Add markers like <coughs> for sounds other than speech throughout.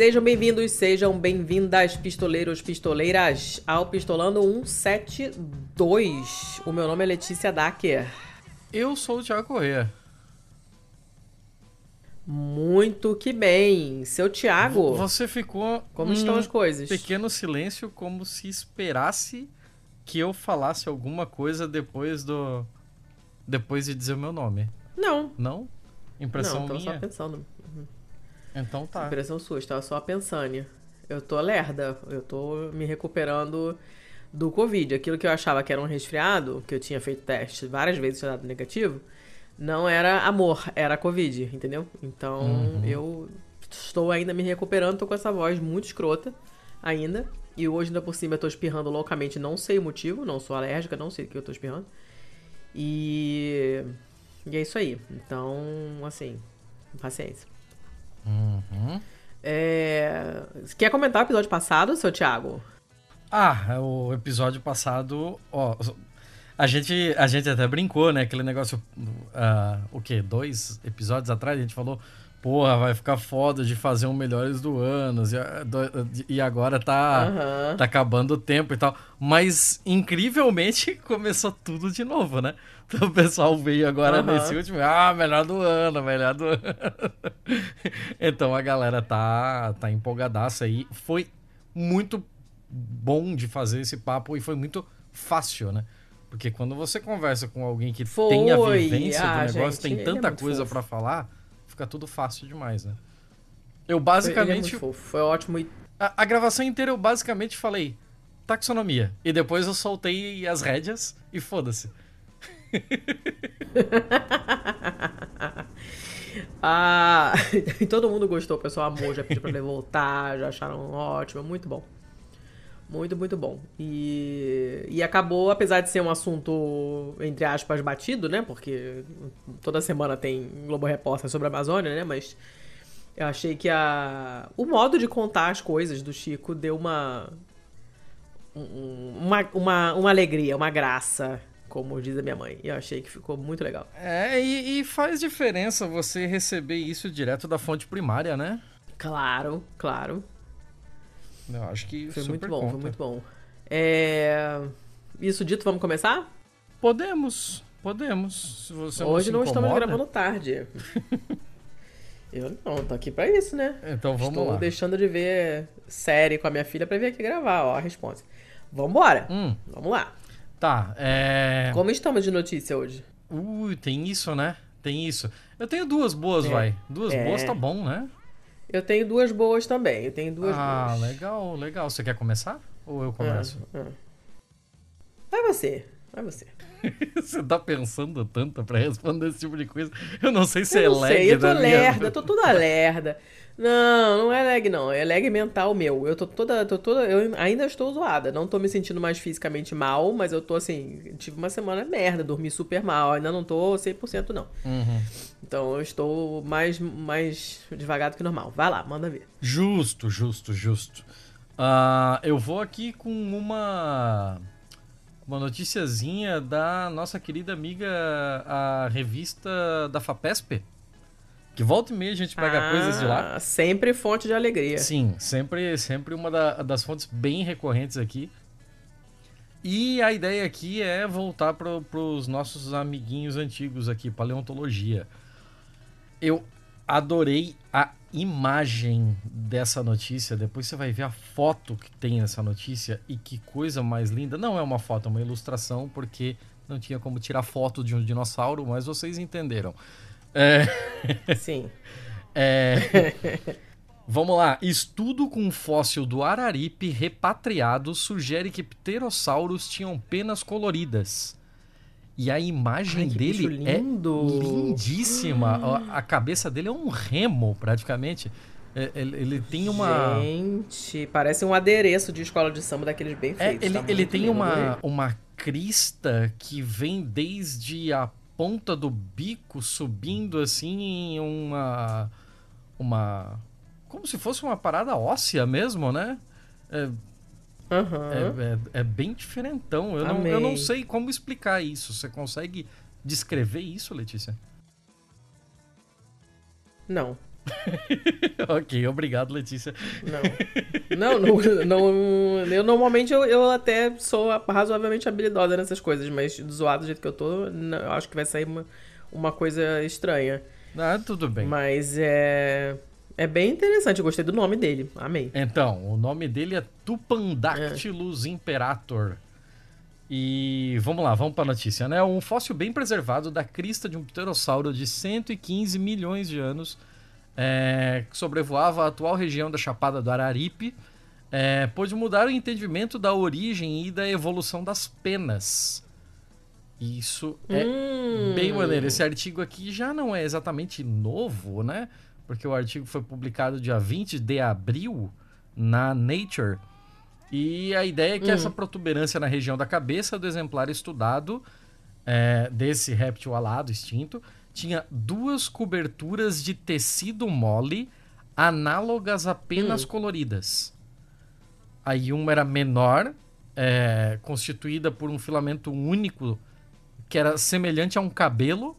Sejam bem-vindos, sejam bem-vindas, pistoleiros, pistoleiras, ao Pistolando 172. O meu nome é Letícia Dacker. Eu sou o Thiago Corrêa. Muito que bem. Seu Thiago. Você ficou. Como estão as coisas? Pequeno silêncio, como se esperasse que eu falasse alguma coisa depois do. Depois de dizer o meu nome. Não. Não? Impressão Não, tô minha? só pensando. Então tá. Impressão sua, estava só pensando. Eu tô lerda, eu tô me recuperando do Covid. Aquilo que eu achava que era um resfriado, que eu tinha feito teste várias vezes e tinha dado negativo, não era amor, era Covid, entendeu? Então Uhum. eu estou ainda me recuperando, tô com essa voz muito escrota ainda. E hoje, ainda por cima, eu tô espirrando loucamente, não sei o motivo, não sou alérgica, não sei o que eu tô espirrando. E. E é isso aí. Então, assim, paciência. Uhum. É... Quer comentar o episódio passado, seu Thiago? Ah, o episódio passado, ó, a gente, a gente até brincou, né? Aquele negócio, ah, o quê? Dois episódios atrás a gente falou, porra, vai ficar foda de fazer um melhores do ano e, e agora tá, Aham. tá acabando o tempo e tal. Mas incrivelmente <laughs> começou tudo de novo, né? Então <laughs> o pessoal veio agora Aham. nesse último, ah, melhor do ano, melhor do ano. <laughs> então a galera tá, tá empolgadaça aí. Foi muito bom de fazer esse papo e foi muito fácil, né? Porque quando você conversa com alguém que Foi. tem a vivência Ah, do negócio, gente, tem é tanta muito coisa pra falar, fica tudo fácil demais, né? Eu é basicamente fofo, foi ótimo. e- a, a gravação inteira eu basicamente falei taxonomia. E depois eu soltei as rédeas e foda-se. <laughs> Ah, <laughs> e todo mundo gostou, o pessoal amou, já pediu pra ele voltar, já acharam ótimo, muito bom. Muito, muito bom. E, e acabou, apesar de ser um assunto, entre aspas, batido, né? Porque toda semana tem Globo Repórter sobre a Amazônia, né? Mas eu achei que a, o modo de contar as coisas do Chico deu uma, um- uma, uma, uma alegria, uma graça, como diz a minha mãe. E eu achei que ficou muito legal. É, e, e faz diferença você receber isso direto da fonte primária, né? Claro, claro. Eu acho que Foi super muito bom, conta. foi muito bom. É... Isso dito, vamos começar? Podemos, podemos. Se você Hoje não, não estamos gravando tarde. <laughs> Eu não, tô aqui pra isso, né? Então vamos Estou lá. deixando de ver série com a minha filha pra vir aqui gravar, ó, a resposta. Vambora, Hum, vamos lá. tá, é... Como estamos de notícia hoje? Ui, tem isso, né? Tem isso. Eu tenho duas boas, É. vai. Duas É. boas tá bom, né? Eu tenho duas boas também, eu tenho duas ah, boas. legal, legal. Você quer começar? Ou eu começo? Ah, ah. Vai você, vai você. <laughs> Você tá pensando tanto pra responder esse tipo de coisa? Eu não sei se é eu não lag sei, eu tô minha- lerda, eu tô toda lerda. Não, não é lag não, é lag mental meu. Eu tô toda, tô toda, eu ainda estou zoada. Não tô me sentindo mais fisicamente mal, mas eu tô assim, tive uma semana merda, dormi super mal, ainda não tô 100% não. Uhum. Então eu estou mais, mais devagar do que normal. Vai lá, manda ver. Justo, justo, justo. Ah, eu vou aqui com uma uma noticiazinha da nossa querida amiga a revista da Fapesp. Que volta e meia a gente pega coisas de lá. Ah, Sempre fonte de alegria. Sim, sempre, sempre uma da- das fontes bem recorrentes aqui. E a ideia aqui é voltar para os nossos amiguinhos antigos aqui, paleontologia. Eu adorei a imagem dessa notícia. Depois você vai ver a foto que tem nessa notícia e que coisa mais linda. Não é uma foto, é uma ilustração, porque não tinha como tirar foto de um dinossauro, mas vocês entenderam. É. Sim. É... <laughs> Vamos lá. Estudo com fóssil do Araripe repatriado sugere que pterossauros tinham penas coloridas. E a imagem Ai, dele é lindíssima. A- A cabeça dele é um remo, praticamente. É, Ele, ele tem uma. Gente, parece um adereço de escola de samba daqueles bem É, feitos. ele, tá ele tem uma, adorei. uma crista que vem desde a ponta do bico subindo assim em uma. Uma. Como se fosse uma parada óssea mesmo, né? É, Aham. é, é- é bem diferentão. Eu não, eu não sei como explicar isso. Você consegue descrever isso, Letícia? Não. <laughs> ok, obrigado, Letícia. Não. Não, não, não eu normalmente eu, eu até sou razoavelmente habilidosa nessas coisas, mas zoado do jeito que eu tô, não, eu acho que vai sair uma, uma coisa estranha. Ah, tudo bem. Mas é. É bem interessante, eu gostei do nome dele. Amei. Então, o nome dele é Tupandactylus é. imperator. E vamos lá, vamos para a notícia, né? Um fóssil bem preservado da crista de um pterossauro de 115 milhões de anos é, que sobrevoava a atual região da Chapada do Araripe, é, pôde mudar o entendimento da origem e da evolução das penas. Isso é hum. bem maneiro. Esse artigo aqui já não é exatamente novo, né? Porque o artigo foi publicado dia 20 de abril na Nature. E a ideia é que hum. essa protuberância na região da cabeça do exemplar estudado, é, desse réptil alado extinto, tinha duas coberturas de tecido mole análogas a penas hum. coloridas. Aí uma era menor, é, constituída por um filamento único que era semelhante a um cabelo,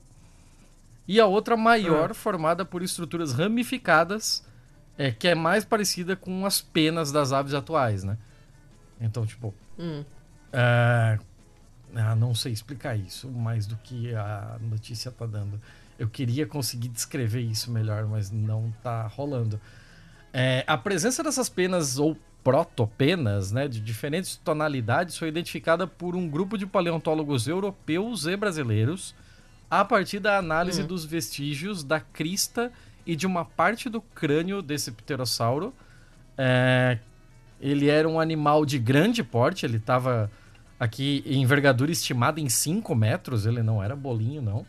e a outra maior, ah. formada por estruturas ramificadas, é, que é mais parecida com as penas das aves atuais, né? Então, tipo. Hum. É, ah, não sei explicar isso mais do que a notícia tá dando. Eu queria conseguir descrever isso melhor, mas não tá rolando. É, a presença dessas penas ou protopenas, né, de diferentes tonalidades, foi identificada por um grupo de paleontólogos europeus e brasileiros a partir da análise hum. dos vestígios da crista e de uma parte do crânio desse pterossauro. É, ele era um animal de grande porte, ele estava aqui em envergadura estimada em 5 metros, ele não era bolinho, não.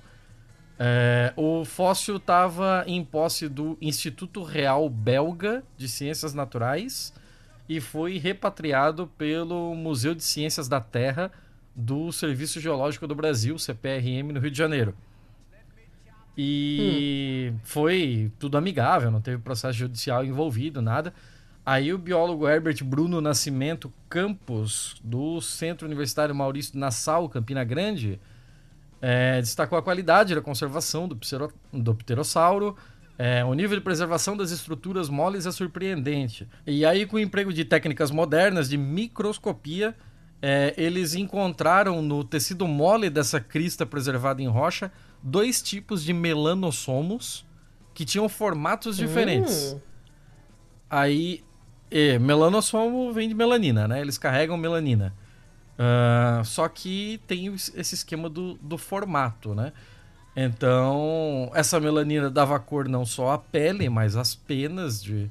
É, o fóssil estava em posse do Instituto Real Belga de Ciências Naturais e foi repatriado pelo Museu de Ciências da Terra do Serviço Geológico do Brasil, CPRM, no Rio de Janeiro. E hum. foi tudo amigável, não teve processo judicial envolvido, nada. Aí o biólogo Herbert Bruno Nascimento Campos, do Centro Universitário Maurício Nassau, Campina Grande, é, destacou a qualidade da conservação do, psero, do pterossauro, é, o nível de preservação das estruturas moles é surpreendente. E aí, com o emprego de técnicas modernas de microscopia, é, eles encontraram no tecido mole dessa crista preservada em rocha dois tipos de melanossomos que tinham formatos diferentes. Hum. Aí, é, melanossomo vem de melanina, né? Eles carregam melanina. Uh, só que tem esse esquema do, do formato, né? Então, essa melanina dava cor não só à pele, mas às penas de.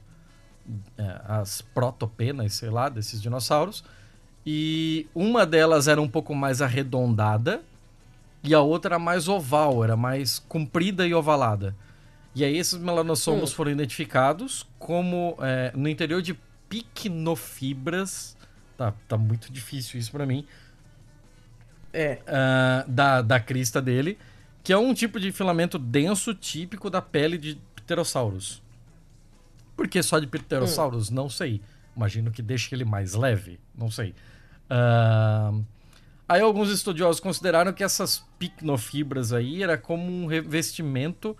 É, as protopenas, sei lá, desses dinossauros. E uma delas era um pouco mais arredondada e a outra era mais oval, era mais comprida e ovalada. E aí esses melanossomos hum. foram identificados como é, no interior de picnofibras. Tá, tá muito difícil isso para mim. É. Uh, da, da crista dele que é um tipo de filamento denso típico da pele de pterossauros. Por que só de pterossauros? Hum. Não sei. Imagino que deixe ele mais leve. Não sei. Uh... Aí alguns estudiosos consideraram que essas picnofibras aí era como um revestimento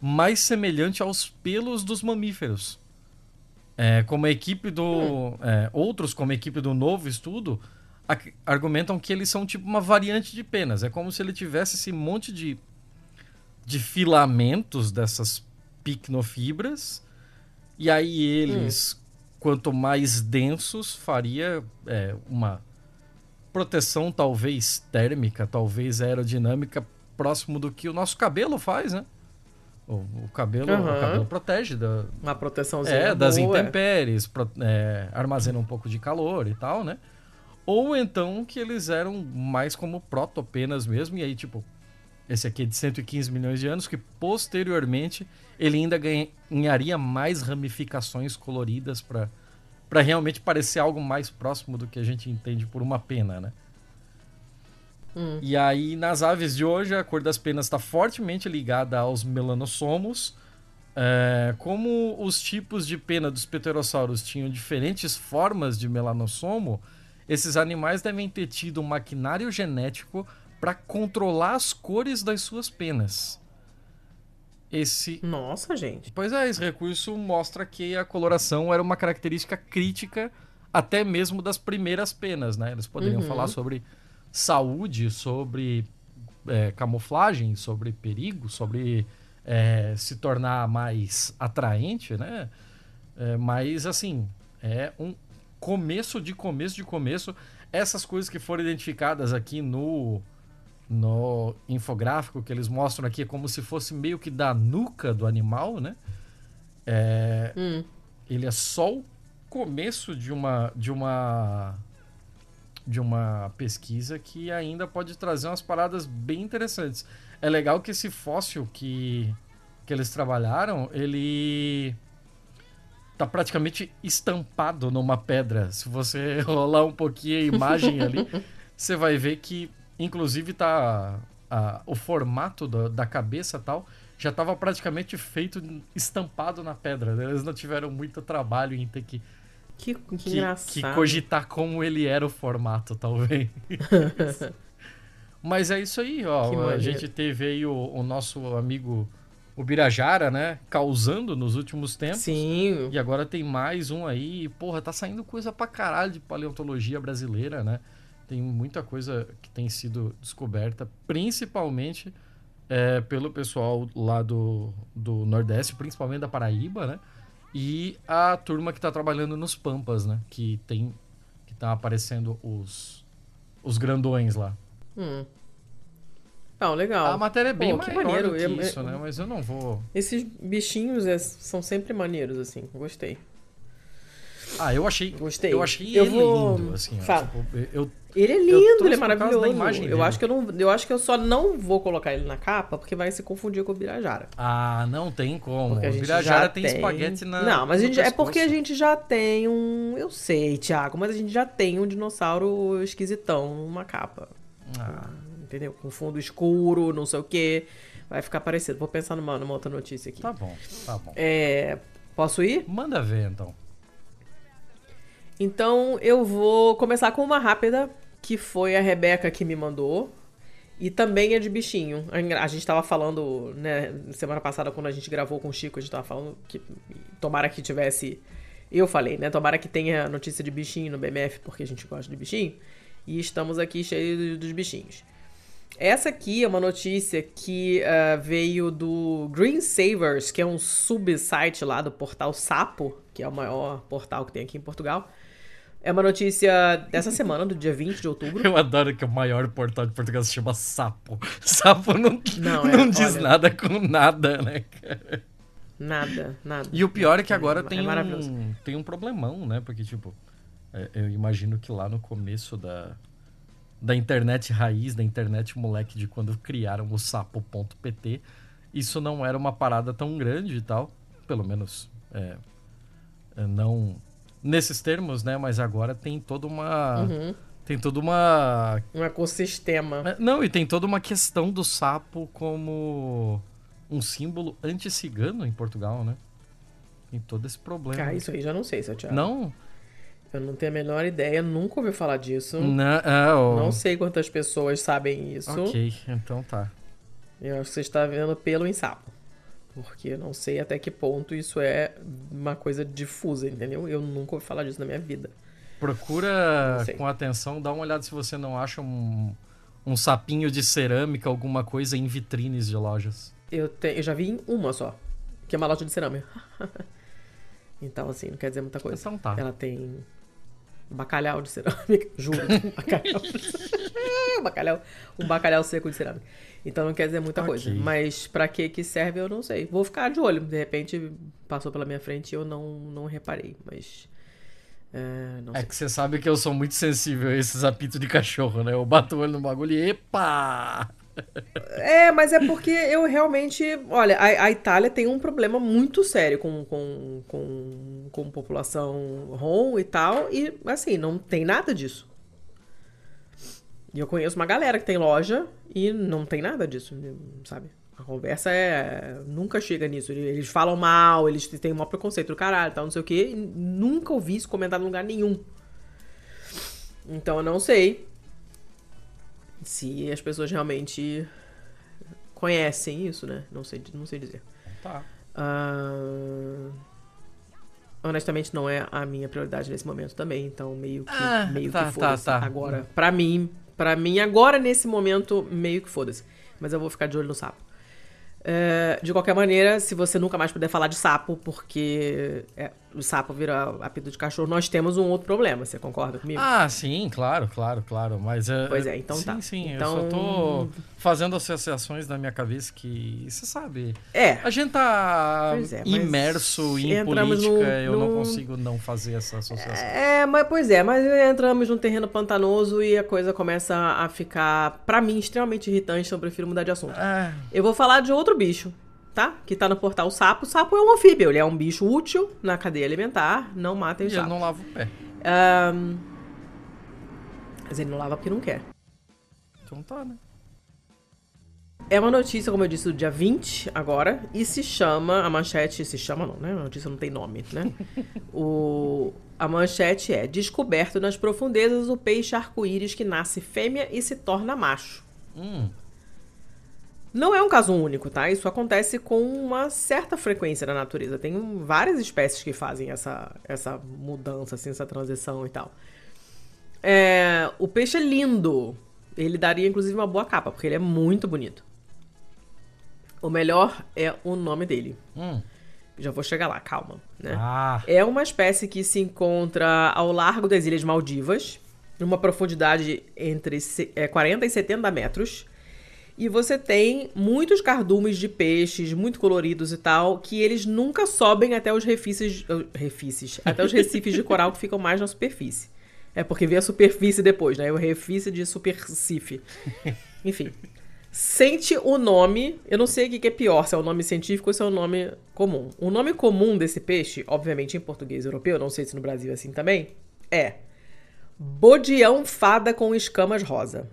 mais semelhante aos pelos dos mamíferos. É, como a equipe do. Hum. É, outros, como a equipe do novo estudo, argumentam que eles são tipo uma variante de penas. É como se ele tivesse esse monte de, de filamentos dessas picnofibras. E aí eles, hum. quanto mais densos, faria é, uma proteção talvez térmica, talvez aerodinâmica, próximo do que o nosso cabelo faz, né? O, o cabelo, uhum. o cabelo protege da uma proteçãozinha é, das boa, intempéries, pro, é, armazena um pouco de calor e tal, né? Ou então que eles eram mais como protopenas mesmo, e aí, tipo, esse aqui é de 115 milhões de anos, que posteriormente ele ainda ganharia mais ramificações coloridas para para realmente parecer algo mais próximo do que a gente entende por uma pena, né? Hum. E aí, nas aves de hoje, a cor das penas está fortemente ligada aos melanossomos. É, como os tipos de pena dos pterossauros tinham diferentes formas de melanossomo, esses animais devem ter tido um maquinário genético para controlar as cores das suas penas. Esse. Nossa, gente. Pois é, esse recurso mostra que a coloração era uma característica crítica até mesmo das primeiras penas, né? Eles poderiam Uhum. falar sobre saúde, sobre é, camuflagem, sobre perigo, sobre é, se tornar mais atraente, né? É, mas assim, é um começo de começo de começo. Essas coisas que foram identificadas aqui no no infográfico que eles mostram aqui é como se fosse meio que da nuca do animal, né? É, Hum. ele é só o começo de uma de uma de uma pesquisa que ainda pode trazer umas paradas bem interessantes. É legal que esse fóssil que que eles trabalharam, ele tá praticamente estampado numa pedra. Se você <laughs> rolar um pouquinho a imagem ali, <laughs> você vai ver que inclusive tá a- o formato da, da cabeça e tal já estava praticamente feito estampado na pedra. né? Eles não tiveram muito trabalho em ter que, Que, que, que, que cogitar como ele era o formato, talvez. <laughs> Mas é isso aí, ó. Que A maneiro. gente teve aí o, o nosso amigo o Birajara, né? Causando nos últimos tempos. Sim. E agora tem mais um aí. Porra, tá saindo coisa pra caralho de paleontologia brasileira, né? Tem muita coisa que tem sido descoberta, principalmente é, pelo pessoal lá do, do Nordeste, principalmente da Paraíba, né? E a turma que tá trabalhando nos Pampas, né? Que tem. Que tá aparecendo os. Os grandões lá. Hum. Não, legal. A matéria é bem Pô, que maior maneiro. do que isso, né? Mas eu não vou. Esses bichinhos é- são sempre maneiros, assim. Gostei. Ah, eu achei. Gostei. Eu achei Eu ele vou- lindo, assim. Fala. tipo, eu, Ele é lindo, ele é maravilhoso. imagem eu dele. acho que eu não, eu acho que eu só não vou colocar ele na capa porque vai se confundir com o Birajara. Ah, não tem como. Porque O Birajara já tem, espaguete na. Não, mas a gente, é porque a gente já tem um, eu sei, Thiago, mas a gente já tem um dinossauro esquisitão numa capa, Ah, entendeu? Com fundo escuro, não sei o quê. Vai ficar parecido. Vou pensar numa, numa outra notícia aqui. tá bom, tá bom. É, posso ir? Manda ver então. Então eu vou começar com uma rápida, que foi a Rebeca que me mandou. E também é de bichinho. A gente tava falando, né, semana passada, quando a gente gravou com o Chico, a gente tava falando que tomara que tivesse. Eu falei, né? Tomara que tenha notícia de bichinho no BMF, porque a gente gosta de bichinho. E estamos aqui cheios dos bichinhos. Essa aqui é uma notícia que ah, veio do Green Savers, que é um subsite lá do portal Sapo, que é o maior portal que tem aqui em Portugal. É uma notícia dessa semana, do dia 20 de outubro. Eu adoro que o maior portal de Portugal se chama Sapo. Sapo não, Não, não, é, diz olha- nada com nada, né, cara? Nada, nada. E o pior é que agora É tem, maravilhoso. um, tem um problemão, né? Porque, tipo, é, eu imagino que lá no começo da, da internet raiz, da internet moleque de quando criaram o sapo.pt, isso não era uma parada tão grande e tal. Pelo menos é, é, não nesses termos, né? Mas agora tem toda uma. Uhum. Tem toda uma. Um ecossistema. é, Não, e tem toda uma questão do sapo como um símbolo anti-cigano em Portugal, né? Tem todo esse problema. Cara, isso aí já não sei, seu Thiago. Não? Eu não tenho a menor ideia, nunca ouvi falar disso. Não, é, Não sei quantas pessoas sabem isso. Ok, então tá. Eu acho que você está vendo pelo em sapo. Porque eu não sei até que ponto isso é uma coisa difusa, entendeu? Eu nunca ouvi falar disso na minha vida. Procura com atenção, dá uma olhada se você não acha um, um sapinho de cerâmica, alguma coisa em vitrines de lojas. Eu, te- eu já vi em uma só, que é uma loja de cerâmica. <laughs> então, assim, não quer dizer muita coisa. Então tá. Ela tem bacalhau de cerâmica, <laughs> juro, um <laughs> bacalhau. um <laughs> bacalhau, um bacalhau seco de cerâmica. Então não quer dizer muita coisa. Ok. Mas pra que que serve eu não sei. Vou ficar de olho. De repente passou pela minha frente e eu não, não reparei. Mas. é, não É que você sabe que eu sou muito sensível a esses apitos de cachorro, né? Eu bato o olho no bagulho e epa! É, mas é porque eu realmente. Olha, a, a Itália tem um problema muito sério com, com, com, com população rom e tal. E, assim, não tem nada disso. E eu conheço uma galera que tem loja e não tem nada disso, sabe? A conversa é. Nunca chega nisso. Eles falam mal, eles têm um maior preconceito do caralho, tal, não sei o quê. Nunca ouvi isso comentado em lugar nenhum. Então eu não sei se as pessoas realmente conhecem isso, né? Não sei, não sei dizer. Tá. Ah, honestamente, não é a minha prioridade nesse momento também, então meio que, Ah, meio tá, que foda-se. tá, tá. Agora, pra mim, pra mim, agora nesse momento, meio que foda-se. Mas eu vou ficar de olho no sapo. É, de qualquer maneira, se você nunca mais puder falar de sapo, porque é, o sapo vira apito de cachorro, nós temos um outro problema. Você concorda comigo? Ah, sim, claro, claro, claro. Mas é. Pois é, então sim, tá. Sim, Então- eu só tô fazendo associações na minha cabeça que. Você sabe. é. A gente tá é, imerso em política, num- eu não num- consigo não fazer essa associação. É, mas pois é, mas entramos num terreno pantanoso e a coisa começa a ficar, pra mim, extremamente irritante, então eu prefiro mudar de assunto. Ah, Eu vou falar de outro bicho, tá? Que tá no portal Sapo. O sapo é um anfíbio, ele é um bicho útil na cadeia alimentar, não matem e o ele não lava o pé. Ahn, Mas ele não lava porque não quer. Então tá, né? É uma notícia, como eu disse, do dia 20 agora, e se chama, a manchete, se chama não, né? A notícia não tem nome, né? <laughs> o, a manchete é, descoberto nas profundezas o peixe arco-íris que nasce fêmea e se torna macho. Hum, Não é um caso único, tá? Isso acontece com uma certa frequência na natureza. Tem várias espécies que fazem essa, essa mudança, assim, essa transição e tal. É, o peixe é lindo. Ele daria, inclusive, uma boa capa, porque ele é muito bonito. O melhor é o nome dele. hum. Já vou chegar lá, calma. Né? Ah, É uma espécie que se encontra ao largo das Ilhas Maldivas, numa profundidade entre se- é, 40 e 70 metros. E você tem muitos cardumes de peixes muito coloridos e tal, que eles nunca sobem até os refícies, uh, refícies, até os recifes de coral que ficam mais na superfície. É porque vem a superfície depois, né? O refície de supercife. Enfim. Sente o nome, eu não sei o que é pior, se é o nome científico ou se é o nome comum. O nome comum desse peixe, obviamente em português europeu, não sei se no Brasil é assim também, é bodião fada com escamas rosa.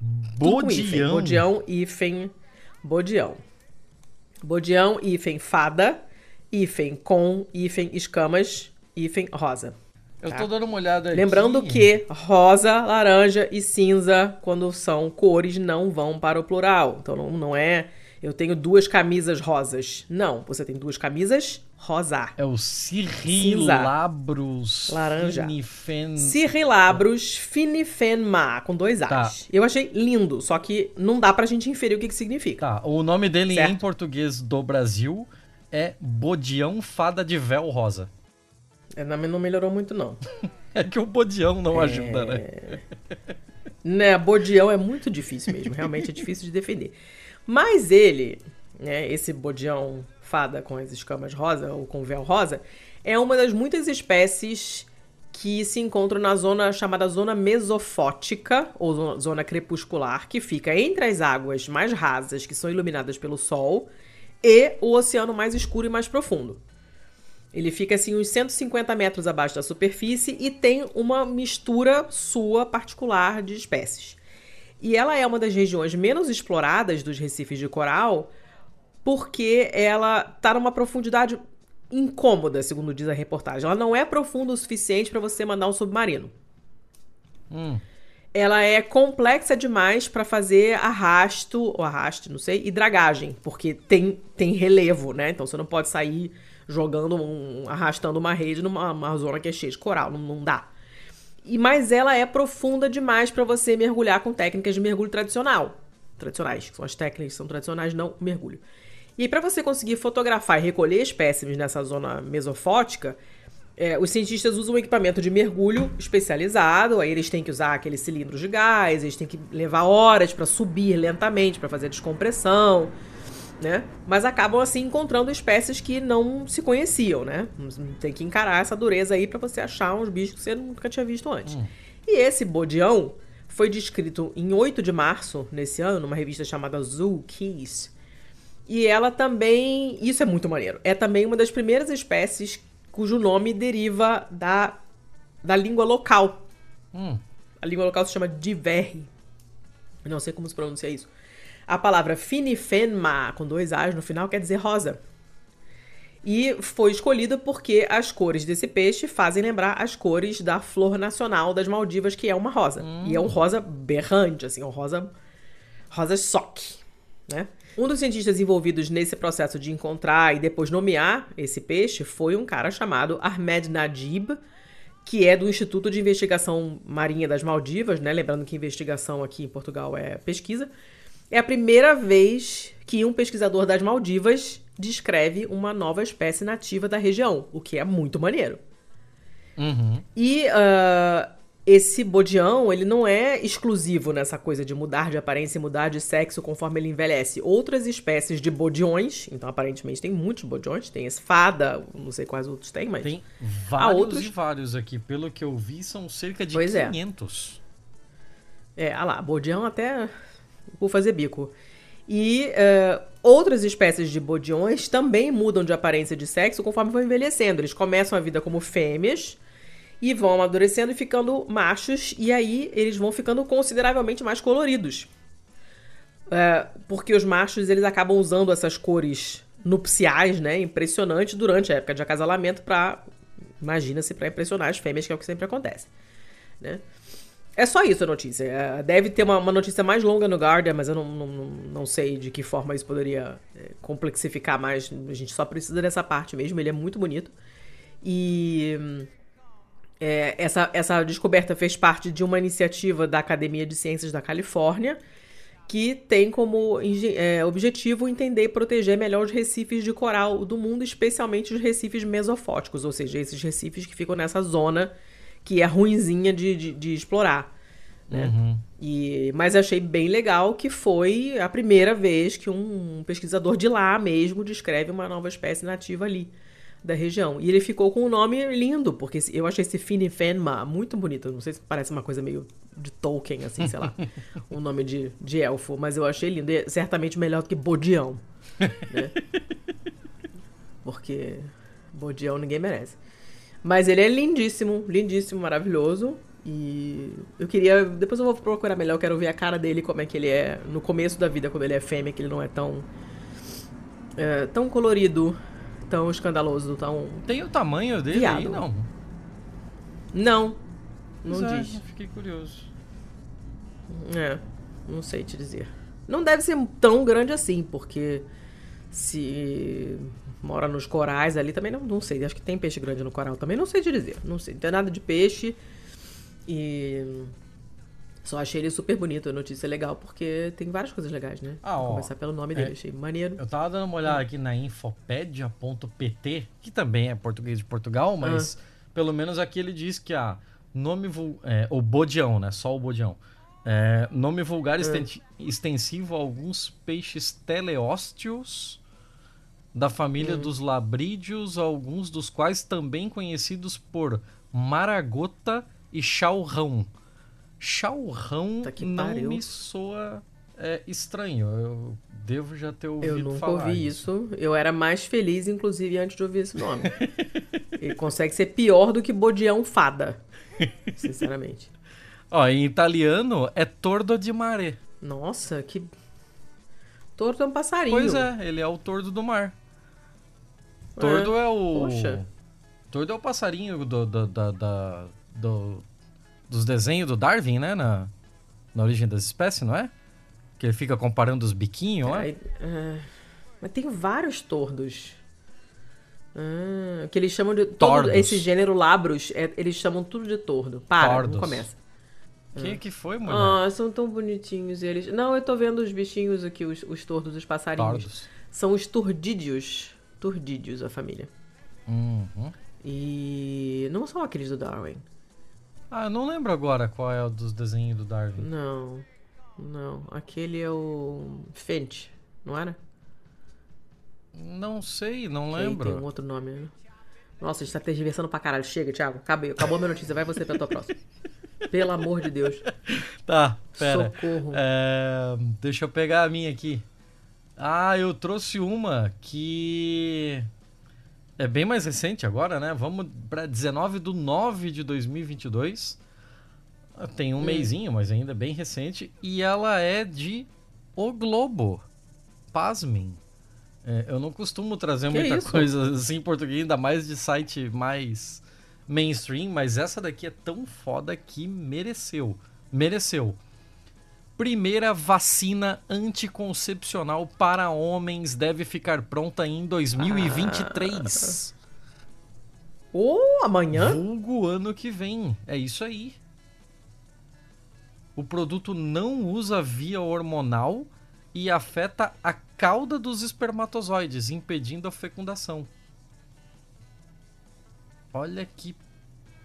Bodião. Bodião, hífen, bodião. Bodião, hífen, fada, hífen com, hífen, escamas, hífen, rosa. Eu tá? tô dando uma olhada aqui. Lembrando que rosa, laranja e cinza, quando são cores, não vão para o plural. Então não, não é eu tenho duas camisas rosas. Não, você tem duas camisas rosa. É o Cirrilabros Laranja. finifen... Cirrilabros finifenma, com dois A's. Tá. Eu achei lindo, só que não dá pra gente inferir o que, que significa. Tá, o nome dele Certo. em português do Brasil é Bodião Fada de Véu Rosa. É, não não melhorou muito, não. <laughs> É que o Bodião não ajuda, né? Né, bodião é muito difícil mesmo, realmente é difícil de defender. Mas ele, né, esse bodião fada com as escamas rosa ou com véu rosa, é uma das muitas espécies que se encontram na zona chamada zona mesofótica, ou zo- zona crepuscular, que fica entre as águas mais rasas, que são iluminadas pelo sol, e o oceano mais escuro e mais profundo. Ele fica assim uns 150 metros abaixo da superfície e tem uma mistura sua particular de espécies. E ela é uma das regiões menos exploradas dos recifes de coral, porque ela está numa profundidade incômoda, segundo diz a reportagem. Ela não é profunda o suficiente para você mandar um submarino. Hum, Ela é complexa demais para fazer arrasto, ou arraste, não sei, e dragagem, porque tem, tem relevo, né? Então você não pode sair jogando, um, arrastando uma rede numa uma zona que é cheia de coral, não, não dá. E mas ela é profunda demais para você mergulhar com técnicas de mergulho tradicional, tradicionais, que são as técnicas que são tradicionais, não mergulho. E para você conseguir fotografar e recolher espécimes nessa zona mesofótica, é, os cientistas usam um equipamento de mergulho especializado, aí eles têm que usar aqueles cilindros de gás, eles têm que levar horas para subir lentamente, para fazer descompressão, né? Mas acabam assim encontrando espécies que não se conheciam, né? Tem que encarar essa dureza aí para você achar uns bichos que você nunca tinha visto antes. E esse bodião foi descrito em 8 de março nesse ano, numa revista chamada Zoo Keys. E ela também, isso é muito maneiro, é também uma das primeiras espécies cujo nome deriva da, da língua local. hum. A língua local se chama Diverri. Eu não sei como se pronuncia isso. A palavra finifenma, com dois A's no final, quer dizer rosa. E foi escolhida porque as cores desse peixe fazem lembrar as cores da flor nacional das Maldivas, que é uma rosa. E é um rosa berrante, assim, um rosa rosa choque, né? Um dos cientistas envolvidos nesse processo de encontrar e depois nomear esse peixe foi um cara chamado Ahmed Najib, que é do Instituto de Investigação Marinha das Maldivas, né? Lembrando que investigação aqui em Portugal é pesquisa. É a primeira vez que um pesquisador das Maldivas descreve uma nova espécie nativa da região, o que é muito maneiro. Uhum. E uh, esse bodião, ele não é exclusivo nessa coisa de mudar de aparência e mudar de sexo conforme ele envelhece. Outras espécies de bodiões, então aparentemente tem muitos bodiões, tem esse fada, não sei quais outros tem, mas... Tem vários outros... e vários aqui. Pelo que eu vi, são cerca de pois 500. É, é ah lá, bodião até por fazer bico. E uh, outras espécies de bodiões também mudam de aparência de sexo conforme vão envelhecendo. Eles começam a vida como fêmeas e vão amadurecendo e ficando machos, e aí eles vão ficando consideravelmente mais coloridos. É, porque os machos eles acabam usando essas cores nupciais, né, impressionantes durante a época de acasalamento para imagina-se para impressionar as fêmeas, que é o que sempre acontece, né? É só isso a notícia. É, deve ter uma, uma, notícia mais longa no Guardian, mas eu não, não, não sei de que forma isso poderia é, complexificar mais. A gente só precisa dessa parte mesmo. Ele é muito bonito. E é, essa, essa descoberta fez parte de uma iniciativa da Academia de Ciências da Califórnia, que tem como é, objetivo entender e proteger melhor os recifes de coral do mundo, especialmente os recifes mesofóticos, ou seja, esses recifes que ficam nessa zona que é ruinzinha de, de, de explorar. Né? Uhum. E, mas achei bem legal que foi a primeira vez que um pesquisador de lá mesmo descreve uma nova espécie nativa ali da região. E ele ficou com um nome lindo, porque eu achei esse Finifenma muito bonito. Não sei se parece uma coisa meio de Tolkien, assim, sei lá. <laughs> um nome de, de elfo, mas eu achei lindo. E certamente melhor do que Bodião. Né? <laughs> Porque Bodião ninguém merece. Mas ele é lindíssimo, lindíssimo, maravilhoso. E eu queria. Depois eu vou procurar melhor, eu quero ver a cara dele, como é que ele é no começo da vida, quando ele é fêmea, que ele não é tão. É, tão colorido tão escandaloso, tão. Tem o tamanho dele viado. aí, não? Não. Não é, diz. Fiquei curioso. É, não sei te dizer. Não deve ser tão grande assim, porque se mora nos corais ali também não, não sei. Acho que tem peixe grande no coral também, não sei te dizer. Não sei. Não tem nada de peixe. E só achei ele super bonito, a notícia é legal, porque tem várias coisas legais, né? Ah, ó, Começar pelo nome dele, é, achei maneiro. Eu tava dando uma olhada aqui na infopedia.pt, que também é português de Portugal, mas ah. pelo menos aqui ele diz que a nome é, o bodião, né? Só o bodião. É, nome vulgar ah. extensivo a alguns peixes teleósteos da família hum. dos labrídeos, alguns dos quais também conhecidos por maragota e chalrão. Chalrão não pariu. me soa é, estranho. Eu devo já ter ouvido falar. Eu nunca ouvi isso. Eu era mais feliz, inclusive, antes de ouvir esse nome. Ele <laughs> consegue ser pior do que Bodião Fada. Sinceramente. Ó, em italiano é tordo de mare. Nossa, que. Tordo é um passarinho. Pois é, ele é o tordo do mar. Tordo é, é o. Poxa. Tordo é o passarinho do, do, do, do, do dos desenhos do Darwin, né? Na, na origem das espécies, não é? Que ele fica comparando os biquinhos, é, é, mas tem vários tordos. Ah, que eles chamam de. Todo esse gênero labros, é, eles chamam tudo de tordo. Para, Tordos. não começa. Que ah. que foi, mulher? Ah, são tão bonitinhos eles. Não, eu tô vendo os bichinhos aqui, os, os tordos, os passarinhos. Tordos. São os turdídeos. Turdídeos, a família. Uhum. E não são aqueles do Darwin. Ah, eu não lembro agora qual é o dos desenhos do Darwin. Não. Não. Aquele é o. Finch, não era? Não sei, não que lembro. Tem um outro nome, né? Nossa, a gente tá tergiversando pra caralho. Chega, Thiago. Acabou, acabou a minha notícia. Vai você pra tua próxima. <laughs> Pelo amor de Deus. Tá, pera. Socorro. É, deixa eu pegar a minha aqui. Ah, eu trouxe uma que é bem mais recente agora, né? Vamos para 19 de 9 de 2022. Tem um hum. mêsinho, mas ainda é bem recente. E ela é de O Globo. Pasmem. É, eu não costumo trazer que muita isso? coisa assim em português, ainda mais de site mais mainstream, mas essa daqui é tão foda que mereceu. Mereceu. Primeira vacina anticoncepcional para homens deve ficar pronta em 2023. Ou oh, amanhã? Vulgo ano que vem. É isso aí. O produto não usa via hormonal e afeta a cauda dos espermatozoides, impedindo a fecundação. Olha que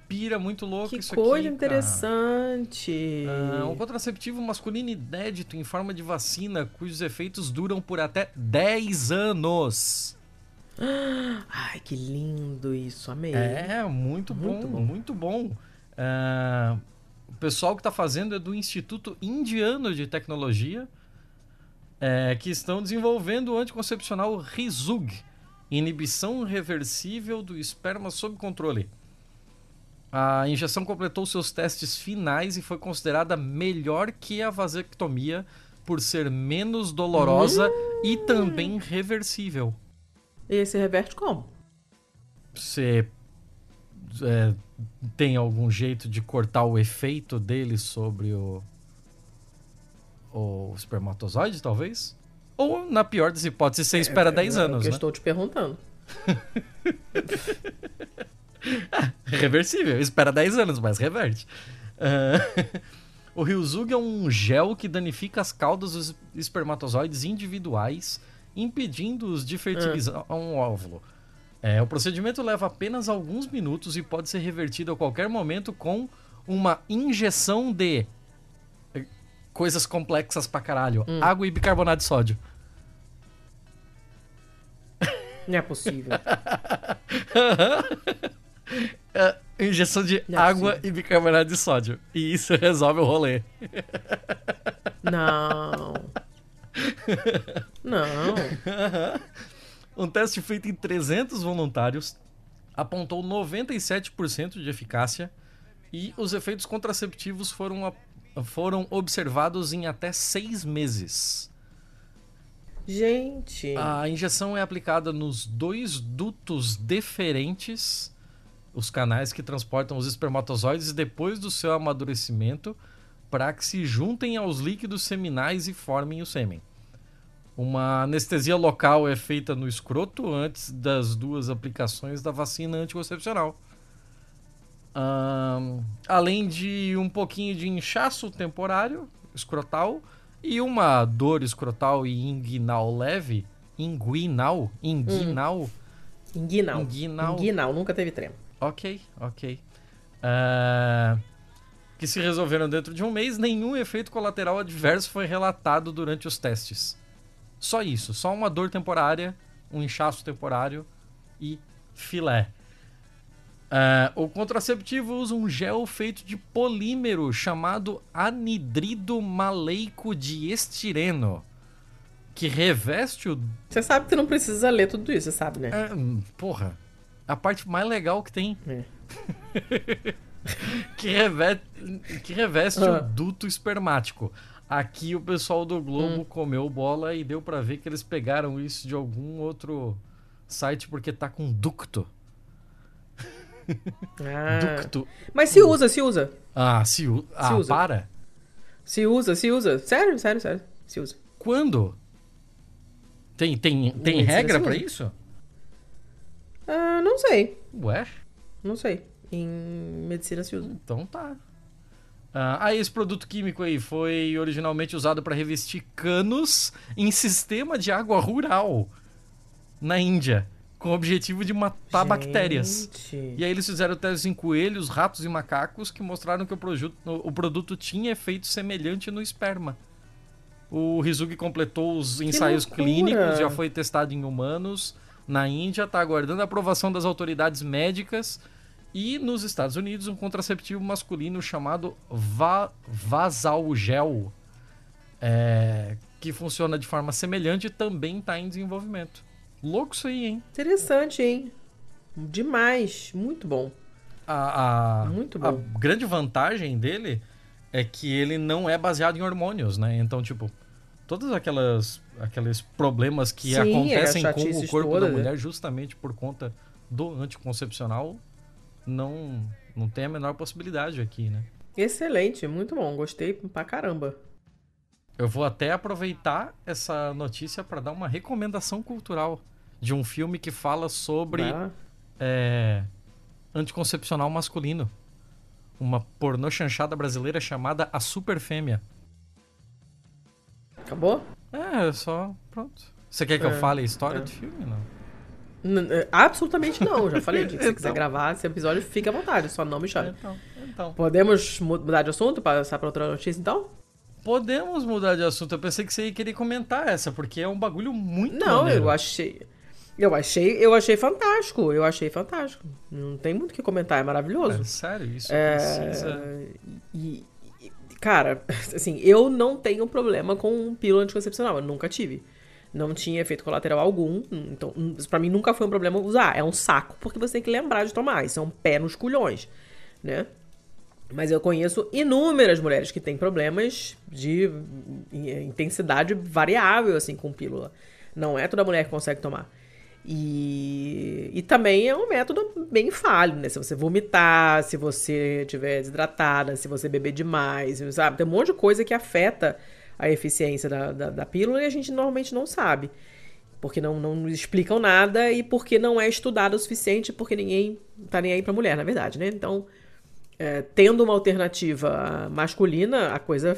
pira muito louco que isso aqui. Que coisa interessante. Ah, um contraceptivo masculino inédito em forma de vacina, cujos efeitos duram por até 10 anos. Ai, que lindo isso, amei. É, muito, muito bom, bom, muito bom. Ah, o pessoal que está fazendo é do Instituto Indiano de Tecnologia, é, que estão desenvolvendo o anticoncepcional Rizug, inibição reversível do esperma sob controle. A injeção completou seus testes finais e foi considerada melhor que a vasectomia por ser menos dolorosa hum. e também reversível. E esse reverte como? Você é, tem algum jeito de cortar o efeito dele sobre o, o espermatozoide, talvez? Ou, na pior das hipóteses, você espera é, 10 é, anos, é né? estou te perguntando. <laughs> <laughs> reversível. Espera 10 anos, mas reverte. Uh, <laughs> o Ryuzug é um gel que danifica as caudas dos espermatozoides individuais, impedindo-os de fertilizar uh. um óvulo. É, o procedimento leva apenas alguns minutos e pode ser revertido a qualquer momento com uma injeção de eh, coisas complexas pra caralho. Hum. Água e bicarbonato de sódio. Não é possível. <laughs> é, injeção de é água e bicarbonato de sódio. E isso resolve o rolê. Não. Não. Um teste feito em 300 voluntários apontou 97% de eficácia e os efeitos contraceptivos foram, foram observados em até seis meses. Gente. A injeção é aplicada nos dois dutos deferentes os canais que transportam os espermatozoides depois do seu amadurecimento para que se juntem aos líquidos seminais e formem o sêmen. Uma anestesia local é feita no escroto antes das duas aplicações da vacina anticoncepcional. Um, além de um pouquinho de inchaço temporário escrotal e uma dor escrotal e inguinal leve, inguinal, inguinal, hum. inguinal, inguinal, inguinal, nunca teve tremo. Ok, ok. Uh, que se resolveram dentro de um mês, nenhum efeito colateral adverso foi relatado durante os testes. Só isso, só uma dor temporária, um inchaço temporário e filé. Uh, o contraceptivo usa um gel feito de polímero chamado anidrido maleico de estireno, que reveste o. Você sabe que não precisa ler tudo isso, você sabe, né? É, porra a parte mais legal que tem. É. <laughs> que, reveste, que reveste ah. o duto espermático. Aqui o pessoal do Globo hum. comeu bola e deu para ver que eles pegaram isso de algum outro site porque tá com ducto. Ah. Ducto. Mas se usa, se usa. Ah, se, u... se ah, usa. para. Se usa, se usa. Sério, sério, sério. Se usa. Quando? Tem, tem, tem regra para isso? Uh, não sei. Ué? Não sei. Em medicina se usa. Então tá. Uh, aí esse produto químico aí foi originalmente usado para revestir canos em sistema de água rural na Índia, com o objetivo de matar Gente. bactérias. E aí eles fizeram testes em coelhos, ratos e macacos que mostraram que o, produto, o produto tinha efeito semelhante no esperma. O Rizuki completou os ensaios clínicos, já foi testado em humanos na Índia está aguardando a aprovação das autoridades médicas e nos Estados Unidos um contraceptivo masculino chamado Va Vasalgel, é, que funciona de forma semelhante também está em desenvolvimento. Louco isso aí, hein? Interessante, hein? Demais, muito bom. A, a, muito bom. A grande vantagem dele é que ele não é baseado em hormônios, né? Então, tipo, todas aquelas aqueles problemas que Sim, acontecem com o corpo toda, da né? mulher né? justamente por conta do anticoncepcional não não tem a menor possibilidade aqui, né? Excelente, muito bom, gostei pra caramba. Eu vou até aproveitar essa notícia para dar uma recomendação cultural de um filme que fala sobre é, anticoncepcional masculino. Uma pornô chanchada brasileira chamada A Super Fêmea. Acabou? É, só. Pronto. Você quer que é, eu fale a história é. do filme? Não? N absolutamente não, já falei. <laughs> Se você então. quiser gravar esse episódio, fique à vontade, só não me chame. Então, então. Podemos mudar de assunto, passar para outra notícia então? Podemos mudar de assunto. Eu pensei que você ia querer comentar essa, porque é um bagulho muito Não, maneiro. eu achei. Eu achei, eu achei fantástico. Eu achei fantástico. Não tem muito o que comentar, é maravilhoso. É, sério, isso é... precisa. E, cara, <laughs> assim, eu não tenho problema com pílula anticoncepcional. Eu nunca tive. Não tinha efeito colateral algum. Então, para mim nunca foi um problema usar. É um saco, porque você tem que lembrar de tomar. Isso é um pé nos culhões, né? Mas eu conheço inúmeras mulheres que têm problemas de intensidade variável, assim, com pílula. Não é toda mulher que consegue tomar. E, e também é um método bem falho, né? Se você vomitar, se você estiver desidratada, se você beber demais, sabe? Tem um monte de coisa que afeta a eficiência da, da, da pílula e a gente normalmente não sabe. Porque não, não explicam nada e porque não é estudado o suficiente, porque ninguém tá nem aí pra mulher, na verdade, né? Então, é, tendo uma alternativa masculina, a coisa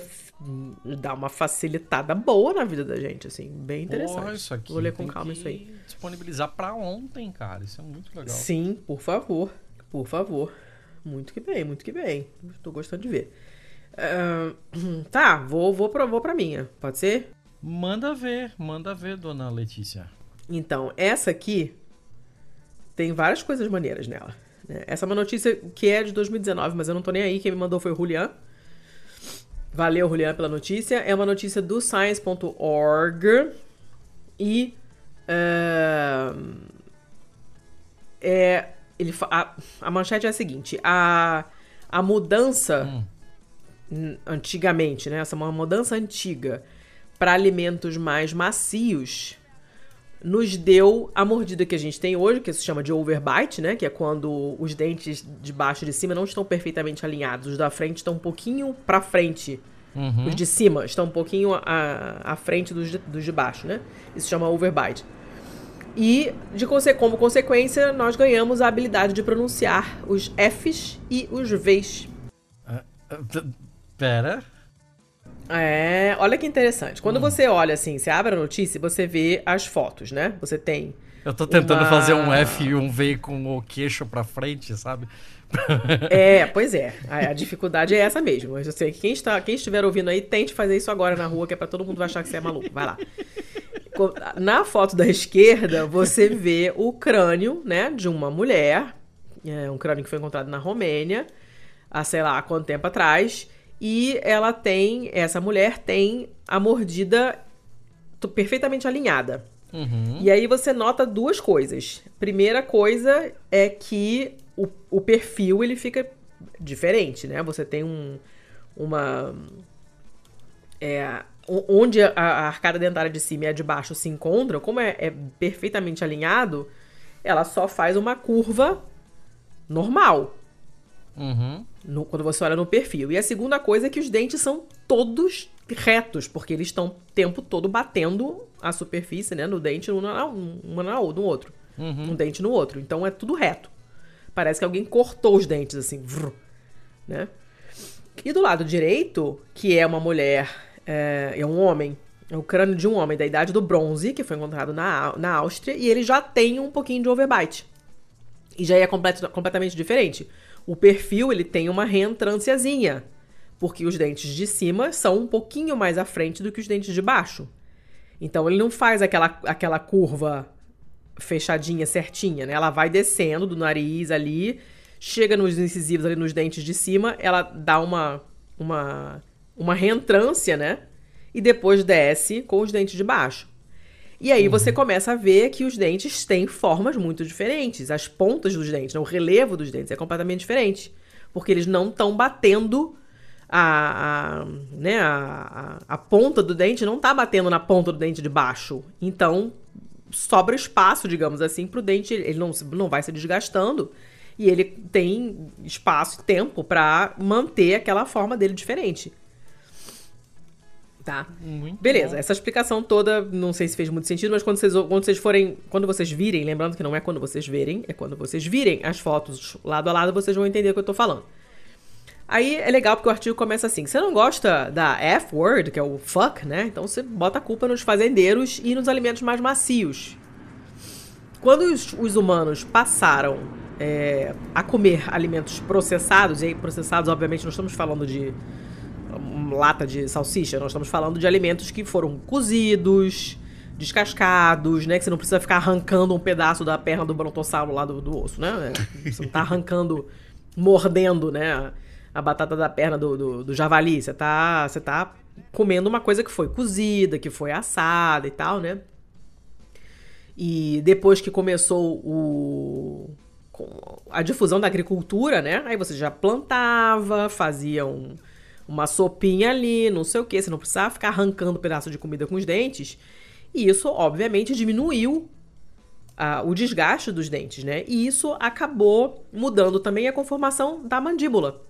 dá uma facilitada boa na vida da gente, assim, bem interessante. Porra, isso aqui Vou ler com calma isso aí. Disponibilizar para ontem, cara, isso é muito legal. Sim, por favor, por favor. Muito que bem, muito que bem. Estou gostando de ver. Uh, tá, vou, vou, pra, vou pra minha, pode ser? Manda ver, manda ver, dona Letícia. Então, essa aqui tem várias coisas maneiras nela. Né? Essa é uma notícia que é de 2019, mas eu não tô nem aí. Quem me mandou foi o Julian. Valeu, Julian, pela notícia. É uma notícia do science.org. E. Uh, é, ele, a, a manchete é a seguinte: a, a mudança. Hum. Antigamente, né? Essa é uma mudança antiga para alimentos mais macios nos deu a mordida que a gente tem hoje, que se chama de overbite, né? Que é quando os dentes de baixo e de cima não estão perfeitamente alinhados. Os da frente estão um pouquinho para frente. Uhum. Os de cima estão um pouquinho à, à frente dos de, dos de baixo, né? Isso se chama overbite. E, de como consequência, nós ganhamos a habilidade de pronunciar os Fs e os Vs. Uh, pera. É, olha que interessante. Quando hum. você olha assim, você abre a notícia e você vê as fotos, né? Você tem. Eu tô tentando uma... fazer um F e um V com o queixo pra frente, sabe? <laughs> É, pois é. A, a, dificuldade é essa mesmo. Mas eu sei que quem, está, quem estiver ouvindo aí, tente fazer isso agora na rua, que é pra todo mundo achar que você é maluco. Vai lá. Na foto da esquerda, você vê o crânio, né, de uma mulher. É um crânio que foi encontrado na Romênia, há sei lá quanto tempo atrás. E ela tem, essa mulher tem a mordida perfeitamente alinhada. Uhum. E aí você nota duas coisas. Primeira coisa é que o, o perfil ele fica diferente, né? Você tem um, uma. É, onde a, a, arcada dentária de cima e a de baixo se encontram, como é, é perfeitamente alinhado, ela só faz uma curva normal. Uhum. No, quando você olha no perfil. E a segunda coisa é que os dentes são todos retos, porque eles estão o tempo todo batendo a superfície, né, no dente, um na, uma na, no outro. Uhum. Um dente no outro. Então é tudo reto. Parece que alguém cortou os dentes, assim, vrr, né? E do lado direito, que é uma mulher, é, é um homem, é o crânio de um homem da idade do bronze, que foi encontrado na, na Áustria, e ele já tem um pouquinho de overbite. E já é complet, completamente diferente o perfil ele tem uma reentrânciazinha, porque os dentes de cima são um pouquinho mais à frente do que os dentes de baixo. Então ele não faz aquela, aquela curva fechadinha, certinha, né? Ela vai descendo do nariz ali, chega nos incisivos ali nos dentes de cima, ela dá uma uma uma reentrância, né? E depois desce com os dentes de baixo. E aí uhum. você começa a ver que os dentes têm formas muito diferentes. As pontas dos dentes, né? o relevo dos dentes é completamente diferente. Porque eles não estão batendo a, a, né, a, a, a, ponta do dente não está batendo na ponta do dente de baixo. Então, sobra espaço, digamos assim, para o dente. Ele não, não vai se desgastando. E ele tem espaço e tempo para manter aquela forma dele diferente. Tá. Muito Beleza, bom. essa explicação toda, não sei se fez muito sentido, mas quando vocês, quando vocês forem. Quando vocês virem, lembrando que não é quando vocês verem, é quando vocês virem as fotos lado a lado, vocês vão entender o que eu tô falando. Aí é legal porque o artigo começa assim: você não gosta da F-word, que é o fuck, né? Então você bota a culpa nos fazendeiros e nos alimentos mais macios. Quando os, os humanos passaram é, a comer alimentos processados, e aí processados, obviamente, não estamos falando de lata de salsicha, nós estamos falando de alimentos que foram cozidos, descascados, né? Que você não precisa ficar arrancando um pedaço da perna do brontossauro lá do, do osso, né? Você não tá arrancando, mordendo, né? A batata da perna do, do, do, javali. Você tá, você tá comendo uma coisa que foi cozida, que foi assada e tal, né? E depois que começou o a difusão da agricultura, né? Aí você já plantava, fazia um, uma sopinha ali, não sei o que, você não precisava ficar arrancando pedaço de comida com os dentes. E isso, obviamente, diminuiu uh, o desgaste dos dentes, né? E isso acabou mudando também a conformação da mandíbula.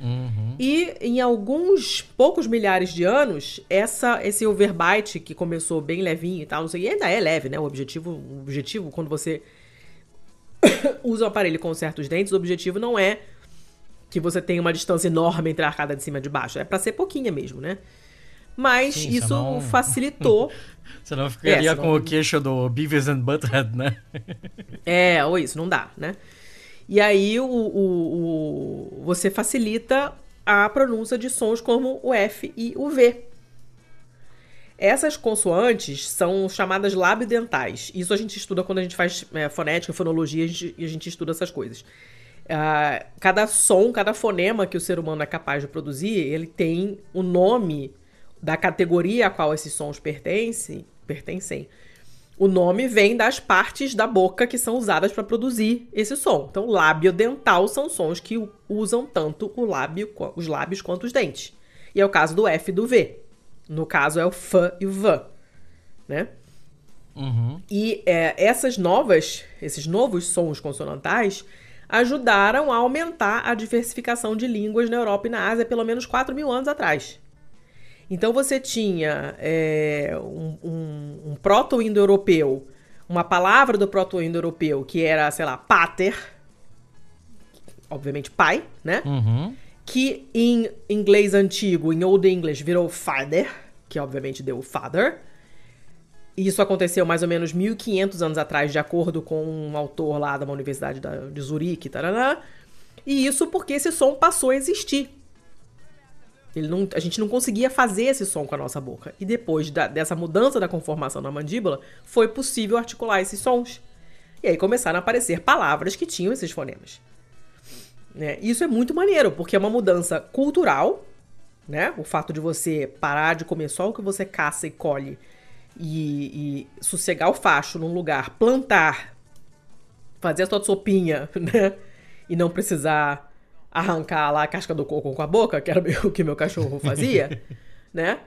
Uhum. E em alguns poucos milhares de anos, essa, esse overbite que começou bem levinho e tal, não sei, e ainda é leve, né? O objetivo, o objetivo quando você <coughs> usa o aparelho com certos dentes, o objetivo não é que você tem uma distância enorme entre a arcada de cima e de baixo. É para ser pouquinha mesmo, né? Mas Sim, isso não... facilitou. <laughs> você não ficaria é, com o queixo do Beavis and Butthead, né? <laughs> é, ou isso, não dá, né? E aí o, o, o, você facilita a pronúncia de sons como o F e o V. Essas consoantes são chamadas labiodentais. Isso a gente estuda quando a gente faz é, fonética, fonologia, a gente, a gente estuda essas coisas. Uh, cada som, cada fonema que o ser humano é capaz de produzir, ele tem o nome da categoria a qual esses sons pertencem. pertencem. O nome vem das partes da boca que são usadas para produzir esse som. Então, lábio dental são sons que usam tanto o lábio, os lábios quanto os dentes. E é o caso do F e do V. No caso, é o F e o V. Né? Uhum. E é, essas novas, esses novos sons consonantais ajudaram a aumentar a diversificação de línguas na Europa e na Ásia pelo menos 4 mil anos atrás. Então você tinha é, um, um, um proto-indo-europeu, uma palavra do proto-indo-europeu que era, sei lá, pater, obviamente pai, né? Uhum. Que em inglês antigo, em Old English, virou father, que obviamente deu father. Isso aconteceu mais ou menos 1500 anos atrás, de acordo com um autor lá da Universidade de Zurique, tarará. E isso porque esse som passou a existir. Ele não, a gente não conseguia fazer esse som com a nossa boca. E depois da, dessa mudança da conformação da mandíbula, foi possível articular esses sons. E aí começaram a aparecer palavras que tinham esses fonemas. Né? Isso é muito maneiro, porque é uma mudança cultural, né? O fato de você parar de comer só o que você caça e colhe e, e sossegar o facho num lugar, plantar, fazer a sua sopinha, <laughs> né? E não precisar arrancar lá a casca do coco com a boca, que era o <laughs> que meu cachorro fazia, <laughs> né?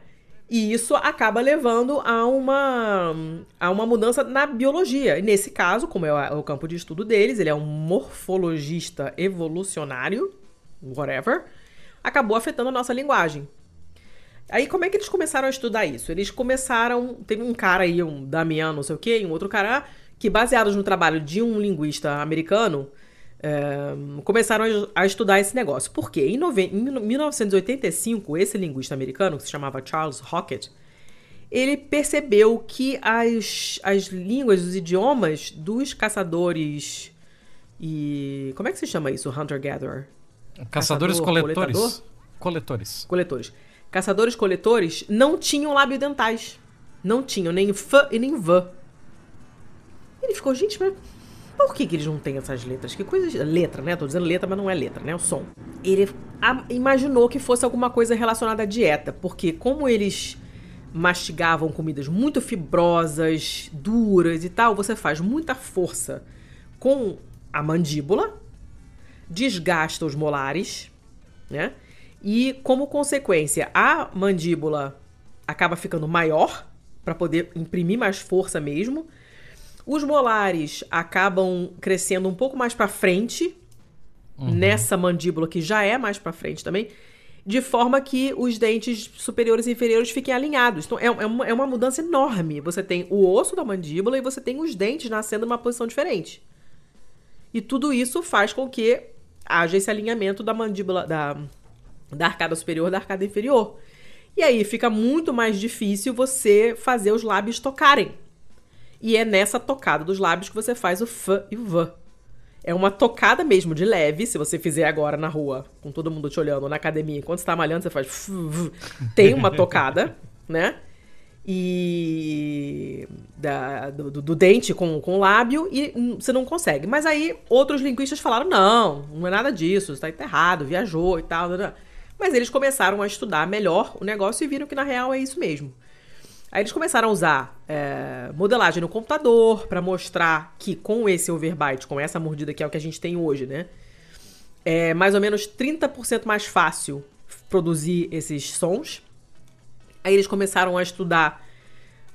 E isso acaba levando a uma, a uma mudança na biologia. E nesse caso, como é o campo de estudo deles, ele é um morfologista evolucionário, whatever, acabou afetando a nossa linguagem. Aí como é que eles começaram a estudar isso? Eles começaram. Teve um cara aí, um Damian, não sei o quê, e um outro cara, que baseados no trabalho de um linguista americano, é, começaram a, estudar esse negócio. Por quê? Em, nove... em 1985, esse linguista americano, que se chamava Charles Hockett, ele percebeu que as, as línguas, os idiomas dos caçadores e. Como é que se chama isso? Hunter-gatherer? Caçadores coletores. Coletores. Coletores caçadores-coletores não tinham labiodentais. Não tinham nem f e nem v. Ele ficou, gente, mas por que, que eles não têm essas letras? Que coisa. Letra, né? Tô dizendo letra, mas não é letra, né? É o som. Ele imaginou que fosse alguma coisa relacionada à dieta, porque como eles mastigavam comidas muito fibrosas, duras e tal, você faz muita força com a mandíbula, desgasta os molares, né? E como consequência, a mandíbula acaba ficando maior para poder imprimir mais força mesmo. Os molares acabam crescendo um pouco mais para frente uhum. nessa mandíbula que já é mais para frente também. de forma que os dentes superiores e inferiores fiquem alinhados. Então, é, é, uma, é uma mudança enorme. Você tem o osso da mandíbula e você tem os dentes nascendo numa posição diferente. E tudo isso faz com que haja esse alinhamento da mandíbula, da, da arcada superior da arcada inferior. E aí fica muito mais difícil você fazer os lábios tocarem. E é nessa tocada dos lábios que você faz o F e o V. É uma tocada mesmo, de leve. Se você fizer agora na rua, com todo mundo te olhando, na academia, enquanto você tá malhando, você faz. Tem uma tocada, <laughs> né? E. Da, do, do, dente com, com o lábio e você não consegue. Mas aí outros linguistas falaram: não, não é nada disso, está errado, viajou e tal. Mas eles começaram a estudar melhor o negócio e viram que na real é isso mesmo. Aí eles começaram a usar é, modelagem no computador para mostrar que com esse overbite, com essa mordida que é o que a gente tem hoje, né? É mais ou menos 30% mais fácil produzir esses sons. Aí eles começaram a estudar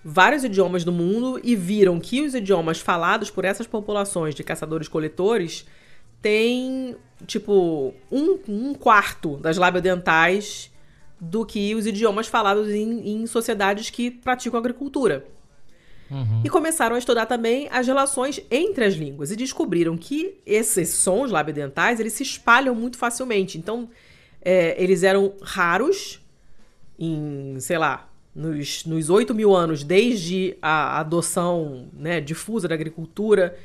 vários idiomas do mundo e viram que os idiomas falados por essas populações de caçadores-coletores têm, tipo, um, um quarto das labiodentais do que os idiomas falados em, em sociedades que praticam agricultura. Uhum. E começaram a estudar também as relações entre as línguas e descobriram que esses sons labiodentais eles se espalham muito facilmente. Então, é, eles eram raros em, sei lá, nos, nos 8 mil anos desde a adoção né, difusa da agricultura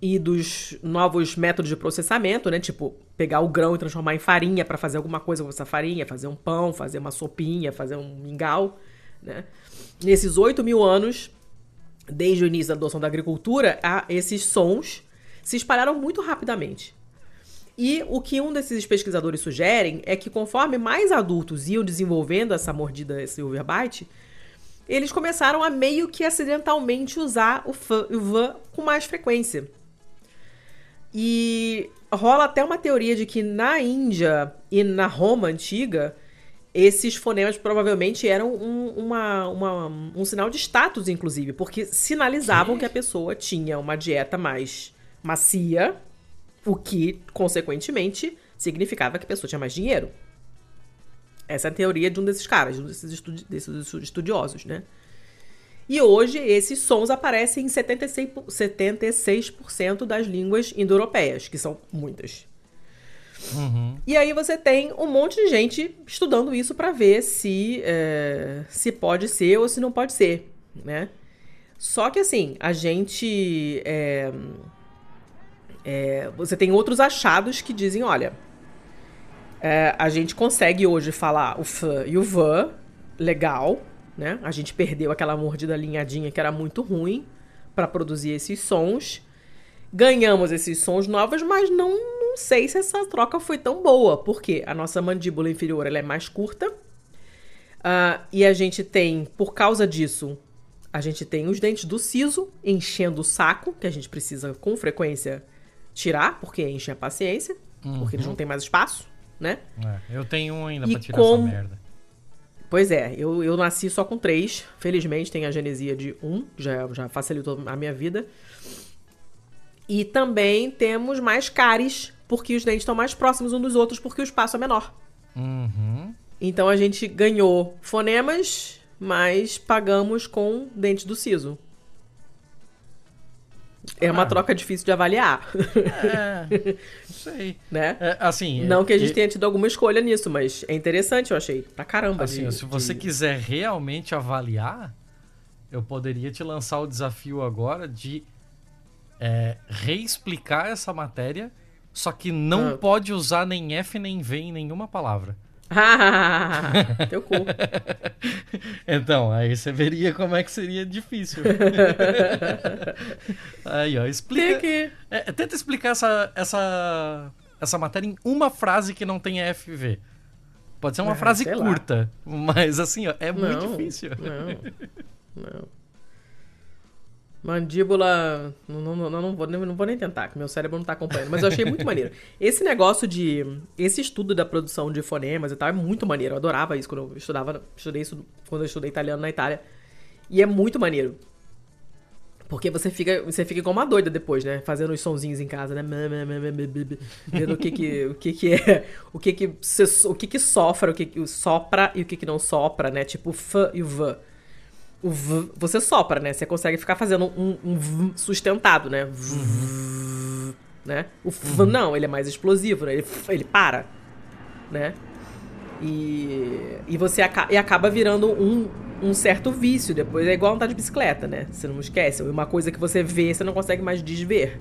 e dos novos métodos de processamento, né? Tipo, pegar o grão e transformar em farinha para fazer alguma coisa com essa farinha, fazer um pão, fazer uma sopinha, fazer um mingau, né? Nesses 8 mil anos, desde o início da adoção da agricultura, esses sons se espalharam muito rapidamente. E o que um desses pesquisadores sugerem é que conforme mais adultos iam desenvolvendo essa mordida, esse overbite, eles começaram a meio que acidentalmente usar o f e o v com mais frequência. E rola até uma teoria de que na Índia e na Roma antiga, esses fonemas provavelmente eram um, uma, uma, um sinal de status, inclusive, porque sinalizavam que? a pessoa tinha uma dieta mais macia, o que, consequentemente, significava que a pessoa tinha mais dinheiro. Essa é a teoria de um desses caras, de um desses, estudi desses estudiosos, né? E hoje esses sons aparecem em 76%, 76 das línguas indo-europeias, que são muitas. Uhum. E aí você tem um monte de gente estudando isso para ver se, é, se pode ser ou se não pode ser, né? Só que assim, a gente... É, é, você tem outros achados que dizem, olha... É, a gente consegue hoje falar o f e o v legal, né? A gente perdeu aquela mordida alinhadinha que era muito ruim para produzir esses sons. Ganhamos esses sons novos, mas não, não sei se essa troca foi tão boa, porque a nossa mandíbula inferior ela é mais curta uh, e a gente tem, por causa disso, a gente tem os dentes do siso enchendo o saco, que a gente precisa com frequência tirar, porque enche a paciência, uhum. porque eles não têm mais espaço, né? É, eu tenho um ainda e pra tirar essa merda. Pois é, eu, eu nasci só com três. Felizmente tem a genesia de um, já, já facilitou a minha vida. E também temos mais cáries, porque os dentes estão mais próximos uns dos outros, porque o espaço é menor. Uhum. Então a gente ganhou fonemas, mas pagamos com dente do siso. É uma ah. troca difícil de avaliar. É, não <laughs> sei. né? É, assim, não que a gente tenha tido alguma escolha nisso, mas é interessante, eu achei. Pra caramba. Assim, de, se você de... quiser realmente avaliar, eu poderia te lançar o desafio agora de é, reexplicar essa matéria, só que não ah. pode usar nem F nem V em nenhuma palavra. <laughs> Teu cu. <laughs> então, aí você veria como é que seria difícil. <laughs> aí, ó, explica. Que... É, tenta explicar essa, essa, essa matéria em uma frase que não tenha FV. Pode ser uma ah, frase curta, lá. mas assim, ó, é não, muito difícil. Não. Não. Mandíbula. Não, não, não, não, vou, não vou nem tentar, que meu cérebro não tá acompanhando. Mas eu achei muito maneiro. <laughs> Esse negócio de. Esse estudo da produção de fonemas e tal é muito maneiro. Eu adorava isso quando eu estudava. Estudei isso quando eu estudei italiano na Itália. E é muito maneiro. Porque você fica, você fica igual uma doida depois, né? Fazendo os sonzinhos em casa, né? Vendo o que que, o que que é, <laughs> o que que, o que que sofra, o que que sopra e o que que não sopra, né? Tipo f e v. O v, você sopra, né? Você consegue ficar fazendo um, um v sustentado, né? V, uhum. né? O f uhum. não, ele é mais explosivo, né? Ele, ele para, né? E, e você aca e acaba virando um, um certo vício depois. É igual andar de bicicleta, né? Você não esquece. Uma coisa que você vê, você não consegue mais desver.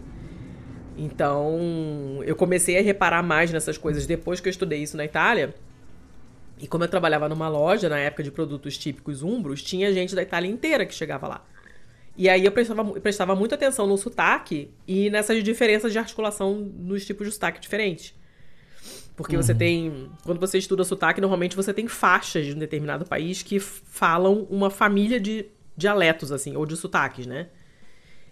Então, eu comecei a reparar mais nessas coisas depois que eu estudei isso na Itália. E como eu trabalhava numa loja na época de produtos típicos umbros, tinha gente da Itália inteira que chegava lá. E aí eu prestava, prestava muita atenção no sotaque e nessas diferenças de articulação nos tipos de sotaque diferentes. Porque uhum. você tem. Quando você estuda sotaque, normalmente você tem faixas de um determinado país que falam uma família de dialetos, assim, ou de sotaques, né?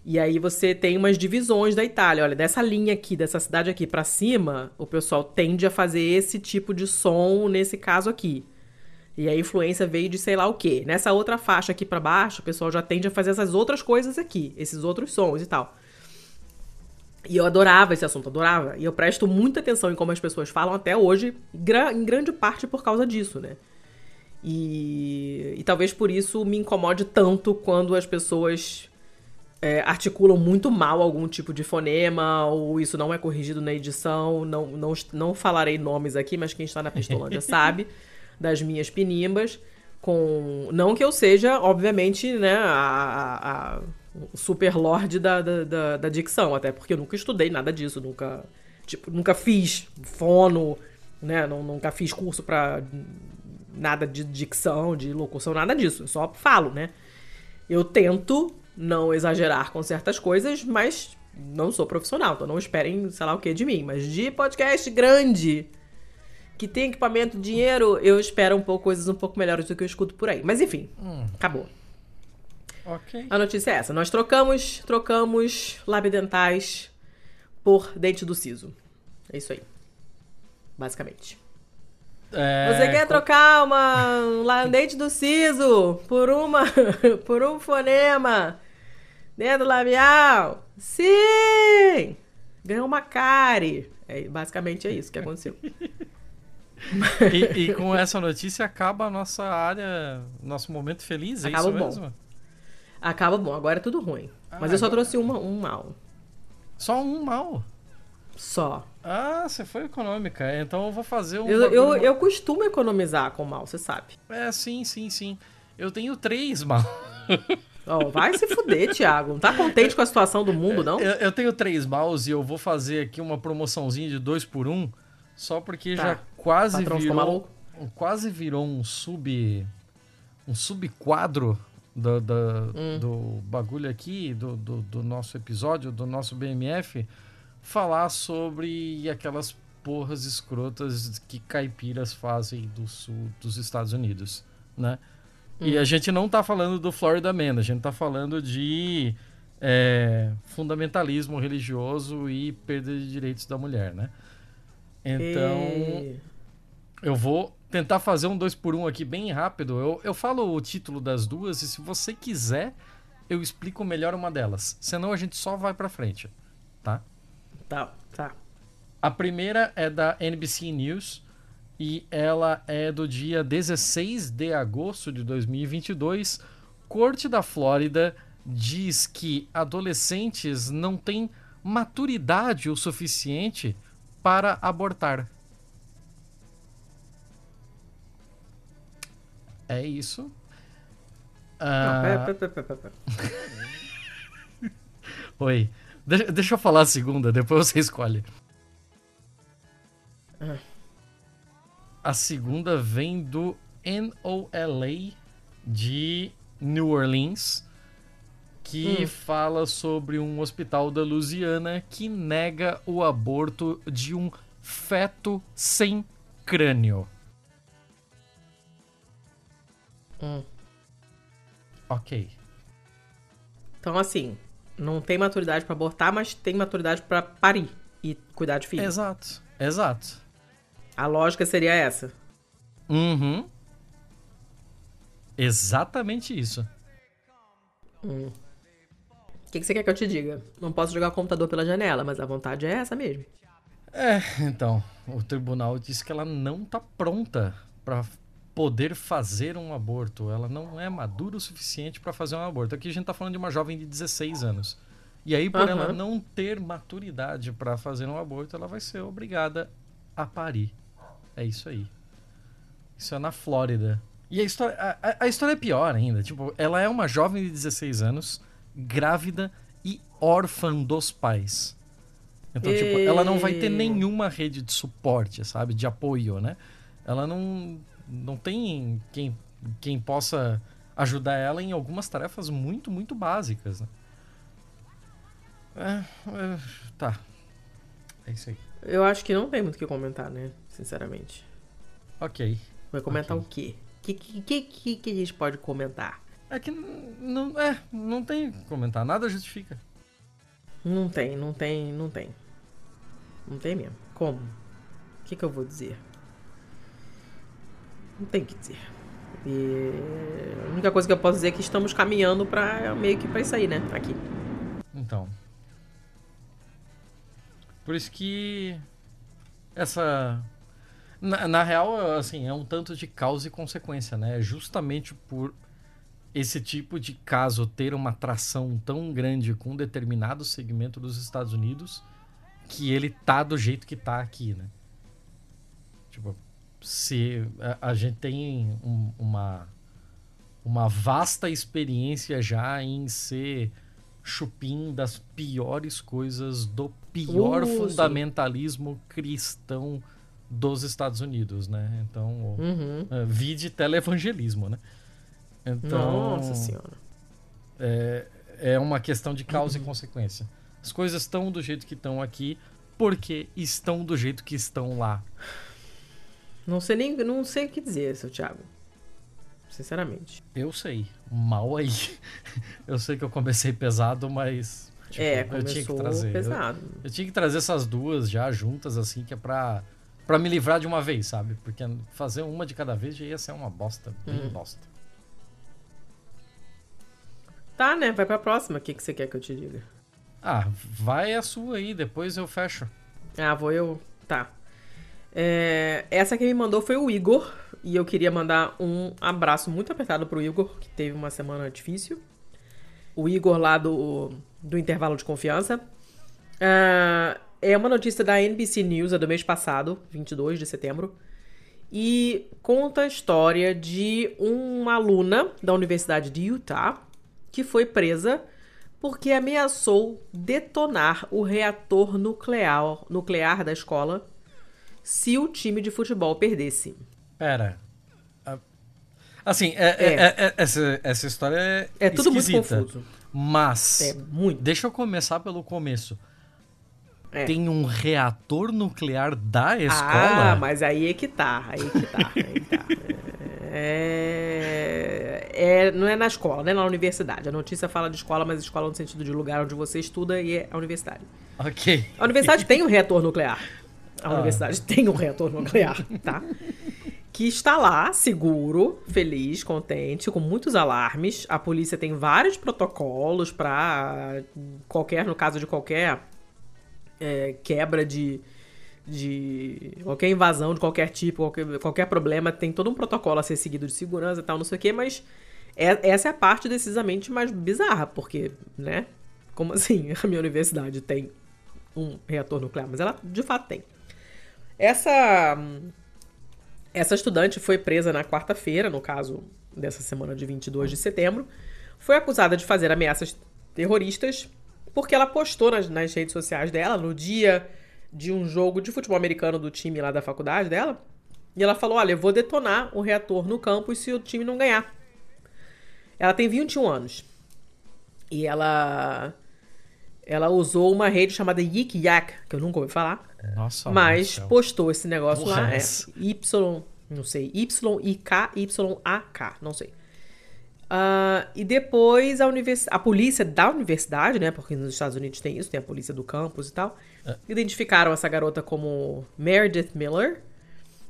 E aí você tem umas divisões da Itália. Olha, dessa linha aqui, dessa cidade aqui para cima, o pessoal tende a fazer esse tipo de som nesse caso aqui. E a influência veio de sei lá o quê. Nessa outra faixa aqui para baixo, o pessoal já tende a fazer essas outras coisas aqui, esses outros sons e tal. E eu adorava esse assunto, adorava. E eu presto muita atenção em como as pessoas falam até hoje, em grande parte por causa disso, né? E, e talvez por isso me incomode tanto quando as pessoas é, articulam muito mal algum tipo de fonema, ou isso não é corrigido na edição. Não, não, não falarei nomes aqui, mas quem está na Pistolândia <laughs> sabe das minhas pinimbas. Com. Não que eu seja, obviamente, né, a, a super lord da, da, da, da, dicção, até porque eu nunca estudei nada disso, nunca, tipo, nunca fiz fono, né, não, nunca fiz curso pra nada de dicção, de locução, nada disso, eu só falo, né. Eu tento não exagerar com certas coisas, mas não sou profissional, então não esperem, sei lá o que de mim, mas de podcast grande, que tem equipamento, dinheiro, eu espero um pouco coisas um pouco melhores do que eu escuto por aí. Mas enfim, hum. acabou. Ok. A notícia é essa. Nós trocamos, trocamos labidentais por dente do siso. É isso aí. Basicamente. É... Você quer trocar uma, um dente do siso por uma <laughs> por um fonema dentro labial? Sim! Ganhou uma cárie. É, basicamente é isso que aconteceu. e, e, com essa notícia acaba a nossa área, nosso momento feliz, é acaba isso bom. mesmo? Acaba bom, agora é tudo ruim. Ah, Mas eu só trouxe uma, um mal. Só um mal? Só. Ah, você foi econômica. Então eu vou fazer um. Eu, eu, eu costumo economizar com mal, você sabe. É, sim, sim, sim. Eu tenho três mal. <laughs> Oh, vai se fuder, Thiago. Não tá contente com a situação do mundo, não? Eu, eu tenho três maus e eu vou fazer aqui uma promoçãozinha de dois por um, só porque tá. já quase virou. Quase virou um sub. um subquadro do, do, hum. do bagulho aqui, do, do, do, nosso episódio, do nosso BMF, falar sobre aquelas porras escrotas que caipiras fazem do sul dos Estados Unidos, né? Hum. E a gente não tá falando do Florida Man, a gente tá falando de é, fundamentalismo religioso e perda de direitos da mulher, né? Então, e... eu vou tentar fazer um dois por um aqui bem rápido. Eu, eu falo o título das duas e se você quiser, eu explico melhor uma delas. Senão a gente só vai pra frente, tá? Tá, tá. A primeira é da NBC News e ela é do dia 16 de agosto de 2022. Corte da Flórida diz que adolescentes não têm maturidade o suficiente para abortar. É isso. Ah... <laughs> Oi. Deixa, deixa eu falar a segunda, depois você escolhe. A segunda vem do NOLA de New Orleans, que hum. fala sobre um hospital da Louisiana que nega o aborto de um feto sem crânio. Hum. Ok. Então, assim, não tem maturidade para abortar, mas tem maturidade para parir e cuidar de filho. Exato, exato. A lógica seria essa. Uhum. Exatamente isso. Hum. O que, que você quer que eu te diga? Não posso jogar o computador pela janela, mas a vontade é essa mesmo. É, então, o tribunal disse que ela não tá pronta para poder fazer um aborto. Ela não é madura o suficiente para fazer um aborto. Aqui a gente tá falando de uma jovem de 16 anos. E aí, por Aham. ela não ter maturidade para fazer um aborto, ela vai ser obrigada a parir. É isso aí. Isso é na Flórida. E a história, a, a- história é pior ainda. Tipo, ela é uma jovem de 16 anos, grávida e órfã dos pais. Então, tipo, ela não vai ter E- nenhuma rede de suporte, sabe? De apoio, né? Ela não, não tem quem, quem possa ajudar ela em algumas tarefas muito, muito básicas, né? É, é, tá. É isso aí. Eu acho que não tem muito o que comentar, né? Sinceramente. Ok. Vai comentar Ok. o quê? O que, que, que, que a gente pode comentar? É que não, é, não tem comentar, nada justifica. Não tem, não tem, não tem. Não tem mesmo. Como? O que, que eu vou dizer? Não tem o que dizer. E a única coisa que eu posso dizer é que estamos caminhando para meio que para isso aí, né? Aqui. Então. Por isso que essa na, na real, assim, é um tanto de causa e consequência, né? Justamente por esse tipo de caso ter uma atração tão grande com um determinado segmento dos Estados Unidos que ele tá do jeito que tá aqui, né? Tipo, se a, a gente tem um- uma uma vasta experiência já em ser chupim das piores coisas do pior Uh, sim. fundamentalismo cristão dos Estados Unidos, né? Então, Uhum. vide televangelismo, né? Então, Nossa senhora. é, é uma questão de causa e consequência. As coisas estão do jeito que estão aqui porque estão do jeito que estão lá. Não sei nem não sei o que dizer, seu Thiago. Sinceramente. Eu sei, mal aí. <laughs> Eu sei que eu comecei pesado, mas tipo, é, eu tinha que começou trazer. Eu- pesado. Eu tinha que trazer essas duas já juntas, assim, que é pra, pra me livrar de uma vez, sabe? Porque fazer uma de cada vez já ia ser uma bosta, bem Hum. bosta. Tá, né? Vai pra próxima. O que, que você quer que eu te diga? Ah, vai a sua aí, depois eu fecho. Ah, vou eu. Tá. É, essa que me mandou foi o Igor. E eu queria mandar um abraço muito apertado pro Igor, que teve uma semana difícil. O Igor lá do, do intervalo de confiança. Ah, é uma notícia da NBC News, é do mês passado, 22 de setembro. E conta a história de uma aluna da Universidade de Utah que foi presa porque ameaçou detonar o reator nuclear, nuclear da escola se o time de futebol perdesse. Pera. Ah, Assim, é, é- É. é- é- essa, essa história é. É tudo muito confuso. Mas. É muito. Deixa eu começar pelo começo. É. Tem um reator nuclear da escola? Ah, mas aí é que tá, aí que tá, aí que tá. <laughs> É, é- não é na escola, não é na universidade. A notícia fala de escola, mas escola no sentido de lugar onde você estuda e é a universidade. Ok. A universidade tem um reator nuclear. A Ah. universidade tem um reator nuclear, tá? Que está lá, seguro, feliz, contente, com muitos alarmes. A polícia tem vários protocolos para qualquer, no caso de qualquer é, quebra de, de qualquer invasão de qualquer tipo, qualquer, qualquer problema, tem todo um protocolo a ser seguido de segurança e tal, não sei o quê, mas é- essa é a parte decisamente mais bizarra, porque, né? Como assim <laughs> a minha universidade tem um reator nuclear? Mas ela de fato tem. Essa essa estudante foi presa na quarta-feira, no caso dessa semana de 22 de setembro, foi acusada de fazer ameaças terroristas porque ela postou nas, nas redes sociais dela no dia de um jogo de futebol americano do time lá da faculdade dela. E ela falou: Olha, eu vou detonar o reator no campus se o time não ganhar. Ela tem 21 anos. E ela. Ela usou uma rede chamada Yik Yak, que eu nunca ouvi falar. Nossa, Mas postou esse negócio Porra, lá. é? Y, não sei. Y-I-K, Y-A-K, não sei. Ah, e depois a, univers... a polícia da universidade, né? Porque nos Estados Unidos tem isso, tem a polícia do campus e tal. É. Identificaram essa garota como Meredith Miller,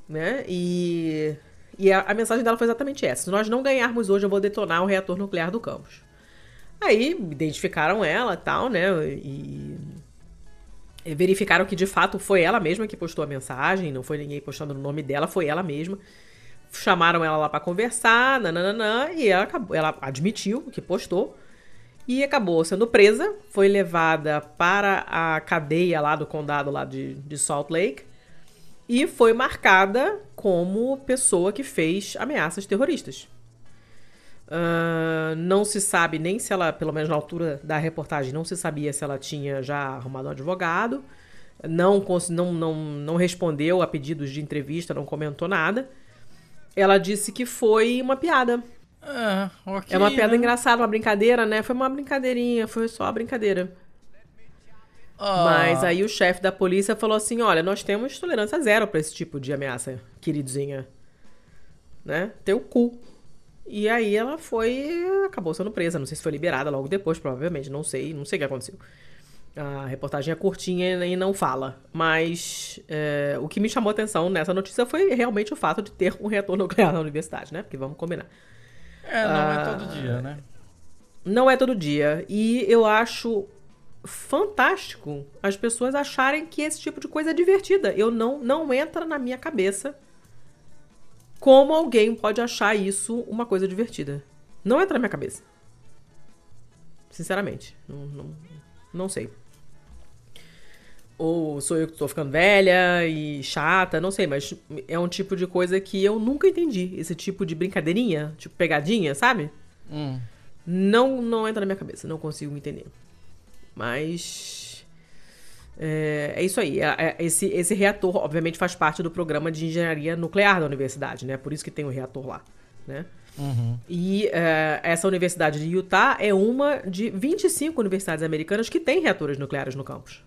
né? E, e a, a mensagem dela foi exatamente essa: se nós não ganharmos hoje, eu vou detonar o reator nuclear do campus. Aí identificaram ela e tal, né? E verificaram que de fato foi ela mesma que postou a mensagem, não foi ninguém postando o nome dela, foi ela mesma. Chamaram ela lá para conversar, nananã, e ela, acabou, ela admitiu que postou e acabou sendo presa, foi levada para a cadeia lá do condado lá de, de Salt Lake e foi marcada como pessoa que fez ameaças terroristas. Uh, não se sabe nem se ela, pelo menos na altura da reportagem, não se sabia se ela tinha já arrumado um advogado. Não, não, não, não respondeu a pedidos de entrevista, não comentou nada. Ela disse que foi uma piada. É, okay, é uma piada né? engraçada, uma brincadeira, né? Foi uma brincadeirinha, foi só uma brincadeira. Ah. Mas aí o chefe da polícia falou assim: olha, nós temos tolerância zero para esse tipo de ameaça, queridinha. Né? Teu cu. E aí ela foi. acabou sendo presa. Não sei se foi liberada logo depois, provavelmente. Não sei, não sei o que aconteceu. A reportagem é curtinha e não fala. Mas é, o que me chamou a atenção nessa notícia foi realmente o fato de ter um reator nuclear na universidade, né? Porque vamos combinar. É, não ah, é todo dia, né? Não é todo dia. E eu acho fantástico as pessoas acharem que esse tipo de coisa é divertida. Eu não, não entra na minha cabeça como alguém pode achar isso uma coisa divertida. Não entra na minha cabeça. Sinceramente. Não, não, não sei. Ou sou eu que tô ficando velha e chata, não sei, mas é um tipo de coisa que eu nunca entendi. Esse tipo de brincadeirinha, tipo pegadinha, sabe? Hum. Não, não entra na minha cabeça, não consigo entender. Mas. É, é isso aí. É, é, esse, esse reator, obviamente, faz parte do programa de engenharia nuclear da universidade, né? Por isso que tem o um reator lá, né? Uhum. E é, essa universidade de Utah é uma de 25 universidades americanas que tem reatores nucleares no campus.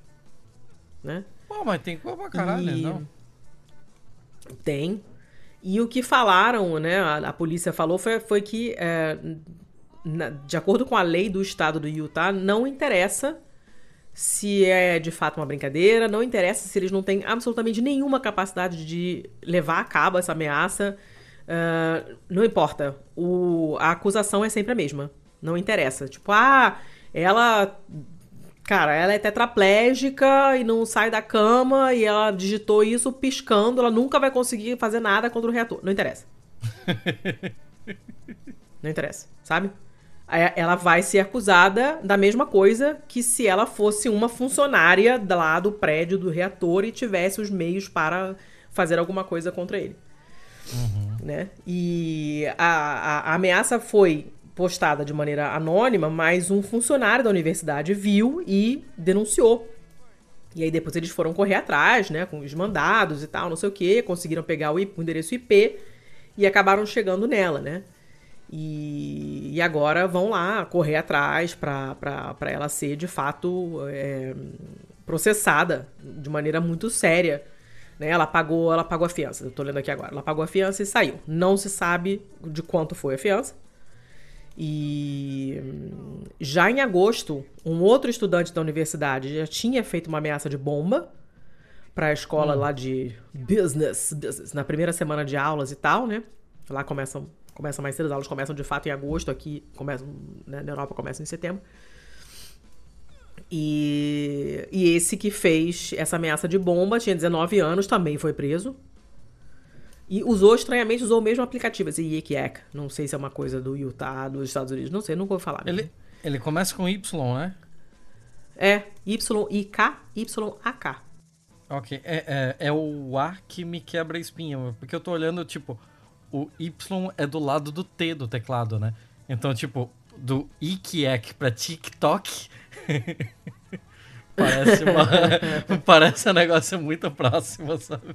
Né? Pô, mas tem coisa pra caralho, e... não? Tem. E o que falaram, né? A, a polícia falou foi, foi que, é, na, de acordo com a lei do estado do Utah, não interessa se é de fato uma brincadeira, não interessa se eles não têm absolutamente nenhuma capacidade de levar a cabo essa ameaça. Uh, não importa. O, a acusação é sempre a mesma. Não interessa. Tipo, ah, ela. Cara, ela é tetraplégica e não sai da cama e ela digitou isso piscando. Ela nunca vai conseguir fazer nada contra o reator. Não interessa. <laughs> não interessa, sabe? Ela vai ser acusada da mesma coisa que se ela fosse uma funcionária lá do prédio do reator e tivesse os meios para fazer alguma coisa contra ele. Uhum. Né? E a, a, a, ameaça foi postada de maneira anônima, mas um funcionário da universidade viu e denunciou. E aí depois eles foram correr atrás, né, com os mandados e tal, não sei o que, conseguiram pegar o, IP, o endereço IP e acabaram chegando nela, né? E, e agora vão lá correr atrás para ela ser de fato é, processada de maneira muito séria né? Ela pagou, ela pagou a fiança. Eu tô lendo aqui agora. Ela pagou a fiança e saiu. Não se sabe de quanto foi a fiança. E já em agosto, um outro estudante da universidade já tinha feito uma ameaça de bomba para a escola hum. lá de business, business, na primeira semana de aulas e tal, né? Lá começam, começam mais cedo, as aulas começam de fato em agosto, aqui começam, né, na Europa começam em setembro. E, e esse que fez essa ameaça de bomba tinha 19 anos, também foi preso. E usou, estranhamente, usou o mesmo aplicativo, esse Yik Não sei se é uma coisa do Utah, dos Estados Unidos, não sei, nunca vou falar. Ele, ele começa com Y, né? É, Y-I-K, Y-A-K. Ok, é, é, é, o A que me quebra a espinha, porque eu tô olhando, tipo, o Y é do lado do T do teclado, né? Então, tipo, do Ikiek pra TikTok <laughs> parece, uma, <laughs> parece um negócio muito próximo, sabe?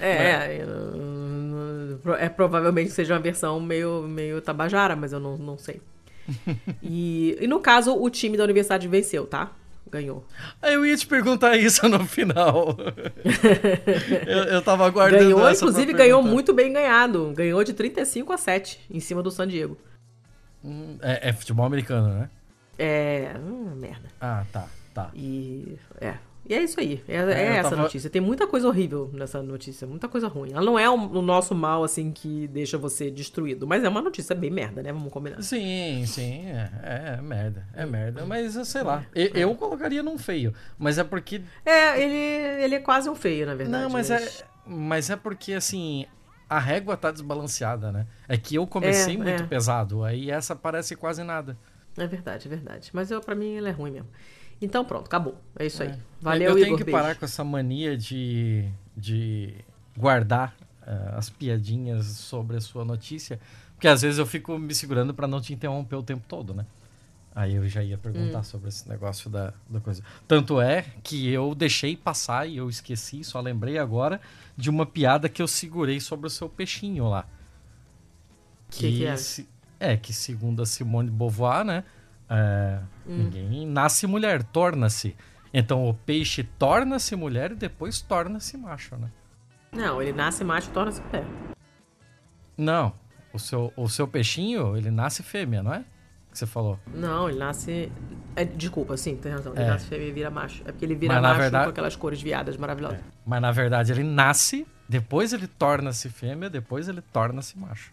É, mas... é, provavelmente seja uma versão meio, meio tabajara, mas eu não, não sei. <laughs> E, e no caso, o time da universidade venceu, tá? Ganhou. Eu ia te perguntar isso no final. <laughs> eu, eu tava aguardando. Ganhou, inclusive ganhou muito bem ganhado. Ganhou de 35 a 7 em cima do San Diego. Hum, é, é futebol americano, né? É. Hum, merda. Ah, tá, tá. E. É. E é isso aí. É, é, é essa tava... notícia. Tem muita coisa horrível nessa notícia. Muita coisa ruim. Ela não é o, o, nosso mal, assim, que deixa você destruído. Mas é uma notícia bem merda, né? Vamos combinar. Sim, sim. É, é, é merda. É merda. Mas, sei lá. Eu, eu, colocaria num feio. Mas é porque. É, ele, ele é quase um feio, na verdade. Não, mas, mas... é. Mas é porque, assim. A régua tá desbalanceada, né? É que eu comecei é, muito é. pesado. Aí essa parece quase nada. É verdade, é verdade. Mas eu, pra mim ele é ruim mesmo. Então pronto, acabou. É isso aí. É. Valeu, Eu tenho Igor, que beijo. parar com essa mania de, de guardar uh, as piadinhas sobre a sua notícia, porque às vezes eu fico me segurando para não te interromper o tempo todo, né? Aí eu já ia perguntar hum. sobre esse negócio da, da coisa. Tanto é que eu deixei passar e eu esqueci, só lembrei agora de uma piada que eu segurei sobre o seu peixinho lá. Que, que, que é? Se, é, que segundo a Simone de Beauvoir, né? É, hum. Ninguém nasce mulher, torna-se. Então o peixe torna-se mulher e depois torna-se macho, né? Não, ele nasce macho e torna-se mulher. Não, o seu, o seu peixinho, ele nasce fêmea, não é? Que você falou. Não, ele nasce. É, desculpa, sim, tem razão. Ele é. nasce fêmea e vira macho. É porque ele vira Mas, macho verdade... com aquelas cores viadas maravilhosas. É. Mas na verdade ele nasce, depois ele torna-se fêmea, depois ele torna-se macho.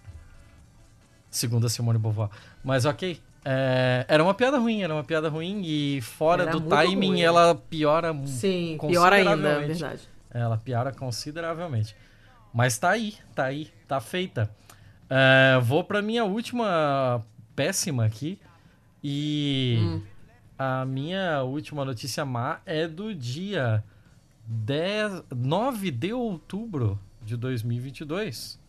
Segundo a Simone Beauvoir. Mas ok, é, era uma piada ruim, era uma piada ruim e fora era do timing ruim. ela piora Sim, pior ainda, é verdade. Ela piora consideravelmente. Mas tá aí, tá aí, tá feita. É, vou pra minha última péssima aqui. E hum. a minha última notícia má é do dia 10, 9 de outubro de 2022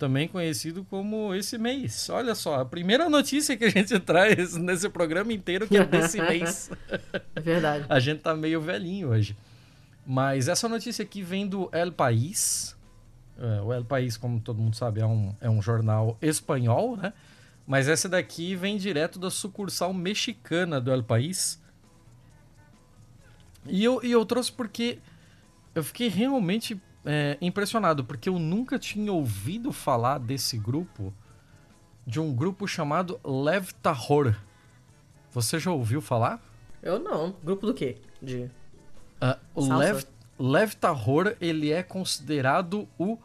também conhecido como esse mês. Olha só, a primeira notícia que a gente <laughs> traz nesse programa inteiro que é desse <laughs> mês. É verdade. a gente tá meio velhinho hoje. Mas essa notícia aqui vem do El País. É, o El País, como todo mundo sabe, é um, é um jornal espanhol, né? Mas essa daqui vem direto da sucursal mexicana do El País. E eu, e eu trouxe porque eu fiquei realmente é, impressionado, porque eu nunca tinha ouvido falar desse grupo, de um grupo chamado Lev Tahor. Você já ouviu falar? Eu não. Grupo do quê? De. Uh, o Lev, Lev Tahor, ele é considerado o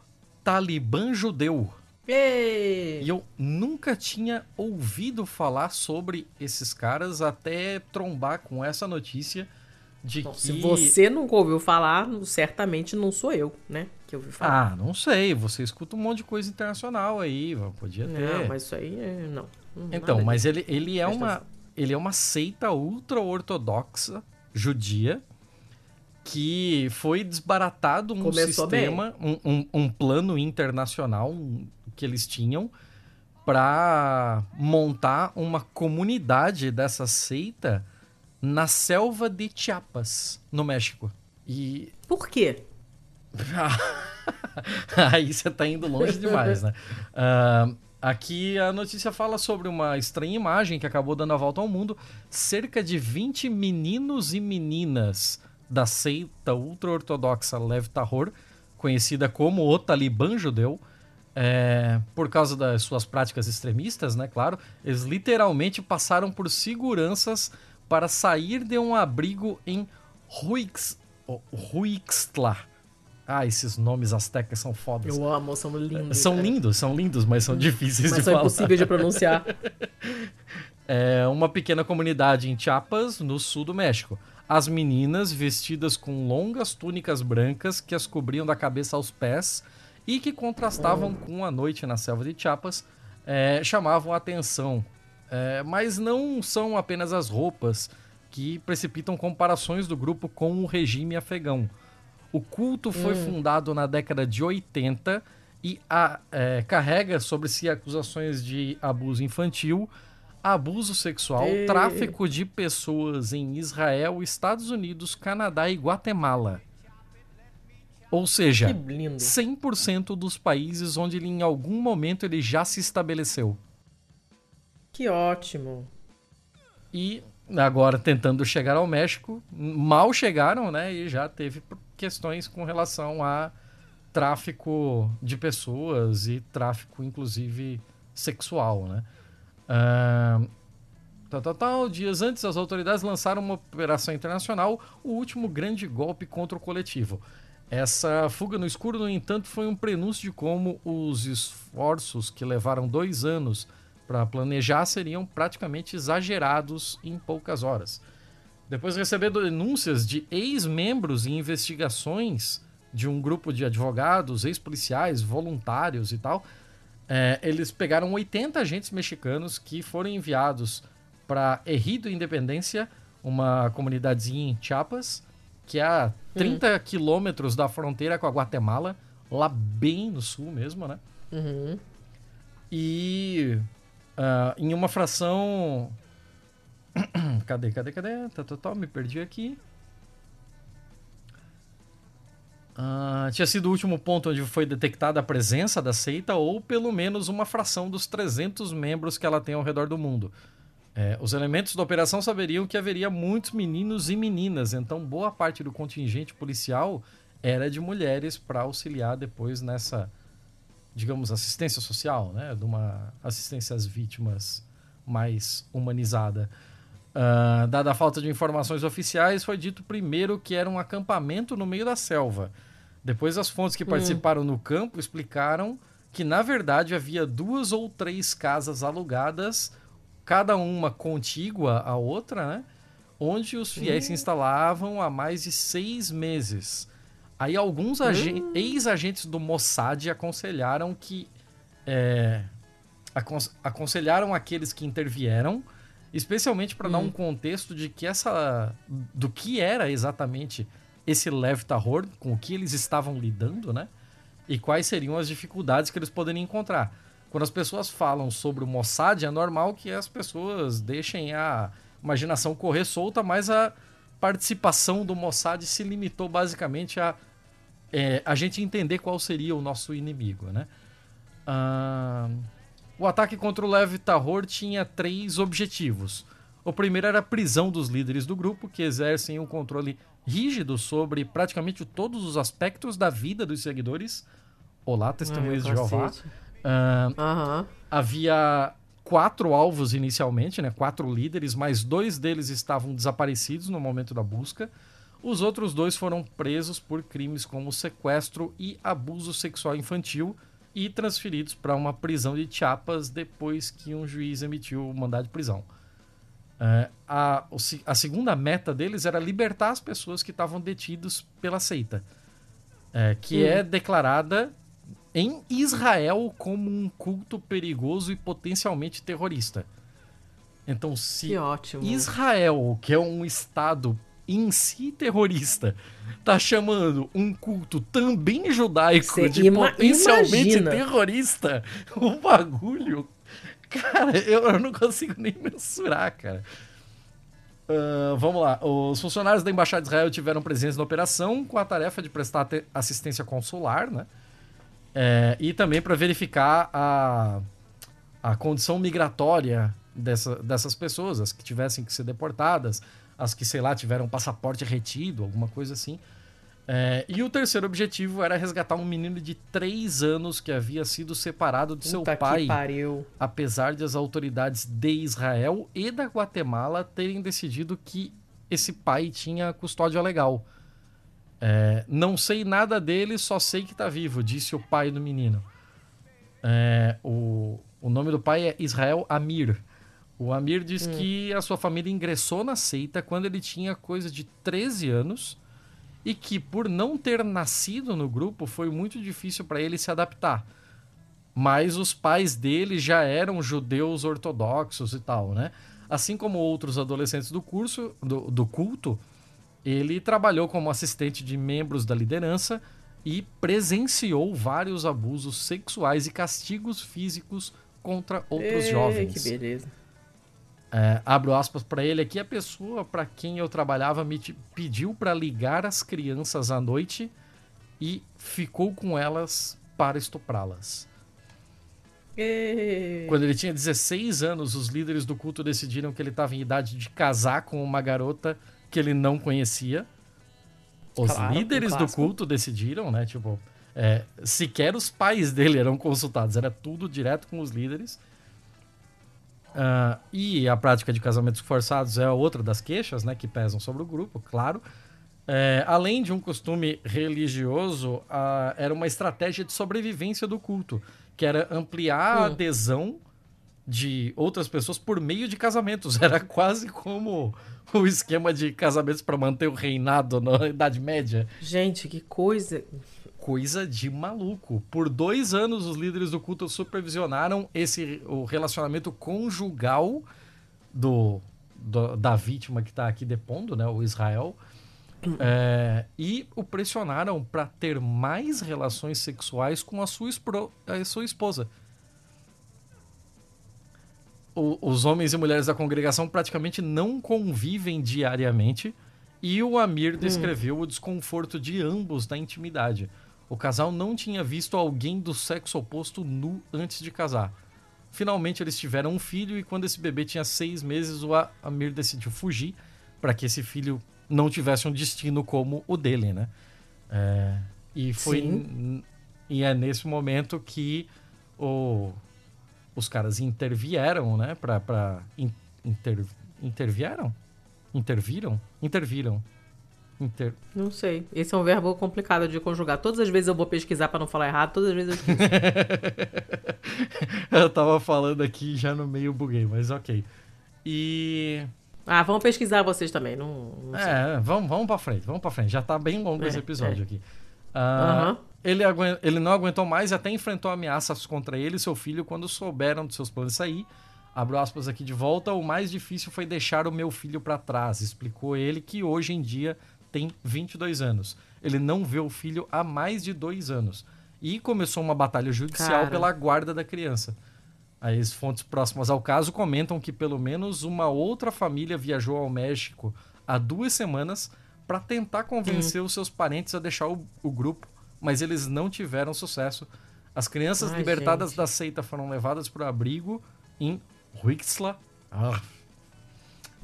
Talibã judeu. Ei! E eu nunca tinha ouvido falar sobre esses caras até trombar com essa notícia de Bom, que... Se você nunca ouviu falar, certamente não sou eu, né? Que ouvi falar. Ah, não sei. Você escuta um monte de coisa internacional aí, podia ter. Não, mas isso aí é... não. então, mas ele, ele é uma ele é uma seita ultra ortodoxa judia que foi desbaratado um Começou sistema, um, um, um, plano internacional que eles tinham para montar uma comunidade dessa seita na selva de Chiapas, no México. E. Por quê? <laughs> Aí você tá indo longe demais, né? Uh, aqui a notícia fala sobre uma estranha imagem que acabou dando a volta ao mundo. Cerca de 20 meninos e meninas da seita ultra-ortodoxa Lev Tahor, conhecida como o Talibã judeu, é, por causa das suas práticas extremistas, né? Claro, eles literalmente passaram por seguranças para sair de um abrigo em Ruix, Ruixtla. Ah, esses nomes astecas são fodas. Eu amo, são lindos. São lindos, são lindos, mas são difíceis mas de são falar. impossíveis de pronunciar. <laughs> é uma pequena comunidade em Chiapas, no sul do México. As meninas vestidas com longas túnicas brancas que as cobriam da cabeça aos pés e que contrastavam hum. com a noite na selva de Chiapas, é, chamavam a atenção é, mas não são apenas as roupas que precipitam comparações do grupo com o regime afegão. O culto foi hum. fundado na década de 80 e a, é, carrega sobre si acusações de abuso infantil, abuso sexual, e... tráfico de pessoas em Israel, Estados Unidos, Canadá e Guatemala. Ou seja, 100% dos países onde ele em algum momento ele já se estabeleceu. Que ótimo. E agora tentando chegar ao México, mal chegaram, né? E já teve questões com relação a tráfico de pessoas e tráfico, inclusive, sexual, né? Uh, Tal, tal, tal. Dias antes, as autoridades lançaram uma operação internacional, o último grande golpe contra o coletivo. Essa fuga no escuro, no entanto, foi um prenúncio de como os esforços que levaram dois anos para planejar seriam praticamente exagerados em poucas horas. Depois de receber denúncias de ex-membros e investigações de um grupo de advogados, ex-policiais, voluntários e tal, é, eles pegaram 80 agentes mexicanos que foram enviados para Ejido Independência, uma comunidadezinha em Chiapas, que é a 30 uhum. quilômetros da fronteira com a Guatemala, lá bem no sul mesmo, né? Uhum. E uh, em uma fração. <clears throat> cadê, cadê, cadê? Tá, tá, tá, me perdi aqui. Uh, tinha sido o último ponto onde foi detectada a presença da seita, ou pelo menos uma fração dos 300 membros que ela tem ao redor do mundo. É, os elementos da operação saberiam que haveria muitos meninos e meninas, então boa parte do contingente policial era de mulheres para auxiliar depois nessa, digamos, assistência social, né? De uma assistência às vítimas mais humanizada. Uh, dada a falta de informações oficiais, foi dito primeiro que era um acampamento no meio da selva. Depois, as fontes que hum. participaram no campo explicaram que, na verdade, havia duas ou três casas alugadas cada uma contígua à outra, né? Onde os fiéis uhum. se instalavam há mais de seis meses. Aí alguns uhum. ex-agentes do Mossad aconselharam que é, aconselharam aqueles que intervieram, especialmente para dar um hum. contexto de que essa do que era exatamente esse Lev Tahor, com o que eles estavam lidando, né? E quais seriam as dificuldades que eles poderiam encontrar. Quando as pessoas falam sobre o Mossad, é normal que as pessoas deixem a imaginação correr solta, mas a participação do Mossad se limitou basicamente a é, a gente entender qual seria o nosso inimigo, né? Ah, o ataque contra o Lev Tahor tinha três objetivos. O primeiro era a prisão dos líderes do grupo, que exercem um controle rígido sobre praticamente todos os aspectos da vida dos seguidores. Olá, testemunhas de Jeová. Havia quatro alvos inicialmente, né? Quatro líderes, mas dois deles estavam desaparecidos no momento da busca. Os outros dois foram presos por crimes como sequestro e abuso sexual infantil e transferidos para uma prisão de Chiapas depois que um juiz emitiu o mandado de prisão. Uh, a, a, segunda meta deles era libertar as pessoas que estavam detidas pela seita, uh, que hum. é declarada em Israel como um culto perigoso e potencialmente terrorista. Então, se Israel, que é um estado em si terrorista, tá chamando um culto também judaico Cê de ima potencialmente imagina. terrorista, o bagulho. Cara, eu, eu não consigo nem mensurar, cara. Uh, vamos lá. Os funcionários da Embaixada de Israel tiveram presença na operação com a tarefa de prestar assistência consular, né? É, e também para verificar a, a condição migratória dessa, dessas pessoas, as que tivessem que ser deportadas, as que, sei lá, tiveram passaporte retido, alguma coisa assim. É, e o terceiro objetivo era resgatar um menino de 3 anos que havia sido separado de Puta seu pai. Apesar de as autoridades de Israel e da Guatemala terem decidido que esse pai tinha custódia legal. É, não sei nada dele, só sei que está vivo, disse o pai do menino. É, o, o nome do pai é Israel Amir. O Amir diz hum. que a sua família ingressou na seita quando ele tinha coisa de 13 anos e que, por não ter nascido no grupo, foi muito difícil para ele se adaptar. Mas os pais dele já eram judeus ortodoxos e tal, né? Assim como outros adolescentes do curso, do, do culto, ele trabalhou como assistente de membros da liderança e presenciou vários abusos sexuais e castigos físicos contra outros Ei, jovens. Que beleza. É, abro aspas para ele aqui. A pessoa para quem eu trabalhava me pediu para ligar as crianças à noite e ficou com elas para estuprá-las. Quando ele tinha 16 anos, os líderes do culto decidiram que ele estava em idade de casar com uma garota que ele não conhecia. Os claro, líderes um do culto decidiram, né? Tipo, é, sequer os pais dele eram consultados, era tudo direto com os líderes. Uh, e a prática de casamentos forçados é outra das queixas né, que pesam sobre o grupo, claro. É, além de um costume religioso, uh, era uma estratégia de sobrevivência do culto, que era ampliar a adesão de outras pessoas por meio de casamentos. <laughs> Era quase como o esquema de casamentos para manter o reinado na <laughs> Idade Média. Gente, que coisa. Coisa de maluco. Por dois anos, os líderes do culto supervisionaram esse o relacionamento conjugal do, do da vítima que está aqui depondo, né, o Israel. É, e o pressionaram para ter mais relações sexuais com a sua, espro, a sua esposa o, os homens e mulheres da congregação praticamente não convivem diariamente e o Amir hum. descreveu hum. o desconforto de ambos na intimidade. O casal não tinha visto alguém do sexo oposto nu antes de casar. Finalmente eles tiveram um filho e quando esse bebê tinha seis meses, o Amir decidiu fugir para que esse filho não tivesse um destino como o dele, né? É, e foi e é nesse momento que o os caras intervieram, né? Pra, pra inter, intervieram? Interviram? Interviram. Inter... Não sei. Esse é um verbo complicado de conjugar. Todas as vezes eu vou pesquisar para não falar errado, todas as vezes eu esqueço. <laughs> eu tava falando aqui já no meio buguei, mas ok. E. Ah, vamos pesquisar vocês também. Não, não é, vamos, vamos pra frente, vamos pra frente. Já tá bem longo é, esse episódio é. aqui. Uh, uhum. Ele, ele não aguentou mais e até enfrentou ameaças contra ele e seu filho quando souberam dos seus planos sair. Abro aspas aqui de volta. O mais difícil foi deixar o meu filho para trás, explicou ele, que hoje em dia tem 22 anos. Ele não vê o filho há mais de dois anos. E começou uma batalha judicial Cara. pela guarda da criança. As fontes próximas ao caso comentam que pelo menos uma outra família viajou ao México há duas semanas para tentar convencer hum. os seus parentes a deixar o, o, grupo, mas eles não tiveram sucesso. As crianças Ai, libertadas gente. da seita foram levadas para o abrigo em Huixla. Ah.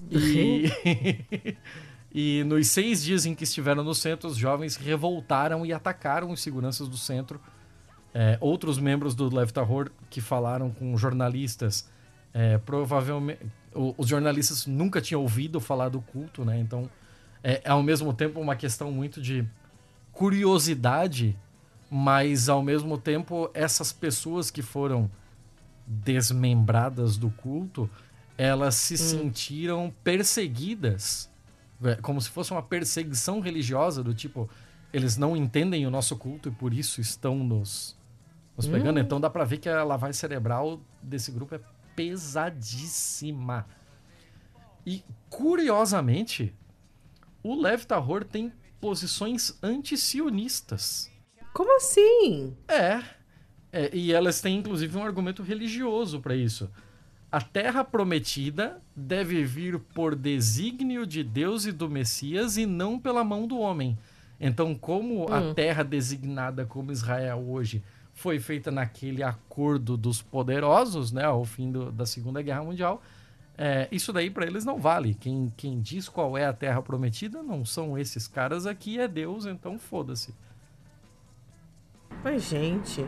E... <laughs> <laughs> e nos seis dias em que estiveram no centro, os jovens revoltaram e atacaram os seguranças do centro. É, outros membros do Left Horror que falaram com jornalistas, é, provavelmente os jornalistas nunca tinham ouvido falar do culto, né? Então é, é ao mesmo tempo uma questão muito de curiosidade, mas ao mesmo tempo essas pessoas que foram desmembradas do culto, elas se hum. sentiram perseguidas, é, como se fosse uma perseguição religiosa do tipo eles não entendem o nosso culto e por isso estão nos, nos pegando. Hum. Então dá pra ver que a lavagem cerebral desse grupo é pesadíssima. E curiosamente, o Lev Tahor tem posições anti-sionistas. Como assim? É, é, e elas têm inclusive um argumento religioso para isso. A terra prometida deve vir por desígnio de Deus e do Messias e não pela mão do homem. Então, como hum. a terra designada como Israel hoje foi feita naquele acordo dos poderosos, né, ao fim do, da Segunda Guerra Mundial, é, isso daí para eles não vale. Quem, quem diz qual é a terra prometida não são esses caras aqui, é Deus, então foda-se. Mas, gente.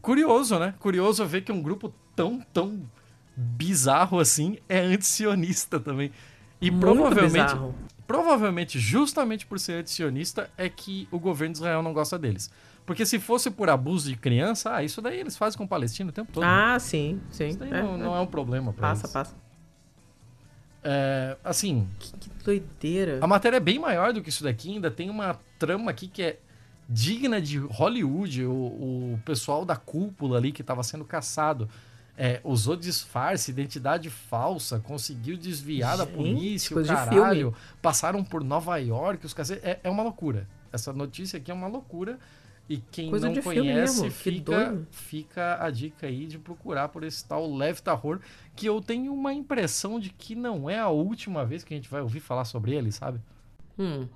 Curioso, né? Curioso ver que um grupo tão, tão bizarro assim é antisionista também. E Muito provavelmente. Bizarro. Provavelmente, justamente por ser antisionista, é que o governo de Israel não gosta deles. Porque se fosse por abuso de criança, ah, isso daí eles fazem com o palestino o tempo todo. Ah, né? sim, sim. Isso daí é, não, é. não, é. um problema pra passa, eles. Passa, passa. É, assim. Que, que, doideira. A matéria é bem maior do que isso daqui. Ainda tem uma trama aqui que é digna de Hollywood. O, o pessoal da cúpula ali que estava sendo caçado. É, usou disfarce, identidade falsa, conseguiu desviar Gente, da polícia, o caralho. Passaram por Nova York, os caras. É, é uma loucura. Essa notícia aqui é uma loucura. E quem Coisa não conhece, fica, fica a dica aí de procurar por esse tal Lev Tahor, que eu tenho uma impressão de que não é a última vez que a gente vai ouvir falar sobre ele, sabe? Hum.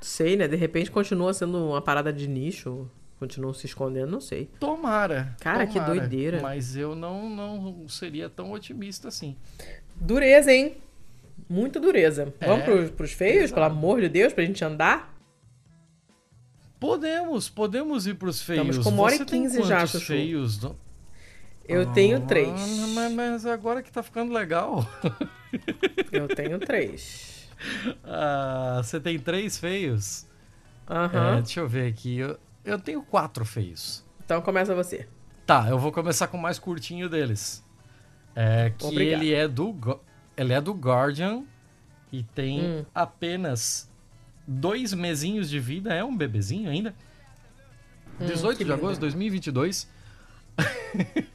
Sei, né? De repente continua sendo uma parada de nicho, continua se escondendo, não sei. Tomara. Cara, tomara, que doideira. Mas eu não, não seria tão otimista assim. Dureza, hein? Muita dureza. É, Vamos pros, pros feios, exato. pelo amor de Deus, pra gente andar? Podemos, podemos ir pros feios. Estamos com uma hora e quinze já, feios? Não? Eu tenho três. Ah, mas, mas agora que tá ficando legal. <laughs> Eu tenho três. Ah, você tem três feios? Aham. É, deixa eu ver aqui. Eu, eu tenho quatro feios. Então começa você. Tá, eu vou começar com o mais curtinho deles. É que Obrigado. ele é do ele é do Guardian e tem Hum. apenas dois mesinhos de vida, é um bebezinho ainda. 18 Hum, que de agosto de lindo. 2022. <laughs>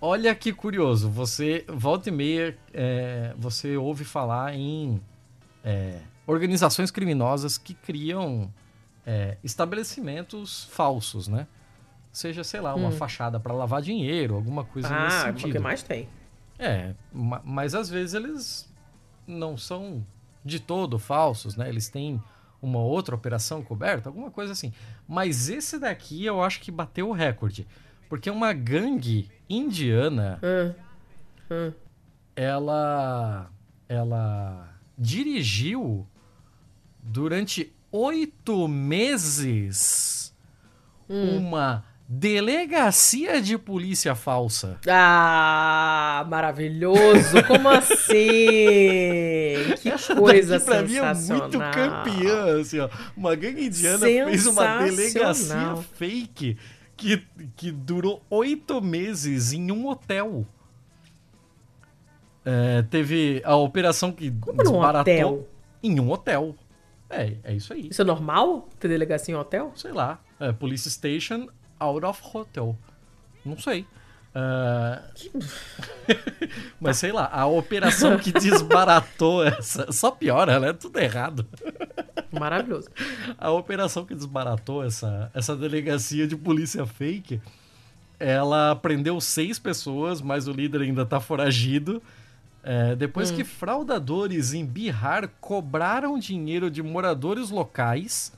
Olha que curioso, você volta e meia é, você ouve falar em é, organizações criminosas que criam é, estabelecimentos falsos, né? Seja, sei lá, uma Hum. fachada para lavar dinheiro, alguma coisa nesse Ah, sentido. o que mais tem? É, ma- mas às vezes eles não são de todo falsos, né? Eles têm uma outra operação coberta, alguma coisa assim. Mas esse daqui eu acho que bateu o recorde. Porque uma gangue indiana, Ah, ah. ela. Ela dirigiu durante oito meses uma delegacia de polícia falsa. Ah, maravilhoso! Como assim? <laughs> Que coisa daqui pra mim é sensacional. muito campeã, assim, ó. Uma gangue indiana fez uma delegacia Sensacional. fake que, que durou oito meses em um hotel. É, teve a operação que Como num desbaratou hotel? em um hotel. É, é isso aí. Isso é normal? Ter delegacia em hotel? Sei lá. É, police station out of hotel. Não sei. Ah, <laughs> Mas sei lá, a operação que desbaratou <laughs> essa. Só piora, né? Tudo errado. Maravilhoso. <laughs> A operação que desbaratou essa, essa delegacia de polícia fake, ela prendeu seis pessoas, mas o líder ainda tá foragido. É, depois que fraudadores em Bihar cobraram dinheiro de moradores locais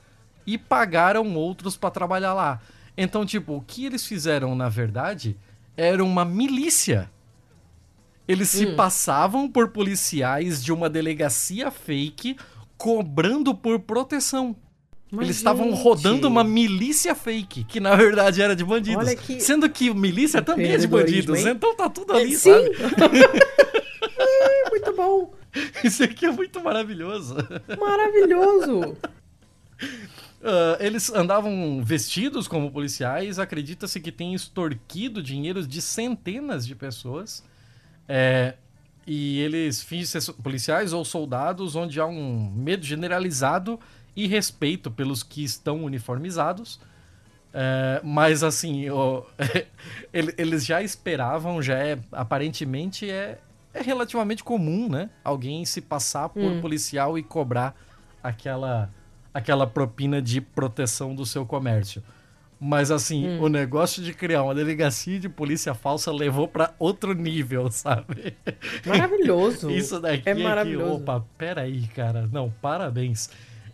e pagaram outros para trabalhar lá. Então, tipo, o que eles fizeram, na verdade, era uma milícia. Eles se passavam por policiais de uma delegacia fake cobrando por proteção. Mas, Eles estavam rodando uma milícia fake, que na verdade era de bandidos. Que Sendo que milícia também é de bandidos, hein? então tá tudo ali, Sim! sabe? <laughs> Muito bom! Isso aqui é muito maravilhoso. Maravilhoso! <laughs> Ah, eles andavam vestidos como policiais, acredita-se que tem extorquido dinheiros de centenas de pessoas. É, e eles fingem ser policiais ou soldados, onde há um medo generalizado e respeito pelos que estão uniformizados. É, mas assim, o- <laughs> ele- eles já esperavam, já é aparentemente é, é relativamente comum, né? Alguém se passar por Hum. policial e cobrar aquela aquela propina de proteção do seu comércio. Mas assim, Hum. o negócio de criar uma delegacia de polícia falsa levou pra outro nível, <laughs> sabe? Maravilhoso! Isso daqui é é que, maravilhoso. opa, peraí, cara. Não, parabéns.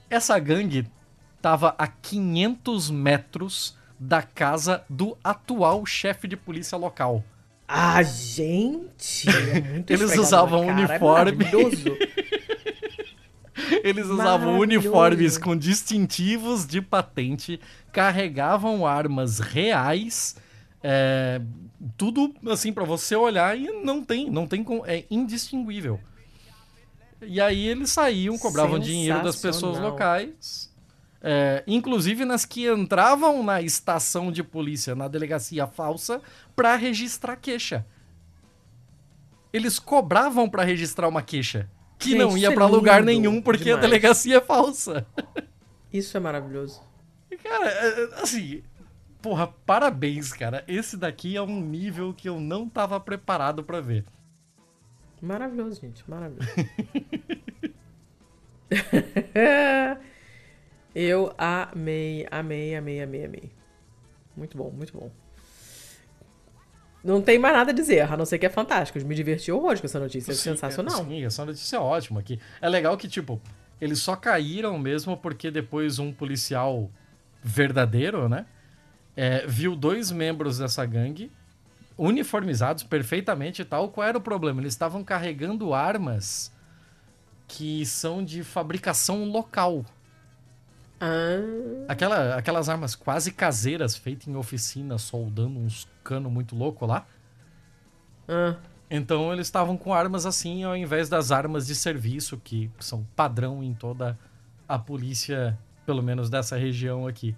Essa gangue tava a 500 metros da casa do atual chefe de polícia local. Ah, gente! É <laughs> Eles usavam cara, uniforme. É maravilhoso. <laughs> Eles usavam uniformes com distintivos de patente, carregavam armas reais, é, tudo assim pra você olhar e não tem, não tem, com- é indistinguível. E aí eles saíam, cobravam dinheiro das pessoas locais, é, inclusive nas que entravam na estação de polícia, na delegacia falsa, pra registrar queixa. Eles cobravam pra registrar uma queixa. Que Gente, não ia é pra lugar nenhum porque demais. a delegacia é falsa. Isso é maravilhoso. Cara, é, é, assim, porra, parabéns, cara. Esse daqui é um nível que eu não tava preparado pra ver. Maravilhoso, gente. Maravilhoso. <laughs> <laughs> Eu amei, amei, amei, amei, amei. Muito bom, muito bom. Não tem mais nada a dizer, a não ser que é fantástico. Me diverti horrores com essa notícia. É Sim, sensacional. Sim, essa notícia é ótima aqui. É legal que, tipo, eles só caíram mesmo porque depois um policial verdadeiro, né? é, viu dois membros dessa gangue uniformizados perfeitamente e tal. Qual era o problema? Eles estavam carregando armas que são de fabricação local. Ah, Aquela, aquelas armas quase caseiras feitas em oficina, soldando uns cano muito louco lá. Ah, Então eles estavam com armas assim, ao invés das armas de serviço, que são padrão em toda a polícia, pelo menos dessa região aqui.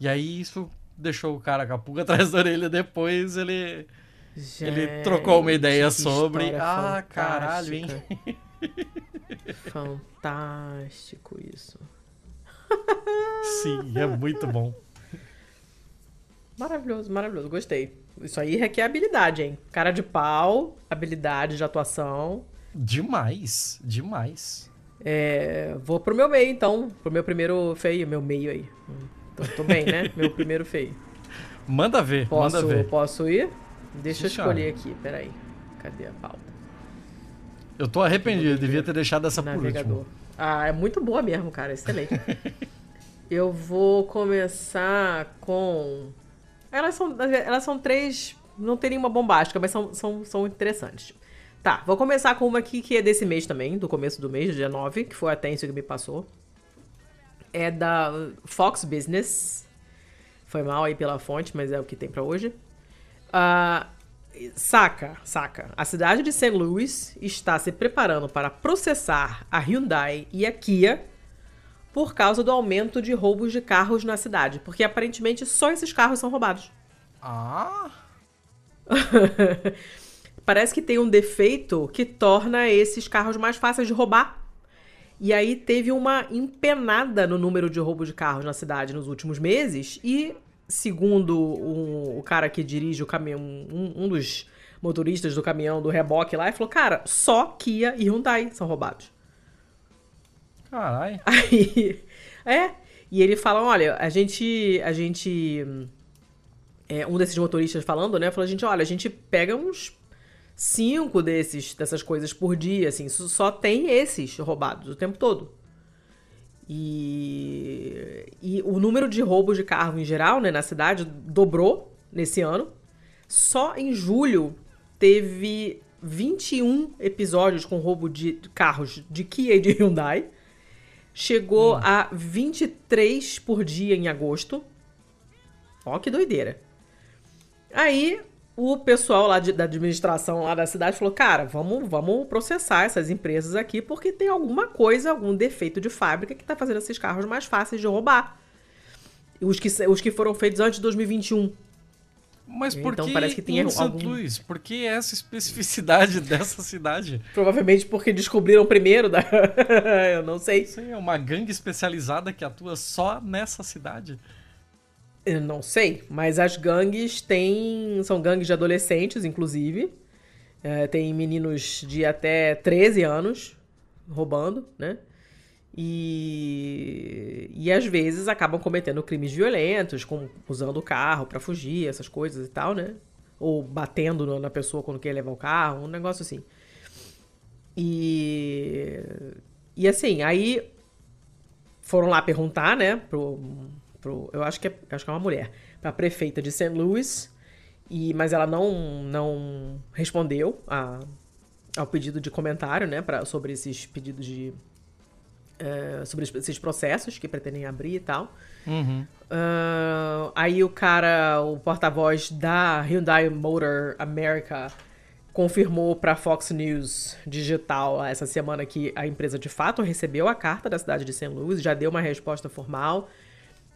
E aí isso deixou o cara com a pulga <laughs> atrás da orelha. Depois ele, ele gente, trocou uma ideia sobre. Ah, caralho, hein? <laughs> Fantástico isso. Sim, é muito bom. Maravilhoso, maravilhoso. Gostei. Isso aí requer habilidade, hein? Cara de pau, habilidade de atuação. Demais, demais. É, vou pro meu meio, então. Pro meu primeiro feio, meu meio aí. Tô, tô bem, né? <laughs> Meu primeiro feio. Manda ver, Posso, manda ver. posso ir? Deixa eu Sim, escolher aqui, peraí. Cadê a pauta? Eu tô arrependido, eu devia ter deixado essa por Navegador. último. Ah, é muito boa mesmo, cara. Excelente. <laughs> eu vou começar com. Elas são, elas são três. Não tem nenhuma bombástica, mas são, são, são interessantes. Tá, vou começar com uma aqui que é desse mês também, do começo do mês, dia 9, que foi a Têncio que me passou. É da Fox Business. Foi mal aí pela fonte, mas é o que tem pra hoje. Ah, saca, saca. A cidade de St. Louis está se preparando para processar a Hyundai e a Kia por causa do aumento de roubos de carros na cidade, porque aparentemente só esses carros são roubados. Ah, <laughs> Parece que tem um defeito que torna esses carros mais fáceis de roubar. E aí teve uma empenada no número de roubos de carros na cidade nos últimos meses. E, segundo um- o cara que dirige o caminhão, um, um dos motoristas do caminhão do reboque lá, ele falou: Cara, só Kia e Hyundai são roubados. caralho. Aí, é. E ele fala, olha, a gente, a gente, é, um desses motoristas falando, né, falou, a gente, olha, a gente pega uns cinco desses, dessas coisas por dia, assim, só tem esses roubados o tempo todo. E, e o número de roubos de carro em geral, né, na cidade, dobrou nesse ano. Só em julho teve 21 episódios com roubo de carros de Kia e de Hyundai. Chegou a 23 por dia em agosto. Ó, que doideira. Aí o pessoal lá de- da administração lá da cidade falou: cara, vamos, vamos processar essas empresas aqui porque tem alguma coisa, algum defeito de fábrica que tá fazendo esses carros mais fáceis de roubar. Os que, os que foram feitos antes de 2021. Mas por Então que parece que tem em algum-. Louis? Por que essa especificidade <laughs> dessa cidade? Provavelmente porque descobriram primeiro da. <laughs> Eu não sei. Aí é uma gangue especializada que atua só nessa cidade? Eu não sei, mas as gangues têm. São gangues de adolescentes, inclusive. É, tem meninos de até 13 anos roubando, né? E, e às vezes acabam cometendo crimes violentos, como usando o carro pra fugir, essas coisas e tal, né? Ou batendo na pessoa quando quer levar o carro, um negócio assim. E, e assim, aí foram lá perguntar, né, pro, pro eu acho que é, acho que é uma mulher, pra prefeita de St. Louis, e mas ela não não respondeu a, ao pedido de comentário, né, pra, sobre esses pedidos de eh, sobre esses processos que pretendem abrir e tal. Uhum. Ah, aí o cara, o porta-voz da Hyundai Motor America, confirmou para Fox News Digital essa semana que a empresa de fato recebeu a carta da cidade de St. Louis, já deu uma resposta formal.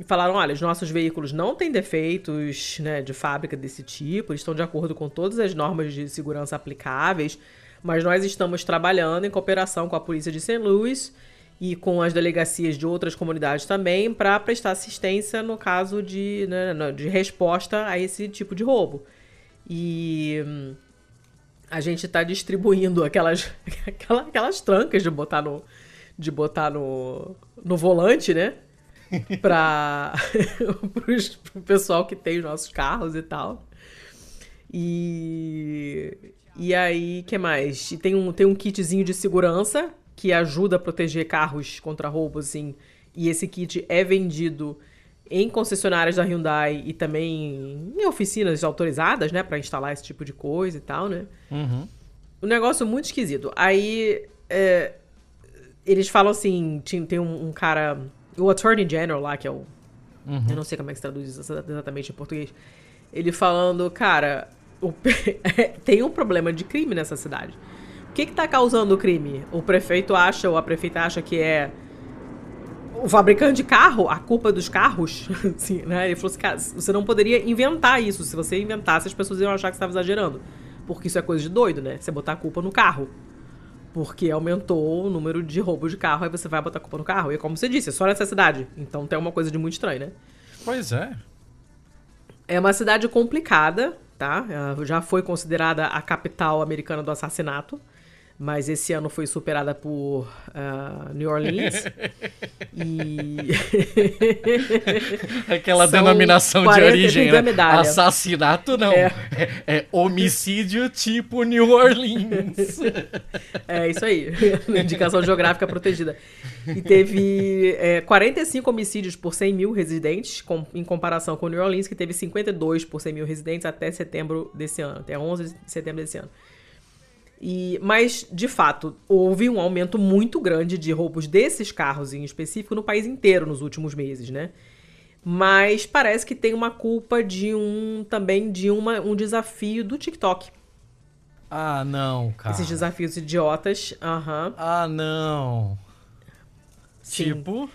E falaram: olha, os nossos veículos não têm defeitos né, de fábrica desse tipo, estão de acordo com todas as normas de segurança aplicáveis, mas nós estamos trabalhando em cooperação com a polícia de St. Louis e com as delegacias de outras comunidades também para prestar assistência no caso de, né, de resposta a esse tipo de roubo. E hum, a gente está distribuindo aquelas, <laughs> aquela- aquelas trancas de botar no, de botar no, no volante, né? <laughs> para <laughs> o pessoal que tem os nossos carros e tal. E, e aí, que mais? E tem um, tem um kitzinho de segurança que ajuda a proteger carros contra roubos, assim. E esse kit é vendido em concessionárias da Hyundai e também em oficinas autorizadas, né, para instalar esse tipo de coisa e tal, né? Uhum. Um negócio muito esquisito. Aí, é, eles falam assim, tem um, um cara, o Attorney General lá, que é o Uhum. eu não sei como é que se traduz isso exatamente em português. Ele falando, cara, o, <laughs> tem um problema de crime nessa cidade. O que está causando o crime? O prefeito acha, ou a prefeita acha que é o fabricante de carro, a culpa dos carros, <laughs> assim, né? Ele falou assim, cara, você não poderia inventar isso. Se você inventasse, as pessoas iam achar que você estava exagerando. Porque isso é coisa de doido, né? Você botar a culpa no carro. Porque aumentou o número de roubos de carro, aí você vai botar a culpa no carro. E como você disse, é só nessa cidade. Então tem uma coisa de muito estranho, né? Pois é. É uma cidade complicada, tá? Ela já foi considerada a capital americana do assassinato mas esse ano foi superada por uh, New Orleans. <laughs> e. <laughs> Aquela denominação de origem, né? Assassinato não. É. É, é. homicídio tipo New Orleans. <laughs> é isso aí. Indicação geográfica protegida. E teve é, 45 homicídios por 100 mil residentes, com, em comparação com New Orleans, que teve 52 por 100 mil residentes até setembro desse ano, até 11 de setembro desse ano. E, mas, de fato, houve um aumento muito grande de roubos desses carros em específico no país inteiro nos últimos meses, né? Mas parece que tem uma culpa de um também de uma, um desafio do TikTok. Ah, não, cara. Esses desafios idiotas. Uhum. Ah, não. Sim. Tipo.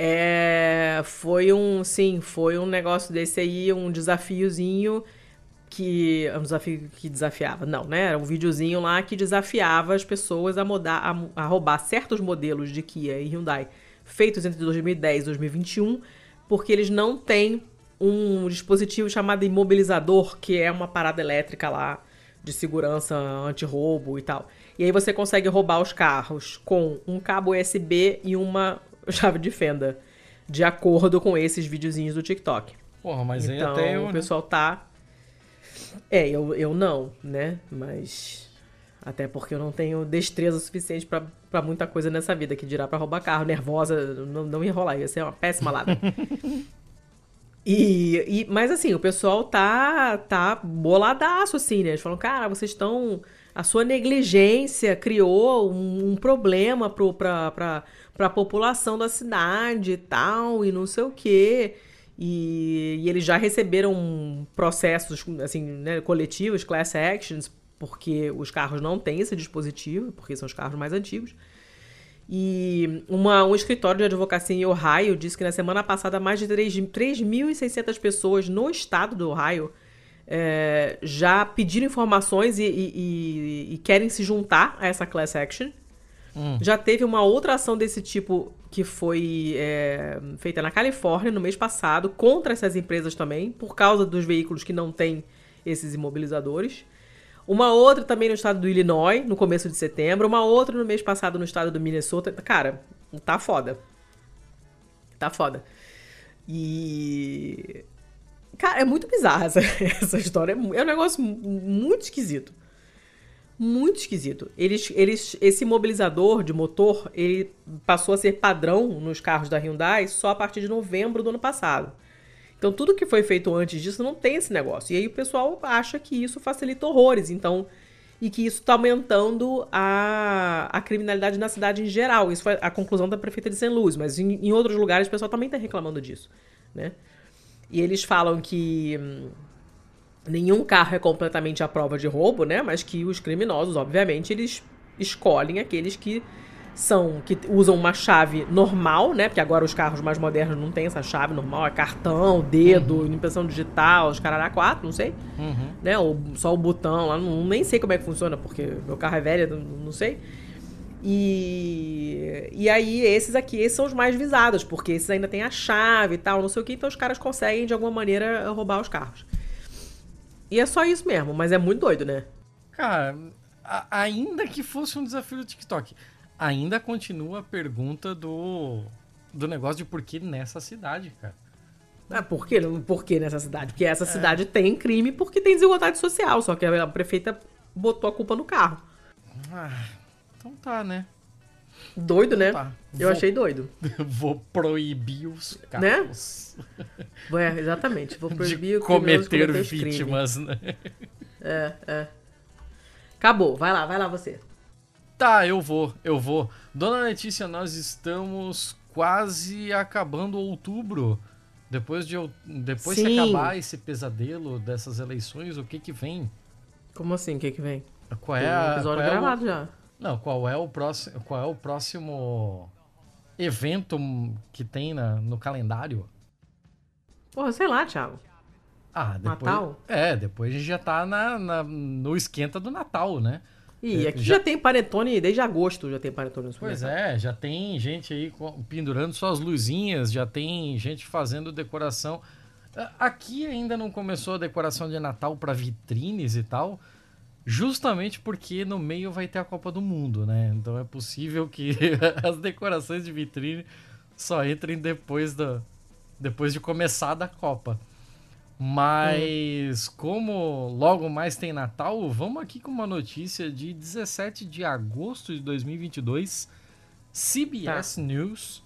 É, foi um, sim, foi um negócio desse aí, um desafiozinho que é um desafio que desafiava, não, né? Era um videozinho lá que desafiava as pessoas a, mudar, a, a roubar certos modelos de Kia e Hyundai feitos entre 2010 e 2021, porque eles não têm um dispositivo chamado imobilizador, que é uma parada elétrica lá de segurança anti-roubo e tal. E aí você consegue roubar os carros com um cabo USB e uma <laughs> chave de fenda, de acordo com esses videozinhos do TikTok. Porra, mas então, aí até eu, o pessoal tá é, eu, eu não, né? Mas. Até porque eu não tenho destreza suficiente para muita coisa nessa vida, que dirá para roubar carro. Nervosa, não, não ia rolar, ia ser uma péssima lada. <laughs> e, e, mas assim, o pessoal tá, tá boladaço, assim, né? Eles falam, cara, vocês estão. A sua negligência criou um, um problema pro, pra, pra, pra população da cidade e tal, e não sei o quê. E, e eles já receberam processos assim, né, coletivos, class actions, porque os carros não têm esse dispositivo, porque são os carros mais antigos. E uma, um escritório de advocacia em Ohio disse que na semana passada mais de 3.600 pessoas no estado do Ohio é, já pediram informações e, e, e, e, querem se juntar a essa class action. Hum. Já teve uma outra ação desse tipo que foi é, feita na Califórnia no mês passado, contra essas empresas também, por causa dos veículos que não têm esses imobilizadores. Uma outra também no estado do Illinois, no começo de setembro. Uma outra no mês passado no estado do Minnesota. Cara, tá foda. Tá foda. E. Cara, é muito bizarra essa, <laughs> essa história. É um negócio muito esquisito muito esquisito. Eles, eles, esse mobilizador de motor, ele passou a ser padrão nos carros da Hyundai só a partir de novembro do ano passado. Então, tudo que foi feito antes disso não tem esse negócio. E aí o pessoal acha que isso facilita horrores. Então, e que isso está aumentando a, a criminalidade na cidade em geral. Isso foi a conclusão da prefeita de St. Louis, mas em, em outros lugares o pessoal também está reclamando disso, né? E eles falam que hum, nenhum carro é completamente à prova de roubo, né? Mas que os criminosos, obviamente, eles escolhem aqueles que são que usam uma chave normal, né? Porque agora os carros mais modernos não têm essa chave normal, é cartão, dedo, uhum. impressão digital, os caralho quatro, não sei, uhum. né? Ou só o botão lá, não, nem sei como é que funciona porque meu carro é velho, não, não sei. E, e aí, esses aqui esses são os mais visados, porque esses ainda têm a chave e tal, não sei o que, então os caras conseguem de alguma maneira roubar os carros. E é só isso mesmo, mas é muito doido, né? Cara, a, ainda que fosse um desafio do TikTok, ainda continua a pergunta do, do negócio de por que nessa cidade, cara. Ah, por quê? Por que nessa cidade? Porque essa é. cidade tem crime porque tem desigualdade social, só que a prefeita botou a culpa no carro. Ah, então tá, né? Doido, né? Tá. Eu vou, achei doido. <laughs> Vou proibir os carros. Né? É, exatamente. Vou <laughs> proibir de cometer, cometer vítimas, né? É, é. Acabou. Vai lá, vai lá você. Tá, eu vou, eu vou. Dona Letícia, nós estamos quase acabando outubro. Depois de depois de acabar esse pesadelo dessas eleições, o que que vem? Como assim? O que que vem? Qual é Tem um episódio qual é o- gravado já. Não, qual é o próximo, qual é o próximo evento que tem na- no calendário? Porra, sei lá, Thiago. Ah, depois. Natal? É, depois a gente já tá na, na- no esquenta do Natal, né? Ih, É, aqui já- já... tem panetone, desde agosto já tem panetone no Pois é, já tem gente aí pendurando suas luzinhas, já tem gente fazendo decoração. Aqui ainda não começou a decoração de Natal para vitrines e tal, justamente porque no meio vai ter a Copa do Mundo, né? Então é possível que <laughs> as decorações de vitrine só entrem depois da depois de começar da Copa. Mas como logo mais tem Natal, vamos aqui com uma notícia de 17 de agosto de 2022, CBS News.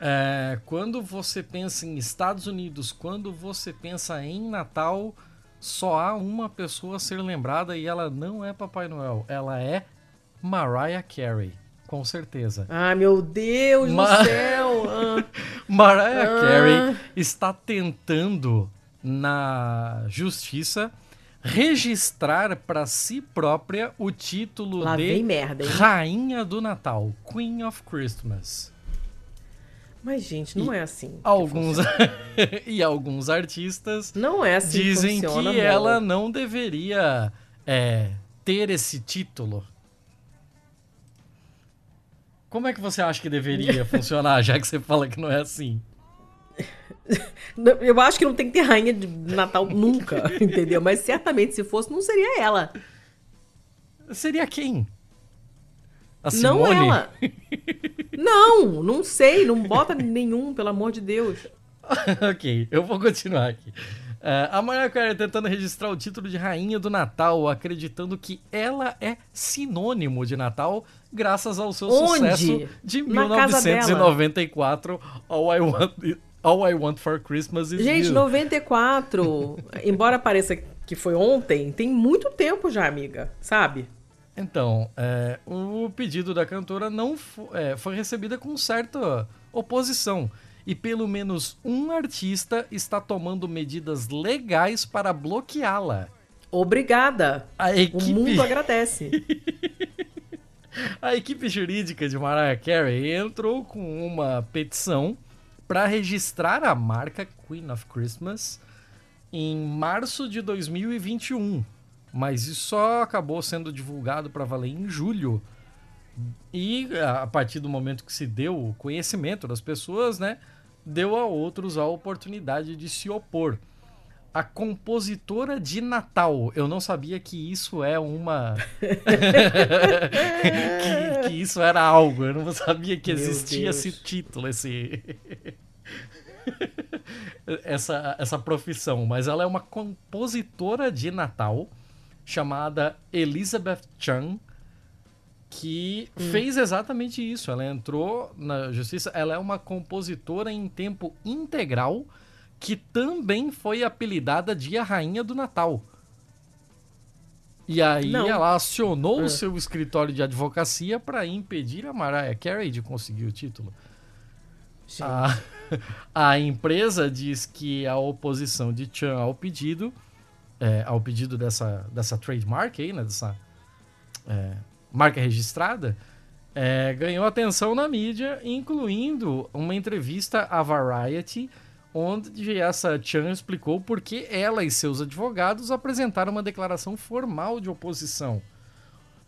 É, quando você pensa em Estados Unidos, quando você pensa em Natal, só há uma pessoa a ser lembrada e ela não é Papai Noel, ela é Mariah Carey, com certeza. Ai, meu Deus Ma- do céu! <laughs> Ah, Mariah Ah. Carey está tentando na justiça registrar para si própria o título lá de merda? Rainha do Natal, Queen of Christmas. Mas, gente, não é assim. Alguns <laughs> e alguns artistas Não é assim dizem que funciona, que ela não deveria é, ter esse título. Como é que você acha que deveria <laughs> funcionar, já que você fala que não é assim? <laughs> Eu acho que não tem que ter rainha de Natal nunca, entendeu? Mas certamente se fosse, não seria ela. Seria quem? A Não Simone? ela. <laughs> Não, não sei. Não bota nenhum, pelo amor de Deus. <laughs> ok, eu vou continuar aqui. É, a Mariah Carey tentando registrar o título de Rainha do Natal, acreditando que ela é sinônimo de Natal, graças ao seu Onde? sucesso de Na casa dela. 1994, All I Want, All I Want for Christmas is Gente, You. 94. <laughs> embora pareça que foi ontem, tem muito tempo já, amiga. Sabe? Então, é, o pedido da cantora não fo- é, foi recebida com certa oposição. E pelo menos um artista está tomando medidas legais para bloqueá-la. Obrigada. A O equipe, mundo <laughs> agradece. a equipe jurídica de Mariah Carey entrou com uma petição para registrar a marca Queen of Christmas em março de 2021. Mas isso só acabou sendo divulgado para valer em julho. E a partir do momento que se deu o conhecimento das pessoas, né, deu a outros a oportunidade de se opor. A compositora de Natal. Eu não sabia que isso é uma. <laughs> que, que isso era algo. Eu não sabia que existia esse título, esse. <laughs> essa, essa profissão. Mas ela é uma compositora de Natal chamada Elizabeth Chung que fez exatamente isso. Ela entrou na justiça. Ela é uma compositora em tempo integral que também foi apelidada de a Rainha do Natal. E aí Não. ela acionou Ah. o seu escritório de advocacia para impedir a Mariah Carey de conseguir o título. A, <laughs> a empresa diz que a oposição de Chan ao pedido, é, ao pedido dessa, dessa trademark aí, né, dessa é, marca registrada, é, ganhou atenção na mídia, incluindo uma entrevista à Variety, onde essa Chan explicou por que ela e seus advogados apresentaram uma declaração formal de oposição.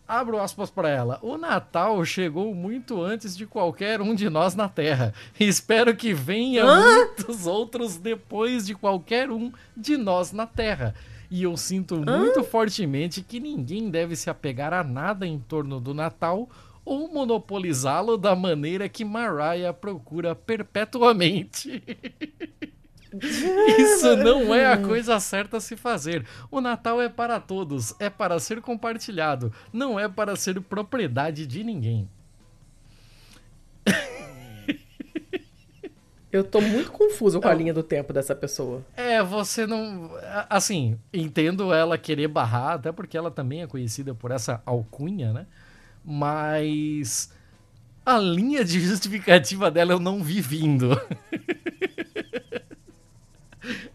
Abro aspas para ela. O Natal chegou muito antes de qualquer um de nós na Terra. Espero que venha muitos outros depois de qualquer um de nós na Terra. E eu sinto muito fortemente que ninguém deve se apegar a nada em torno do Natal ou monopolizá-lo da maneira que Mariah procura perpetuamente. <laughs> Isso não é a coisa certa a se fazer. O Natal é para todos, é para ser compartilhado, não é para ser propriedade de ninguém. <laughs> eu tô muito confuso com a linha do tempo dessa pessoa. É, você não. Assim, entendo ela querer barrar, até porque ela também é conhecida por essa alcunha, né? Mas. A linha de justificativa dela eu não vi vindo. <laughs>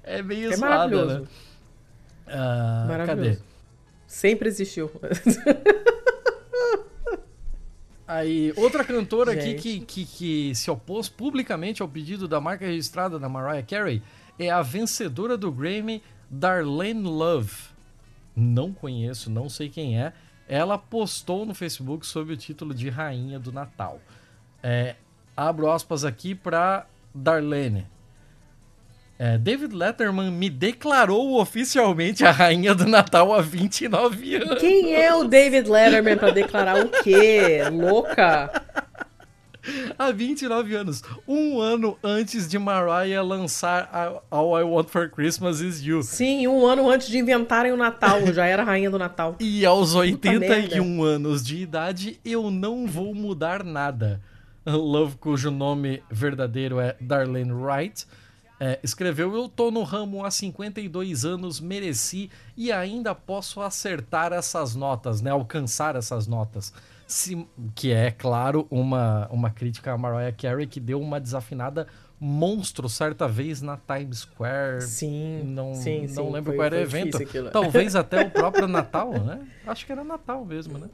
é meio É né? Ah, Maravilhoso. cadê? Sempre existiu. <laughs> Aí, outra cantora aqui que, que, que se opôs publicamente ao pedido da marca registrada da Mariah Carey é a vencedora do Grammy, Darlene Love. Não conheço, não sei quem é. Ela postou no Facebook sob o título de Rainha do Natal. É, abro aspas aqui para Darlene. É, David Letterman me declarou oficialmente a Rainha do Natal há 29 anos. Quem é o David Letterman pra declarar o quê? Louca? Há 29 anos, um ano antes de Mariah lançar a- All I Want for Christmas Is You. Sim, um ano antes de inventarem o Natal, já era rainha do Natal. E aos merda. 81 anos de idade, eu não vou mudar nada. Love, cujo nome verdadeiro é Darlene Wright, é, escreveu: Eu tô no ramo há 52 anos, mereci e ainda posso acertar essas notas, né? Alcançar essas notas. Se- que é, claro, uma, uma crítica a Mariah Carey que deu uma desafinada monstro certa vez na Times Square. Sim, Não, sim, não sim, lembro foi- qual era o evento. Talvez <laughs> até o próprio Natal, né? Acho que era Natal mesmo, né?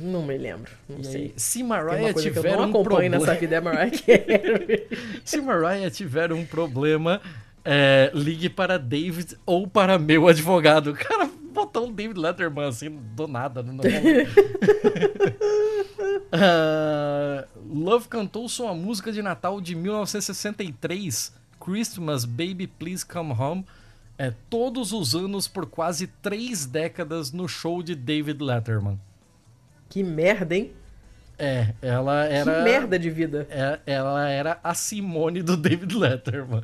Não me lembro, não E sei. aí, se Mariah tiver não um problema, nessa vida é Mariah Carey. <laughs> se Mariah tiver um problema, é, ligue para David ou para meu advogado. O cara botou um David Letterman assim do nada. No no- <laughs> Ah, Love cantou sua música de Natal de 1963, Christmas Baby Please Come Home, é, todos os anos por quase três décadas no show de David Letterman. Que merda, hein? É, ela era. Que merda de vida. É, ela era a Simone do David Letterman.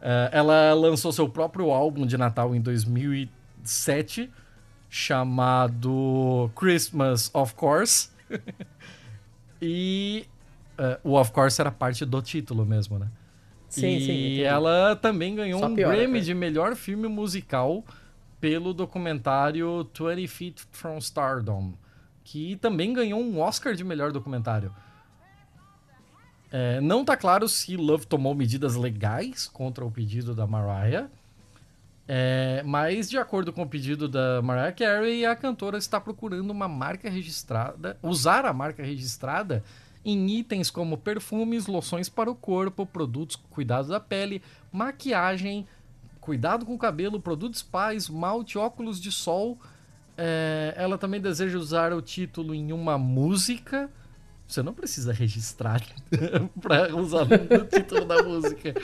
É, ela lançou seu próprio álbum de Natal em 2007, chamado Christmas of Course. <laughs> e é, o Of Course era parte do título mesmo, né? Sim, e sim. entendi. ela também ganhou Só um piora, Grammy cara. de melhor filme musical pelo documentário 20 Feet from Stardom, que também ganhou um Oscar de melhor documentário. É, não tá claro se Love tomou medidas legais contra o pedido da Mariah, é, mas de acordo com o pedido da Mariah Carey, a cantora está procurando uma marca registrada, usar a marca registrada em itens como perfumes, loções para o corpo, produtos com cuidado da pele, maquiagem, cuidado com o cabelo, produtos spa, esmalte, óculos de sol. É, ela também deseja usar o título em uma música. Você não precisa registrar <laughs> para usar o título da música.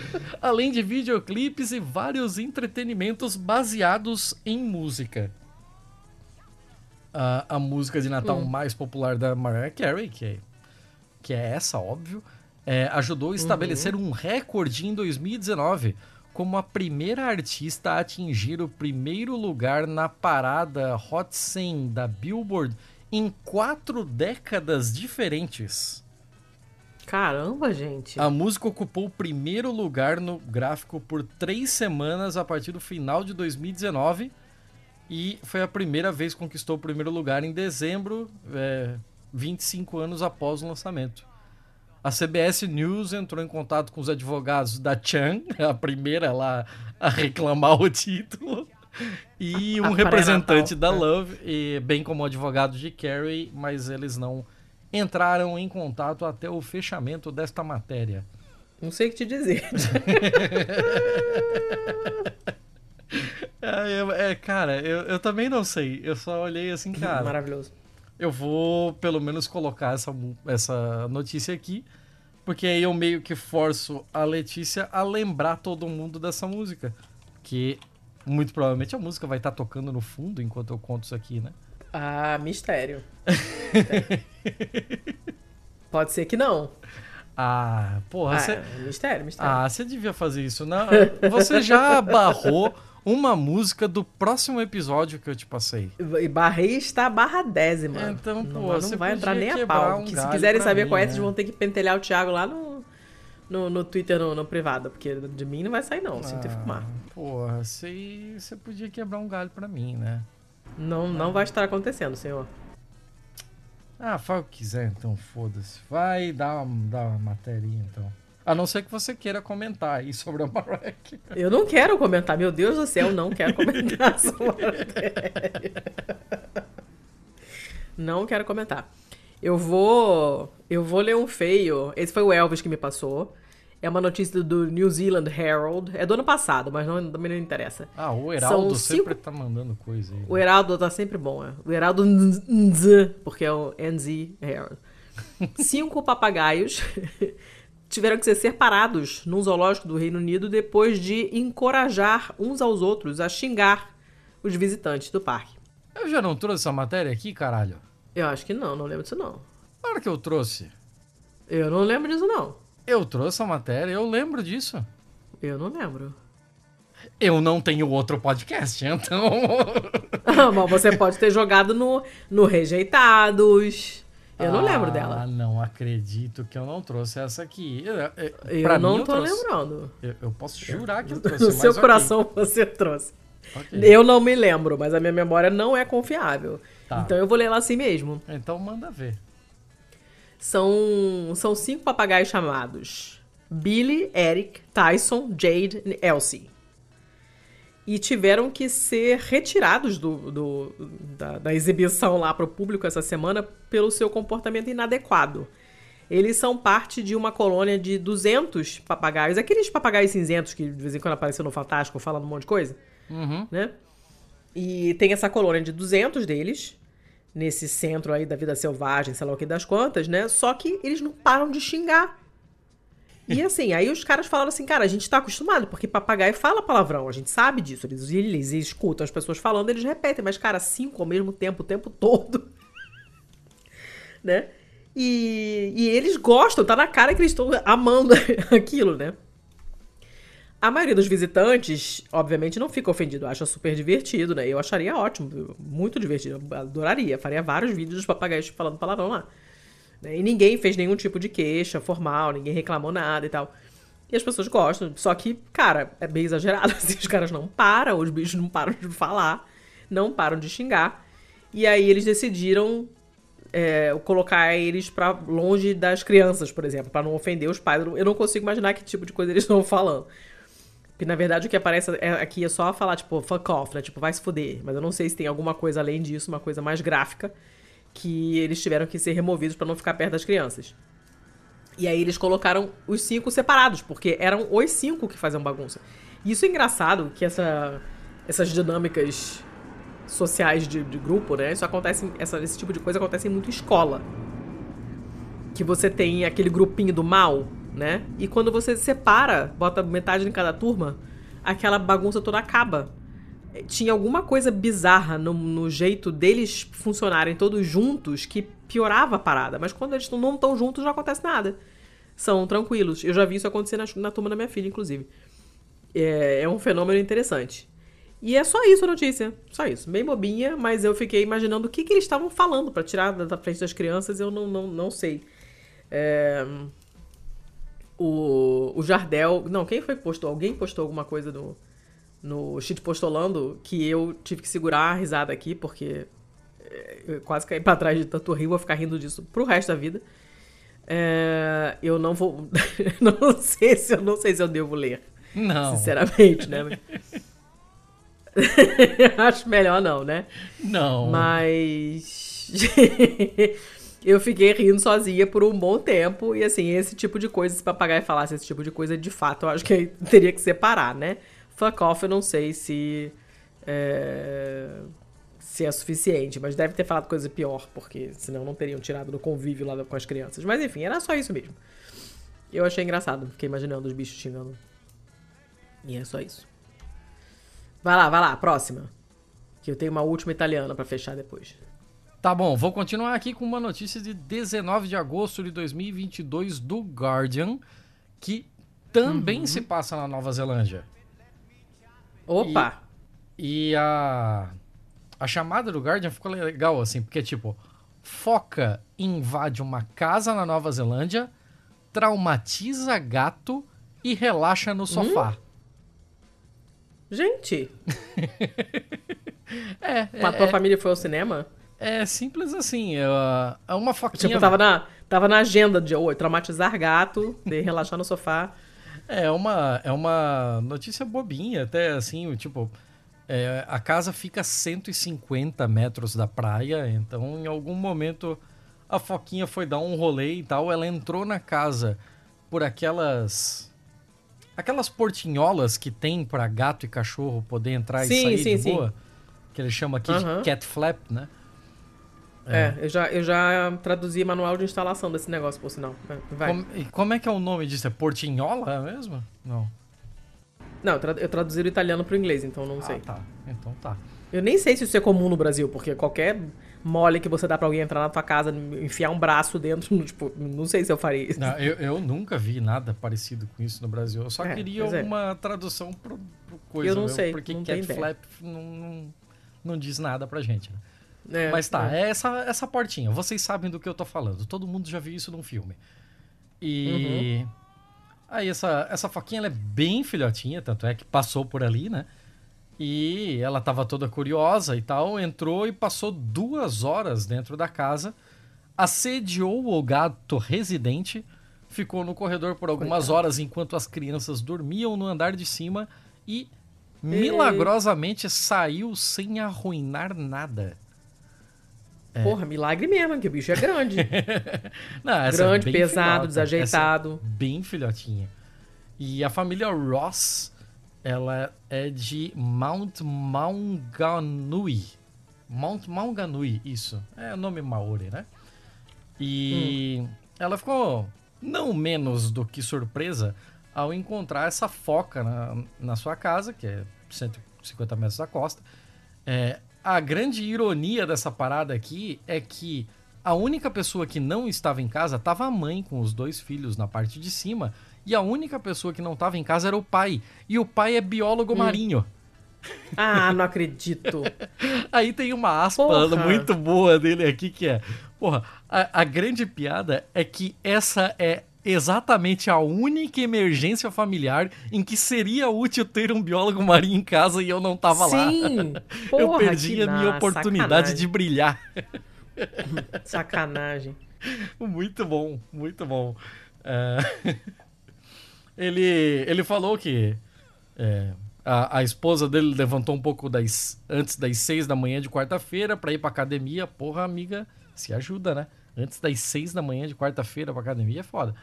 Além de videoclipes e vários entretenimentos baseados em música. A, a música de Natal Hum. mais popular da Mariah Carey, que é, que é essa, óbvio, é, ajudou a estabelecer um recorde em 2019 como a primeira artista a atingir o primeiro lugar na parada Hot 100 da Billboard em quatro décadas diferentes. Caramba, gente. A música ocupou o primeiro lugar no gráfico por três semanas a partir do final de 2019 e foi a primeira vez que conquistou o primeiro lugar em dezembro, é, 25 anos após o lançamento. A CBS News entrou em contato com os advogados da Chan, <laughs> a primeira lá a reclamar o título, e um representante da pré-natal, Love, e, bem como o advogado de Carey, mas eles não entraram em contato até o fechamento desta matéria. Não sei o que te dizer. <laughs> É, é, cara, eu, eu também não sei. Eu só olhei assim, <laughs> cara. Maravilhoso. Eu vou pelo menos colocar essa, essa notícia aqui, porque aí eu meio que forço a Letícia a lembrar todo mundo dessa música. Que muito provavelmente a música vai estar tocando no fundo enquanto eu conto isso aqui, né? Ah, mistério. <laughs> Pode ser que não. Ah, porra, Ah, você. mistério, mistério. Ah, você devia fazer isso. Não, você já <laughs> barrou uma música do próximo episódio que eu te passei. E Barrei está barra décima. Então, pô, não, não vai entrar nem a pau. um que se quiserem saber mim, qual é, né? vocês vão ter que pentelhar o Thiago lá no, no, no Twitter, no, no privado. Porque de mim não vai sair, não. Sinto Ah, informar. Porra, você, você podia quebrar um galho pra mim, né? Não, não vai estar acontecendo, senhor. Ah, faz o que quiser, então foda-se. Vai dar uma, dar uma matéria, então. A não ser que você queira comentar aí sobre a Carey. Eu não quero comentar, meu Deus do céu, não quero comentar <laughs> sobre a. Não quero comentar. Eu vou. Eu vou ler um feio. Esse foi o Elvis que me passou. É uma notícia do New Zealand Herald. É do ano passado, mas não, também não interessa. Ah, o Heraldo São sempre cinco- tá mandando coisa aí. O Heraldo tá sempre bom, é. O Heraldo NZ, porque é o NZ Herald. <laughs> Cinco papagaios tiveram que ser separados num zoológico do Reino Unido depois de encorajar uns aos outros a xingar os visitantes do parque. Eu já não trouxe essa matéria aqui, caralho? Eu acho que não, não lembro disso não. Claro que eu trouxe. Eu não lembro disso não. Eu trouxe a matéria, eu lembro disso. Eu não lembro. Eu não tenho outro podcast, <laughs> então. Ah, Mas você pode ter jogado no, no Rejeitados. Eu não lembro Ah, dela. não acredito que eu não trouxe essa aqui. Eu, eu- Eu pra não mim, eu tô trouxe. lembrando. Eu, eu posso jurar que eu <laughs> trouxe. No seu ok, coração você trouxe. ok. Eu não me lembro, mas a minha memória não é confiável. Tá. Então eu vou ler ela assim mesmo. Então manda ver. São, são cinco papagaios chamados Billy, Eric, Tyson, Jade e Elsie. E tiveram que ser retirados do, do- da, da exibição lá para o público essa semana pelo seu comportamento inadequado. Eles são parte de uma colônia de 200 papagaios, aqueles papagaios cinzentos que de vez em quando apareceu no Fantástico falando um monte de coisa Uhum. né? E tem essa colônia de 200 deles, nesse centro aí da vida selvagem, sei lá o que das quantas, né? Só que eles não param de xingar. E assim, aí os caras falaram assim, cara, a gente tá acostumado, porque papagaio fala palavrão, a gente sabe disso. Eles, eles escutam as pessoas falando, eles repetem, mas, cara, cinco ao mesmo tempo, o tempo todo. <laughs> né? E, e eles gostam, tá na cara que eles estão amando <laughs> aquilo, né? A maioria dos visitantes, obviamente, não fica ofendido, acha super divertido, né? Eu acharia ótimo, muito divertido, adoraria, faria vários vídeos dos papagaios falando palavrão lá. Né? E ninguém fez nenhum tipo de queixa formal, ninguém reclamou nada e tal. E as pessoas gostam, só que, cara, é bem exagerado, <laughs> assim, os caras não param, os bichos não param de falar, não param de xingar. E aí eles decidiram é, colocar eles pra longe das crianças, por exemplo, pra não ofender os pais. Eu não- consigo imaginar que tipo de coisa eles <laughs> estão falando. Porque, na verdade, o que aparece é- aqui é só falar, tipo, fuck off, né? Tipo, vai se fuder. Mas eu não sei se tem alguma coisa além disso, uma coisa mais gráfica, que eles tiveram que ser removidos pra não ficar perto das crianças. E aí eles colocaram os cinco separados, porque eram os cinco que faziam bagunça. E isso é engraçado, que essa, essas dinâmicas sociais de, de grupo, né? Isso acontece, essa- esse tipo de coisa acontece muito em escola. Que você tem aquele grupinho do mal, né? E quando você separa, bota metade em cada turma, aquela bagunça toda acaba. Tinha alguma coisa bizarra no, no jeito deles funcionarem todos juntos que piorava a parada. Mas quando eles não estão juntos, não acontece nada. São tranquilos. Eu já vi isso acontecer na, na turma da minha filha, inclusive. É, é um fenômeno interessante. E é só isso a notícia. Só isso. Bem bobinha, mas eu fiquei imaginando o que, que eles estavam falando pra tirar da da frente das crianças, eu não, não, não sei. É, o, o Jardel. Não, quem foi que postou? Alguém postou alguma coisa no, no Cheat Postolando que eu tive que segurar a risada aqui, porque é, eu quase caí pra trás de tanto rir, vou ficar rindo disso pro resto da vida. É, eu não vou. <laughs> não sei se eu não sei se eu devo ler. Não. Sinceramente, né? <laughs> Acho melhor não, né? Não. Mas. <laughs> eu fiquei rindo sozinha por um bom tempo. E assim, esse tipo de coisa, se papagaio falasse esse tipo de coisa, de fato, eu acho que teria que separar, né? Fuck off, eu não sei se. É, se é suficiente, mas deve ter falado coisa pior, porque senão não teriam tirado do convívio lá com as crianças. Mas enfim, era só isso mesmo. Eu achei engraçado, fiquei imaginando os bichos xingando. E é só isso. Vai lá, vai lá, próxima. Que eu tenho uma última italiana pra fechar depois. Tá bom, vou continuar aqui com uma notícia de 19 de agosto de 2022 do Guardian, que também se passa na Nova Zelândia. Opa! E a, a chamada do Guardian ficou legal, assim, porque, tipo, foca invade uma casa na Nova Zelândia, traumatiza gato e relaxa no sofá. Gente, <laughs> É, a tua é, família foi ao cinema? é simples assim. É, é uma foquinha. Tipo, tava na, Tava na agenda de oh, traumatizar gato, de relaxar no sofá. É uma, é uma notícia bobinha, até assim, tipo, é, a casa fica a 150 metros da praia, então em algum momento a Foquinha foi dar um rolê e tal, ela entrou na casa por aquelas aquelas portinholas que tem para gato e cachorro poder entrar sim, e sair sim, de sim. boa, que ele chama aqui Aham. de cat flap, né? É, eu, já, eu já traduzi manual de instalação desse negócio, por sinal. É, Vai. Como, e como é que é o nome disso? É portinhola mesmo? Não. Não, eu, tra eu traduzi do italiano pro inglês, então não sei. Ah, tá. Então tá. Eu nem sei se isso é comum no Brasil, porque qualquer mole que você dá pra alguém entrar na tua casa, enfiar um braço dentro, <laughs> tipo, não sei se eu faria isso. Não, eu, eu nunca vi nada parecido com isso no Brasil. Eu só É, queria é. uma tradução pro, pro coisa Eu não sei, porque não cat flap não, não, não diz nada pra gente. Né? É, Mas tá, é. é essa, essa portinha. Vocês sabem do que eu tô falando. Todo mundo já viu isso num filme. E Uhum. aí essa, essa foquinha ela é bem filhotinha, tanto é que passou por ali, né? E ela tava toda curiosa e tal, entrou e passou duas horas dentro da casa, assediou o gato residente, ficou no corredor por algumas Coitado. horas enquanto as crianças dormiam no andar de cima e milagrosamente saiu sem arruinar nada. É. Porra, milagre mesmo, que o bicho é grande. <laughs> Não, é grande, bem pesado, filhota. desajeitado. Essa é bem filhotinha. E a família Ross, ela é de Mount Maunganui. Mount Maunganui, isso. É o nome maori, né? E ela ficou não menos do que surpresa ao encontrar essa foca na, na sua casa, que é 150 metros da costa. É, a grande ironia dessa parada aqui é que a única pessoa que não estava em casa estava a mãe com os dois filhos na parte de cima. E a única pessoa que não estava em casa era o pai. E o pai é biólogo marinho. ah, não acredito. <laughs> Aí tem uma aspa Porra. muito boa dele aqui que é. Porra, a, a grande piada é que essa é exatamente a única emergência familiar em que seria útil ter um biólogo marinho em casa e eu não tava lá. Sim! <laughs> eu perdi a minha na- oportunidade de sacanagem. brilhar. Sacanagem. <laughs> Muito bom, muito bom. É, <laughs> ele, ele falou que é, a, a esposa dele levantou um pouco das, antes das seis da manhã de quarta-feira pra ir pra academia. Porra, amiga, se ajuda, né? Antes das seis da manhã de quarta-feira pra academia é foda.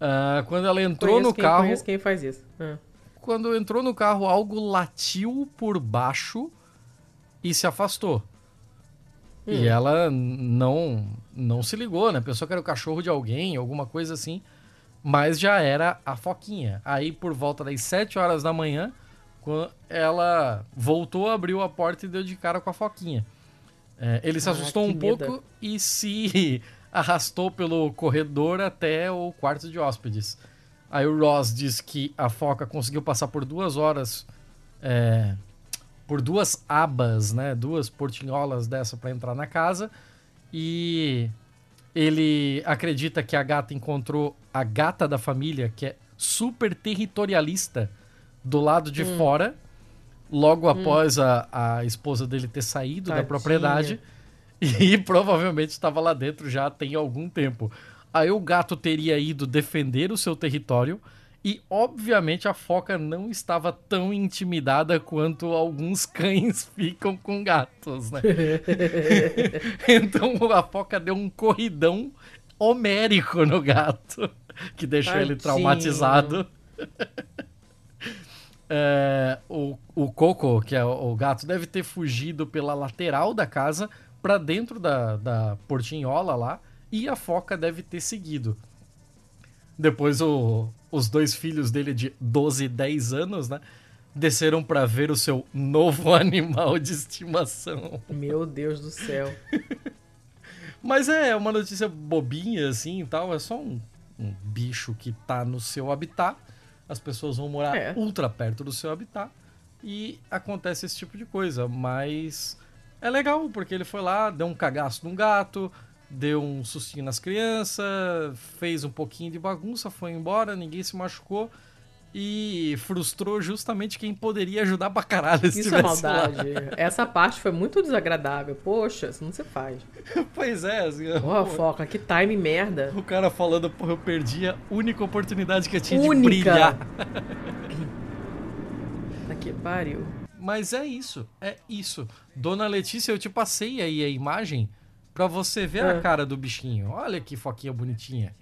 Ah, quando ela entrou Conheço no quem, carro, Conheço quem faz isso. Ah. quando entrou no carro, algo latiu por baixo e se afastou. E Hum. ela não não se ligou, né? Pensou que era o cachorro de alguém, alguma coisa assim. Mas já era a Foquinha. Aí, por volta das 7 horas da manhã, ela voltou, abriu a porta e deu de cara com a Foquinha. É, ele se Ah, assustou um medo. pouco e se <laughs> arrastou pelo corredor até o quarto de hóspedes. Aí o Ross diz que a foca conseguiu passar por duas horas, é, por duas abas, né, duas portinholas dessa para entrar na casa e ele acredita que a gata encontrou a gata da família, que é super territorialista, do lado de Hum. fora, logo após a, a esposa dele ter saído da Tadinha. propriedade. <laughs> E provavelmente estava lá dentro já tem algum tempo. Aí o gato teria ido defender o seu território e, obviamente, a foca não estava tão intimidada quanto alguns cães <laughs> ficam com gatos, né? <laughs> então a foca deu um corridão homérico no gato, que deixou ele Tadinho. traumatizado. É, o, o Coco, que é o, o gato, deve ter fugido pela lateral da casa para dentro da, da portinhola lá e a foca deve ter seguido. Depois o- os dois filhos dele de 12 e 10 anos, né? Desceram para ver o seu novo <laughs> animal de estimação. Meu Deus do céu. <laughs> Mas é uma notícia bobinha assim e tal. É só um, um bicho que tá no seu habitat. As pessoas vão morar É. ultra perto do seu habitat. E acontece esse tipo de coisa. Mas é legal, porque ele foi lá, deu um cagaço num gato, deu um sustinho nas crianças, fez um pouquinho de bagunça, foi embora, ninguém se machucou. E frustrou justamente quem poderia ajudar pra caralho se Isso é tivesse lá. maldade. Essa parte foi muito desagradável. Poxa, isso não se faz. <laughs> Pois é, assim, Porra, pô, foca, que time merda. o cara falando, porra, eu perdi a única oportunidade que eu tinha de Única. brilhar. <laughs> Aqui, pariu. Mas é isso, é isso. Dona Letícia, eu te passei aí a imagem pra você ver a Ah. cara do bichinho. Olha que foquinha bonitinha.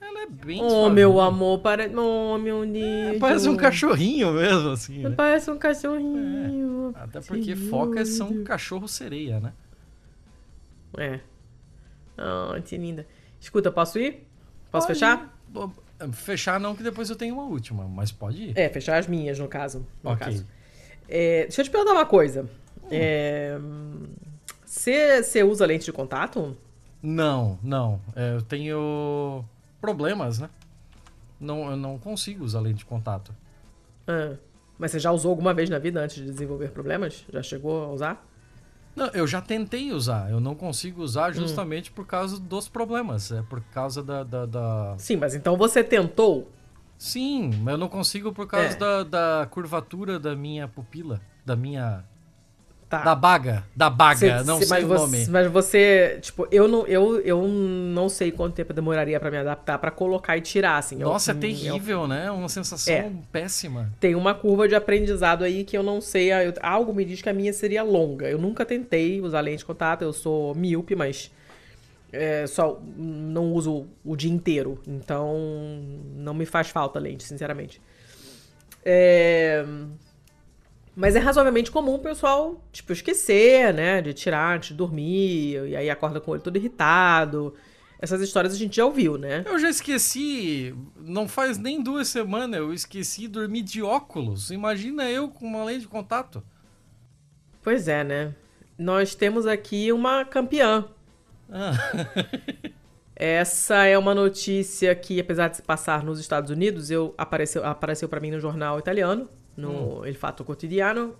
Ela é bem Oh, meu amor, para... Oh, meu Deus. Parece um cachorrinho mesmo, assim. né? Parece um cachorrinho. Até porque Senhor focas são Deus. cachorro-sereia, né? É. Oh, que linda. Escuta, posso ir? Posso Pode fechar? Bom, Fechar não, que depois eu tenho uma última, mas pode ir. É, fechar as minhas, no caso. No Ok. caso. É, deixa eu te perguntar uma coisa. É, Você usa lente de contato? Não, não. É, eu tenho problemas, né? Não, eu não consigo usar lente de contato. Ah, mas você já usou alguma vez na vida antes de desenvolver problemas? Já chegou a usar? Não, eu já tentei usar, eu não consigo Hum. usar justamente por causa dos problemas. É por causa da. da, da- Sim, mas então você tentou? Sim, mas eu não consigo por causa É. da, da curvatura da minha pupila. Da minha. Tá. Da baga. Da baga, Cê- não cê- sei mas o você, nome. Mas você, tipo, eu não, eu, eu não sei quanto tempo demoraria pra me adaptar pra colocar e tirar, assim. Eu- Nossa, é eu- terrível, né? Uma sensação É. péssima. tem uma curva de aprendizado aí que eu não sei. eu- algo me diz que a minha seria longa. Eu nunca tentei usar lente de contato, eu sou míope, mas é, só não uso o dia inteiro. Então não me faz falta lente, sinceramente. É, Mas é razoavelmente comum o pessoal, tipo, esquecer, né? De tirar antes de dormir, e aí acorda com o olho todo irritado. Essas histórias a gente já ouviu, né? Eu já esqueci, não faz nem duas semanas, eu esqueci dormir de óculos. Imagina eu com uma lente de contato. Pois é, né? Nós temos aqui uma campeã. Ah, <laughs> Essa é uma notícia que, apesar de se passar nos Estados Unidos, eu apareceu, apareceu para mim no jornal italiano, no El Fatto Quotidiano,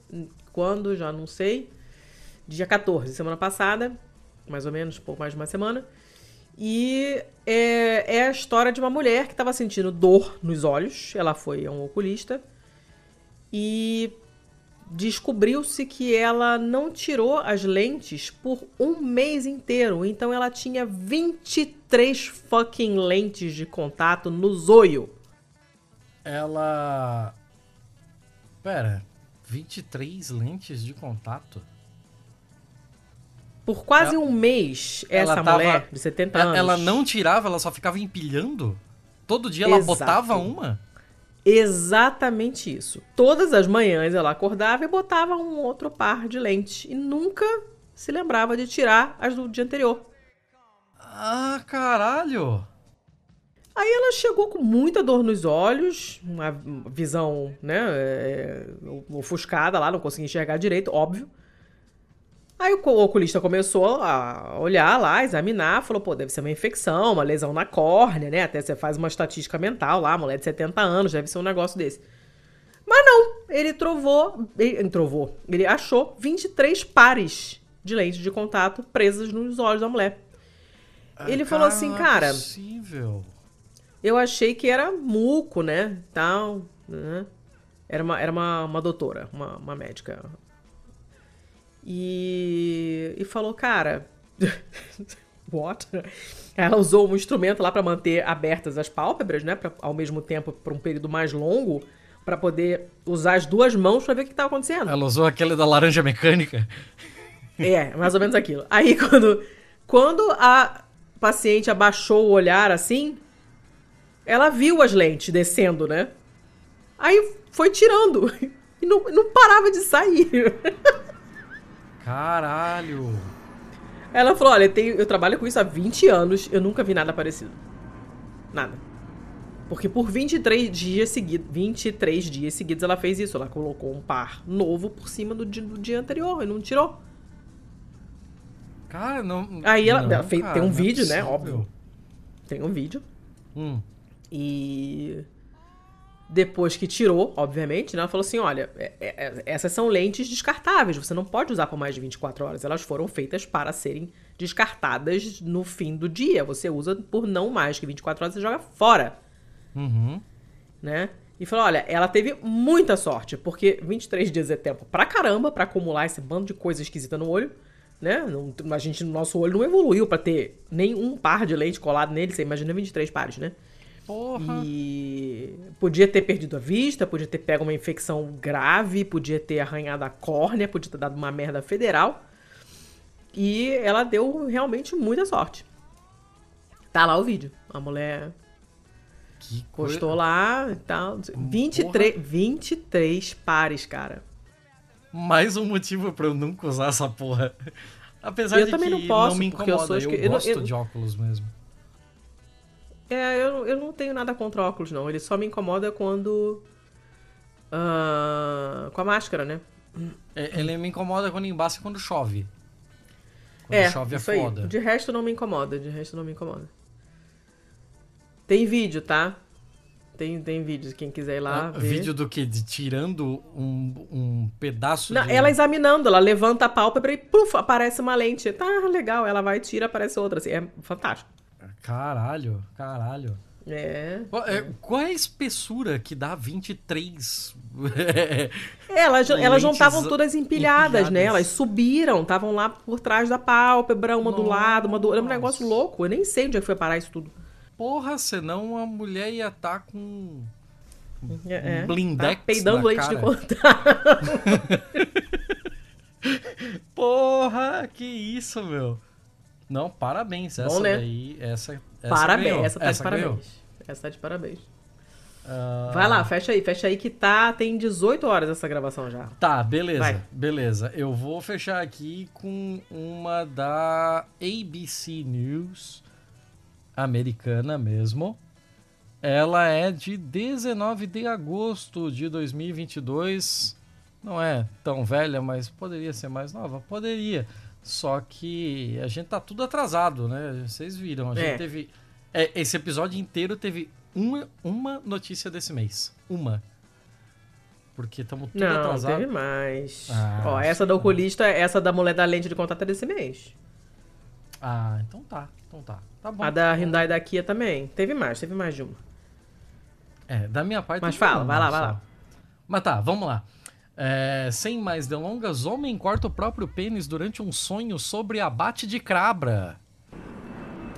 quando, já não sei, dia 14, semana passada, mais ou menos, pouco mais de uma semana. E é, é a história de uma mulher que estava sentindo dor nos olhos. Ela foi a um oculista e descobriu-se que ela não tirou as lentes por um mês inteiro. Então ela tinha 23 fucking lentes de contato no zoio. ela. Pera, 23 lentes de contato? Por quase Ela- um mês, essa tava- mulher de 70 Ela, anos. ela não tirava, ela só ficava empilhando? Todo dia ela Exato. botava uma? Exatamente isso. Todas as manhãs ela acordava e botava um outro par de lentes. E nunca se lembrava de tirar as do dia anterior. Ah, caralho! Aí ela chegou com muita dor nos olhos, uma visão, né, é, ofuscada lá, não conseguia enxergar direito, óbvio. Aí o oculista começou a olhar lá, examinar, falou, pô, deve ser uma infecção, uma lesão na córnea, né? Até você faz uma estatística mental lá, mulher de 70 anos, deve ser um negócio desse. Mas não, ele trovou, ele trovou, ele achou 23 pares de lentes de contato presas nos olhos da mulher. Ele falou assim, não é cara, possível. Eu achei que era muco, né? Tal, né? Era uma, era uma, uma doutora, uma, uma médica. E, e falou, cara, <laughs> what? Ela usou um instrumento lá pra manter abertas as pálpebras, né? Pra, ao mesmo tempo, por um período mais longo, pra poder usar as duas mãos pra ver o que tava acontecendo. Ela usou aquele da laranja mecânica? É, mais ou menos aquilo. Aí quando, quando a paciente abaixou o olhar assim, ela viu as lentes descendo, né? Aí foi tirando. <laughs> E não, não parava de sair. Caralho! Ela falou: olha, eu, tenho- eu trabalho com isso há 20 anos, eu nunca vi nada parecido. Nada. Porque por 23 dias seguidos, 23 dias seguidos ela fez isso. Ela colocou um par novo por cima do dia, do dia anterior e não tirou. Cara, não. Aí ela- não, ela fez- cara, tem um é vídeo, né? possível. Óbvio. Tem um vídeo. Hum. E depois que tirou, obviamente, né, ela falou assim: olha, é- é- essas são lentes descartáveis, você não pode usar por mais de 24 horas. Elas foram feitas para serem descartadas no fim do dia. Você usa por não mais que 24 horas, você joga fora, Uhum. né? E falou: olha, ela teve muita sorte, porque 23 dias é tempo pra caramba pra acumular esse bando de coisa esquisita no olho, né? Não, a gente, nosso olho não evoluiu pra ter nem um par de lente colado nele, você imagina 23 pares, né? Porra. E podia ter perdido a vista, podia ter pego uma infecção grave, podia ter arranhado a córnea, podia ter dado uma merda federal. E ela deu realmente muita sorte. Tá lá o vídeo. A mulher Que coisa- lá e tal. 23, 23 pares, cara. Mais um motivo pra eu nunca usar essa porra. Apesar Eu de também que não posso, me porque eu incomoda, sou eu, não- gosto eu- de óculos mesmo. É, eu, eu não tenho nada contra óculos, não. Ele só me incomoda quando. ah, com a máscara, né? É, Ele me incomoda quando embaça e quando chove. Quando é, chove é isso aí. foda. De resto não me incomoda, de resto não me incomoda. Tem vídeo, tá? Tem, tem vídeo, quem quiser ir lá Ah. Vídeo do que? De tirando um, um pedaço Não, de... ela examinando, ela levanta a pálpebra e puf, aparece uma lente. Tá legal, ela vai, tira, aparece outra. Assim, é fantástico. Caralho, caralho. É. Qual é, qual é a espessura que dá 23? É, elas, elas não estavam todas empilhadas, né? empilhadas. Elas subiram, estavam lá por trás da pálpebra, uma do lado, uma do outro. Era um negócio Nossa. louco. Eu nem sei onde é que foi parar isso tudo. Porra, senão a mulher ia estar com É, é. blindex Tá peidando leite de cara. contar. <laughs> Porra, que isso, meu. Não, parabéns. Essa Bom, né? daí, essa, essa Parabéns, ganhou. essa tá de ganhou. parabéns. Essa tá de parabéns. Ah, Vai lá, fecha aí, fecha aí que tá. Tem 18 horas essa gravação já. Tá, beleza, Vai. beleza. Eu vou fechar aqui com uma da ABC News, americana mesmo. Ela é de 19 de agosto de 2022. Não é tão velha, mas poderia ser mais nova? Poderia. Só que a gente tá tudo atrasado, né? Vocês viram, a gente É. teve... é, esse episódio inteiro teve uma, uma notícia desse mês. Uma. Porque estamos tudo Não, atrasado. teve mais. Ah, Ó, essa da oculista, essa da mulher da lente de contato é desse mês. Ah, então tá. Então tá. Tá bom. A da Hyundai da Kia também. Teve mais, teve mais de uma. É, da minha parte. Mas fala, vai lá, vai lá. Mas tá, vamos lá. É, sem mais delongas, homem corta o próprio pênis durante um sonho sobre abate de cabra.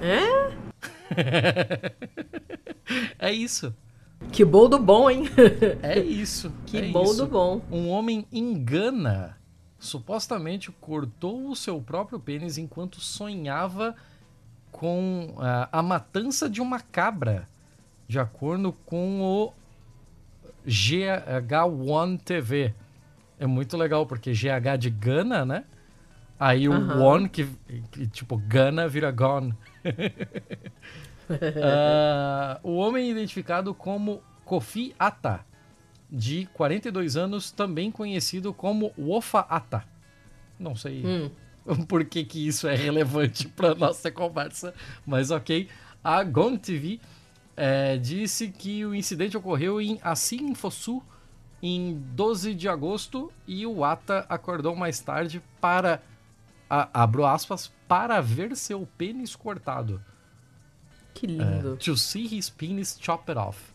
É? <laughs> É isso. Que bom do bom, hein? <laughs> É isso. que é bom isso. do bom. Um homem engana. Supostamente cortou o seu próprio pênis enquanto sonhava com ah, a matança de uma cabra. De acordo com o GH1 TV. É muito legal, porque GH de Gana, né? Aí o Aham. One, que, que tipo, Gana vira Gone. <laughs> Ah, o homem identificado como Kofi Ata, de 42 anos, também conhecido como Wofa Ata. Não sei Hum. <laughs> por que, que isso é relevante <laughs> para nossa conversa, mas ok. A Gon TV eh, disse que o incidente ocorreu em Assim Fosu em 12 de agosto e o Ata acordou mais tarde para, a- abro aspas, para ver seu pênis cortado. Que lindo. To see his penis chopped off.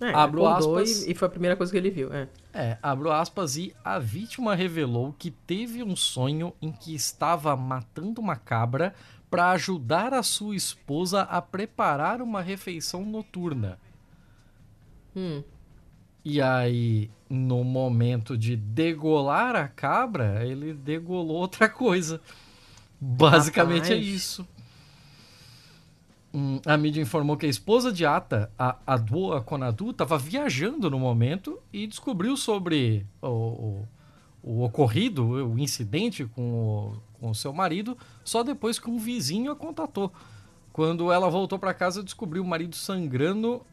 É, abro aspas. E, e foi a primeira coisa que ele viu. É. É, abro aspas, e a vítima revelou que teve um sonho em que estava matando uma cabra para ajudar a sua esposa a preparar uma refeição noturna. Hum. E aí, no momento de degolar a cabra, ele degolou outra coisa. Basicamente é Rapaz. isso. Hum, a mídia informou que a esposa de Ata, a Adwoa Konadu, estava viajando no momento e descobriu sobre o, o, o ocorrido, o incidente com o, com o seu marido, só depois que um vizinho a contatou. Quando ela voltou para casa, descobriu o marido sangrando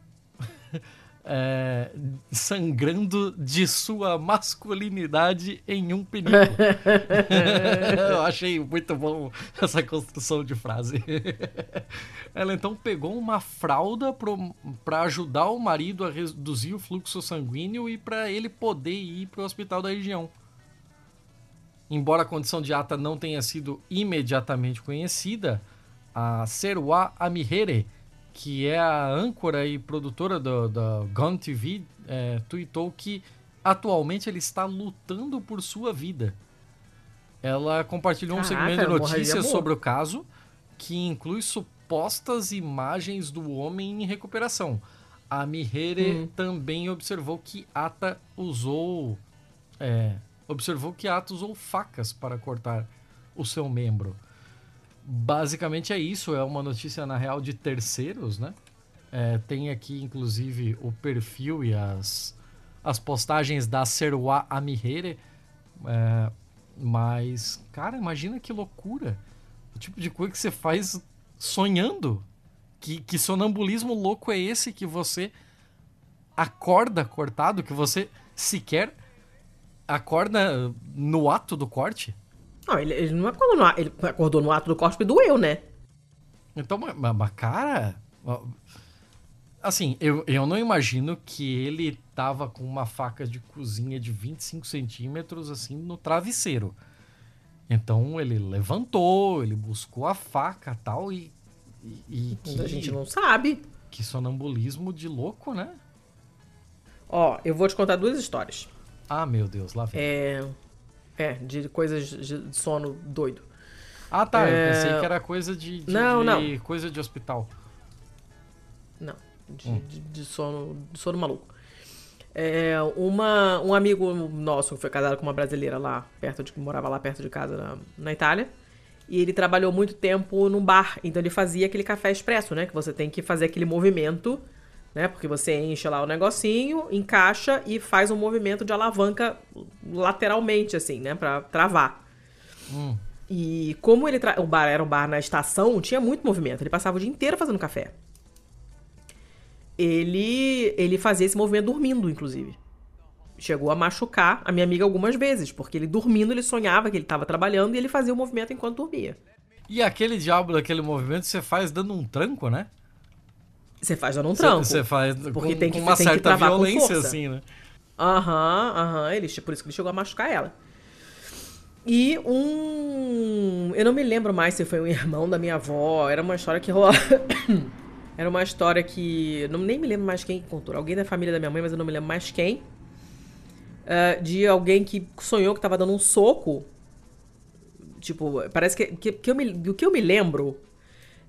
é, sangrando de sua masculinidade em um penico. <laughs> Eu achei muito bom essa construção de frase. Ela então pegou uma fralda para ajudar o marido a reduzir o fluxo sanguíneo e para ele poder ir para o hospital da região. Embora a condição de Ata não tenha sido imediatamente conhecida, a Serwa Amihere, que é a âncora e produtora da, da Gone TV, é, tweetou que atualmente ele está lutando por sua vida. Ela compartilhou Caraca, um segmento de notícias sobre o caso, que inclui supostas imagens do homem em recuperação. A Mihere Hum. também observou que Ata usou. é, observou que Ata usou facas para cortar o seu membro. Basicamente é isso, é uma notícia na real de terceiros, né? É, tem aqui, inclusive, o perfil e as, as postagens da Serwa Amihere. É, mas, cara, imagina que loucura. O tipo de coisa que você faz sonhando. Que, que sonambulismo louco é esse que você acorda cortado, que você sequer acorda no ato do corte? Não, ele, ele não acordou no, ele acordou no ato do corte e doeu, né? Então, mas, cara. Assim, eu, eu não imagino que ele tava com uma faca de cozinha de 25 centímetros, assim, no travesseiro. Então ele levantou, ele buscou a faca tal, e. E, e Mas que, A gente não sabe. que sonambulismo de louco, né? Ó, eu vou te contar duas histórias. Ah, meu Deus, lá vem. É. É, de coisas de sono doido. Ah, tá. Eu é- pensei que era coisa de. de- Não, de- não. Coisa de hospital. Não, de, Hum. de, de sono, de sono maluco. É, uma, um amigo nosso que foi casado com uma brasileira lá, perto de, morava lá perto de casa na, na Itália. E ele trabalhou muito tempo num bar. Então ele fazia aquele café expresso, né? Que você tem que fazer aquele movimento, né? Porque você enche lá o negocinho, encaixa e faz um movimento de alavanca lateralmente, assim, né? Pra travar. Hum. E como ele tra- o bar era um bar na estação, tinha muito movimento. Ele passava o dia inteiro fazendo café. Ele ele fazia esse movimento dormindo, inclusive. Chegou a machucar a minha amiga algumas vezes, porque ele dormindo, ele sonhava que ele estava trabalhando e ele fazia o movimento enquanto dormia. E aquele diabo daquele movimento você faz dando um tranco, né? Você faz dando um tranco. Você faz Porque com, tem que- com uma tem que certa com violência, assim, né? Aham, aham. Ele, por isso que ele chegou a machucar ela. E um. Eu não me lembro mais se foi um irmão da minha avó. Era uma história que rolou. <coughs> Era uma história que. Não, nem me lembro mais quem contou. Alguém da família da minha mãe, mas eu não me lembro mais quem. Ah, de alguém que sonhou que tava dando um soco. Tipo, parece que. que, que eu me, do que eu me lembro.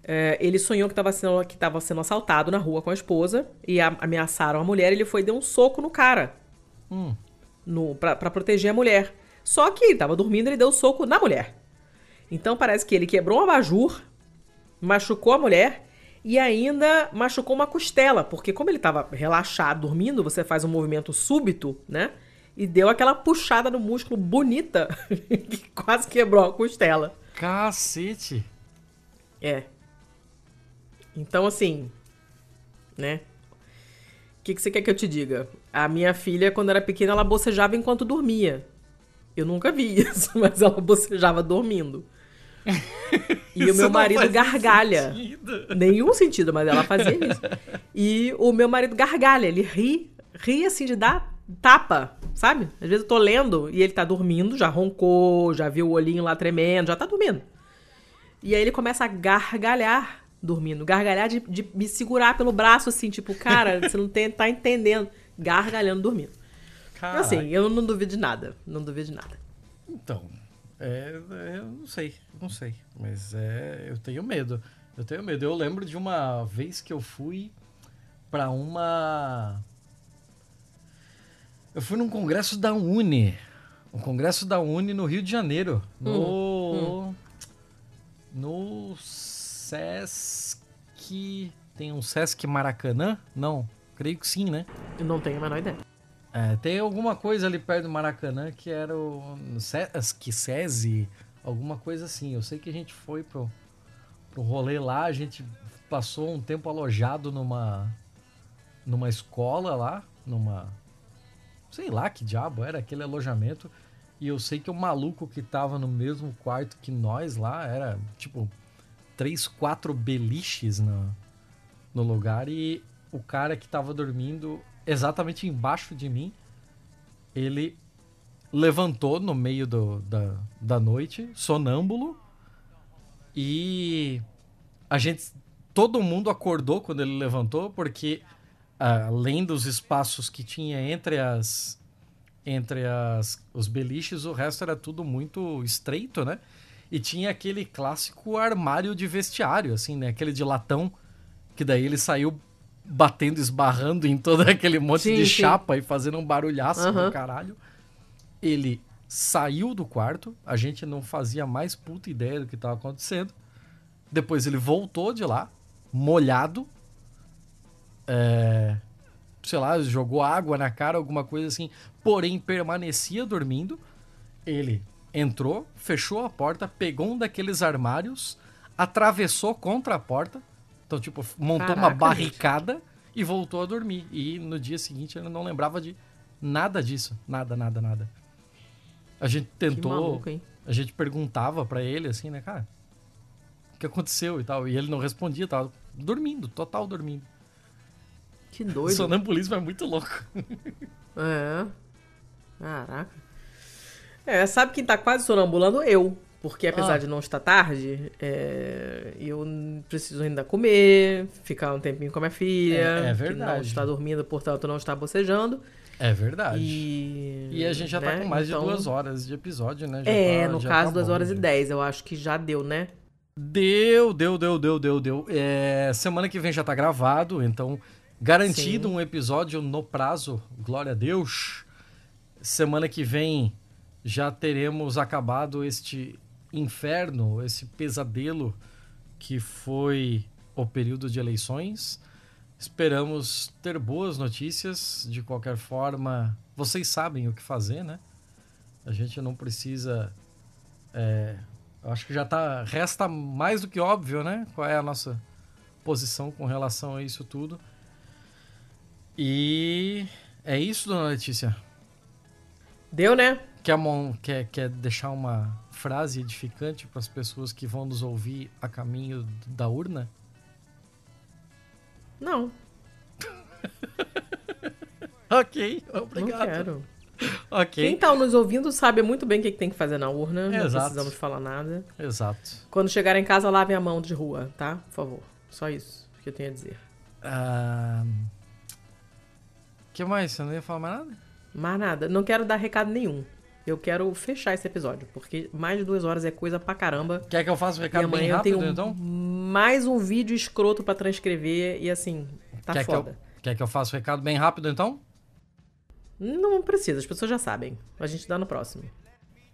É, ele sonhou que estava sendo, que sendo assaltado na rua com a esposa e a- ameaçaram a mulher. Ele foi e deu um soco no cara Hum. no, pra, pra proteger a mulher. Só que ele tava dormindo, ele deu soco na mulher. Então parece que ele quebrou um abajur, machucou a mulher e ainda machucou uma costela, porque como ele tava relaxado, dormindo, você faz um movimento súbito, né? E deu aquela puxada no músculo bonita <laughs> que quase quebrou a costela. Cacete. É. Então, assim, né? O que, que você quer que eu te diga? A minha filha, quando era pequena, ela bocejava enquanto dormia. Eu nunca vi <laughs> isso, mas ela bocejava dormindo. E o meu marido gargalha. sentido. Nenhum sentido, mas ela fazia isso. E o meu marido gargalha, ele ri, ri assim de dar tapa, sabe? Às vezes eu tô lendo e ele tá dormindo, já roncou, já viu o olhinho lá tremendo, já tá dormindo. E aí ele começa a gargalhar dormindo, gargalhar de, de me segurar pelo braço assim, tipo, cara, <laughs> você não tem, tá entendendo. Gargalhando dormindo. Então, Caraca. assim, eu não duvido de nada, não duvido de nada. Então, é, é, eu não sei, não sei, mas é, eu tenho medo. Eu tenho medo. Eu lembro de uma vez que eu fui pra uma eu fui num congresso da Uni, um congresso da Uni no Rio de Janeiro, no no Sesc, tem um Sesc Maracanã? Não, creio que sim, né? Eu não tenho a menor ideia. É, tem alguma coisa ali perto do Maracanã que era o Sesc, SESI, alguma coisa assim. Eu sei que a gente foi pro, pro rolê lá, a gente passou um tempo alojado numa numa escola lá, numa sei lá que diabo era aquele alojamento. E eu sei que o maluco que tava no mesmo quarto que nós lá era tipo três, quatro beliches no, no lugar e o cara que tava dormindo exatamente embaixo de mim, ele levantou no meio do, da, da noite, sonâmbulo, e a gente todo mundo acordou quando ele levantou, porque além dos espaços que tinha entre as entre as, os beliches, o resto era tudo muito estreito, né? E tinha aquele clássico armário de vestiário, assim, né? Aquele de latão, que daí ele saiu batendo, esbarrando em todo <laughs> aquele monte sim, de sim. chapa e fazendo um barulhaço uhum. do caralho. Ele saiu do quarto, a gente não fazia mais puta ideia do que estava acontecendo. Depois ele voltou de lá, molhado. É, sei lá, jogou água na cara, alguma coisa assim. Porém, permanecia dormindo. Ele entrou, fechou a porta, pegou um daqueles armários, atravessou contra a porta. Então, tipo, montou Caraca, uma barricada gente. e voltou a dormir. E no dia seguinte ele não lembrava de nada disso. Nada, nada, nada. A gente tentou. Maluco, a gente perguntava para ele assim, né, cara? O que aconteceu e tal. E ele não respondia, tava dormindo, total dormindo. Que doido. O sonambulismo é muito louco. <laughs> É. Caraca. É, sabe quem tá quase sonambulando? Eu. Porque apesar ah. de não estar tarde, é, eu preciso ainda comer, ficar um tempinho com a minha filha. É, é verdade. Que não está dormindo, portanto não está bocejando. É verdade. E, e a gente já tá né? tá com mais então... de duas horas de episódio, né? Já é, tá, no caso, tá duas horas já. e dez. Eu acho que já deu, né? Deu, deu, deu, deu, deu, deu. É, semana que vem já tá gravado, então garantido Sim. um episódio no prazo. Glória a Deus. Semana que vem já teremos acabado este inferno, esse pesadelo que foi o período de eleições. Esperamos ter boas notícias. De qualquer forma, vocês sabem o que fazer, né? A gente não precisa. É, acho que já tá. Resta mais do que óbvio, né? Qual é a nossa posição com relação a isso tudo. E é isso, dona Letícia. Deu, né? Quer, quer, quer deixar uma frase edificante para as pessoas que vão nos ouvir a caminho da urna? Não. <laughs> ok, obrigado. Não quero. Quem tá nos ouvindo sabe muito bem o que, tem que fazer na urna. Exato. Não precisamos falar nada. Exato. Quando chegar em casa, lave a mão de rua, tá? Por favor. Só isso que eu tenho a dizer. O uh... que mais? Você não ia falar mais nada? Mais nada. Não quero dar recado nenhum. Eu quero fechar esse episódio, porque mais de duas horas é coisa pra caramba. Quer que eu faça o recado bem rápido, então? Mais um vídeo escroto para transcrever e assim, tá quer foda. Que eu, quer que eu faça o recado bem rápido, então? Não precisa, as pessoas já sabem. A gente dá no próximo.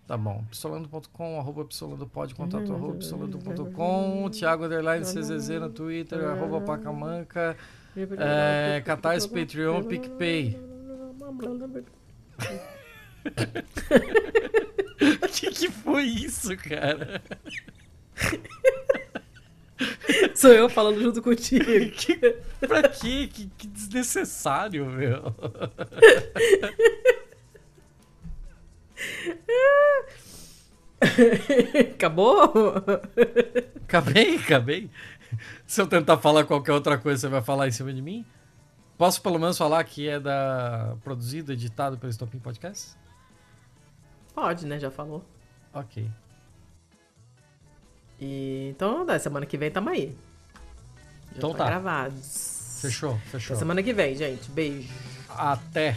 Tá bom. Pistolando.com, arroba pistolandopod, contato arroba pistolando.com, Thiago Underline CZZ no Twitter, arroba Pacamanca, é, Catarse, Patreon, PicPay. O que, que foi isso, cara? Sou eu falando junto contigo. <laughs> Que, pra quê? Que, que desnecessário, meu. Acabou? Acabei, acabei. Se eu tentar falar qualquer outra coisa, você vai falar em cima de mim? Posso pelo menos falar que é da produzido, editado pelo Stopin Podcast? Pode, né? Já falou. Ok. E, então, da semana que vem tamo aí. Já então tá. tá. gravados. Fechou, fechou. Até semana que vem, gente. Beijo. Até.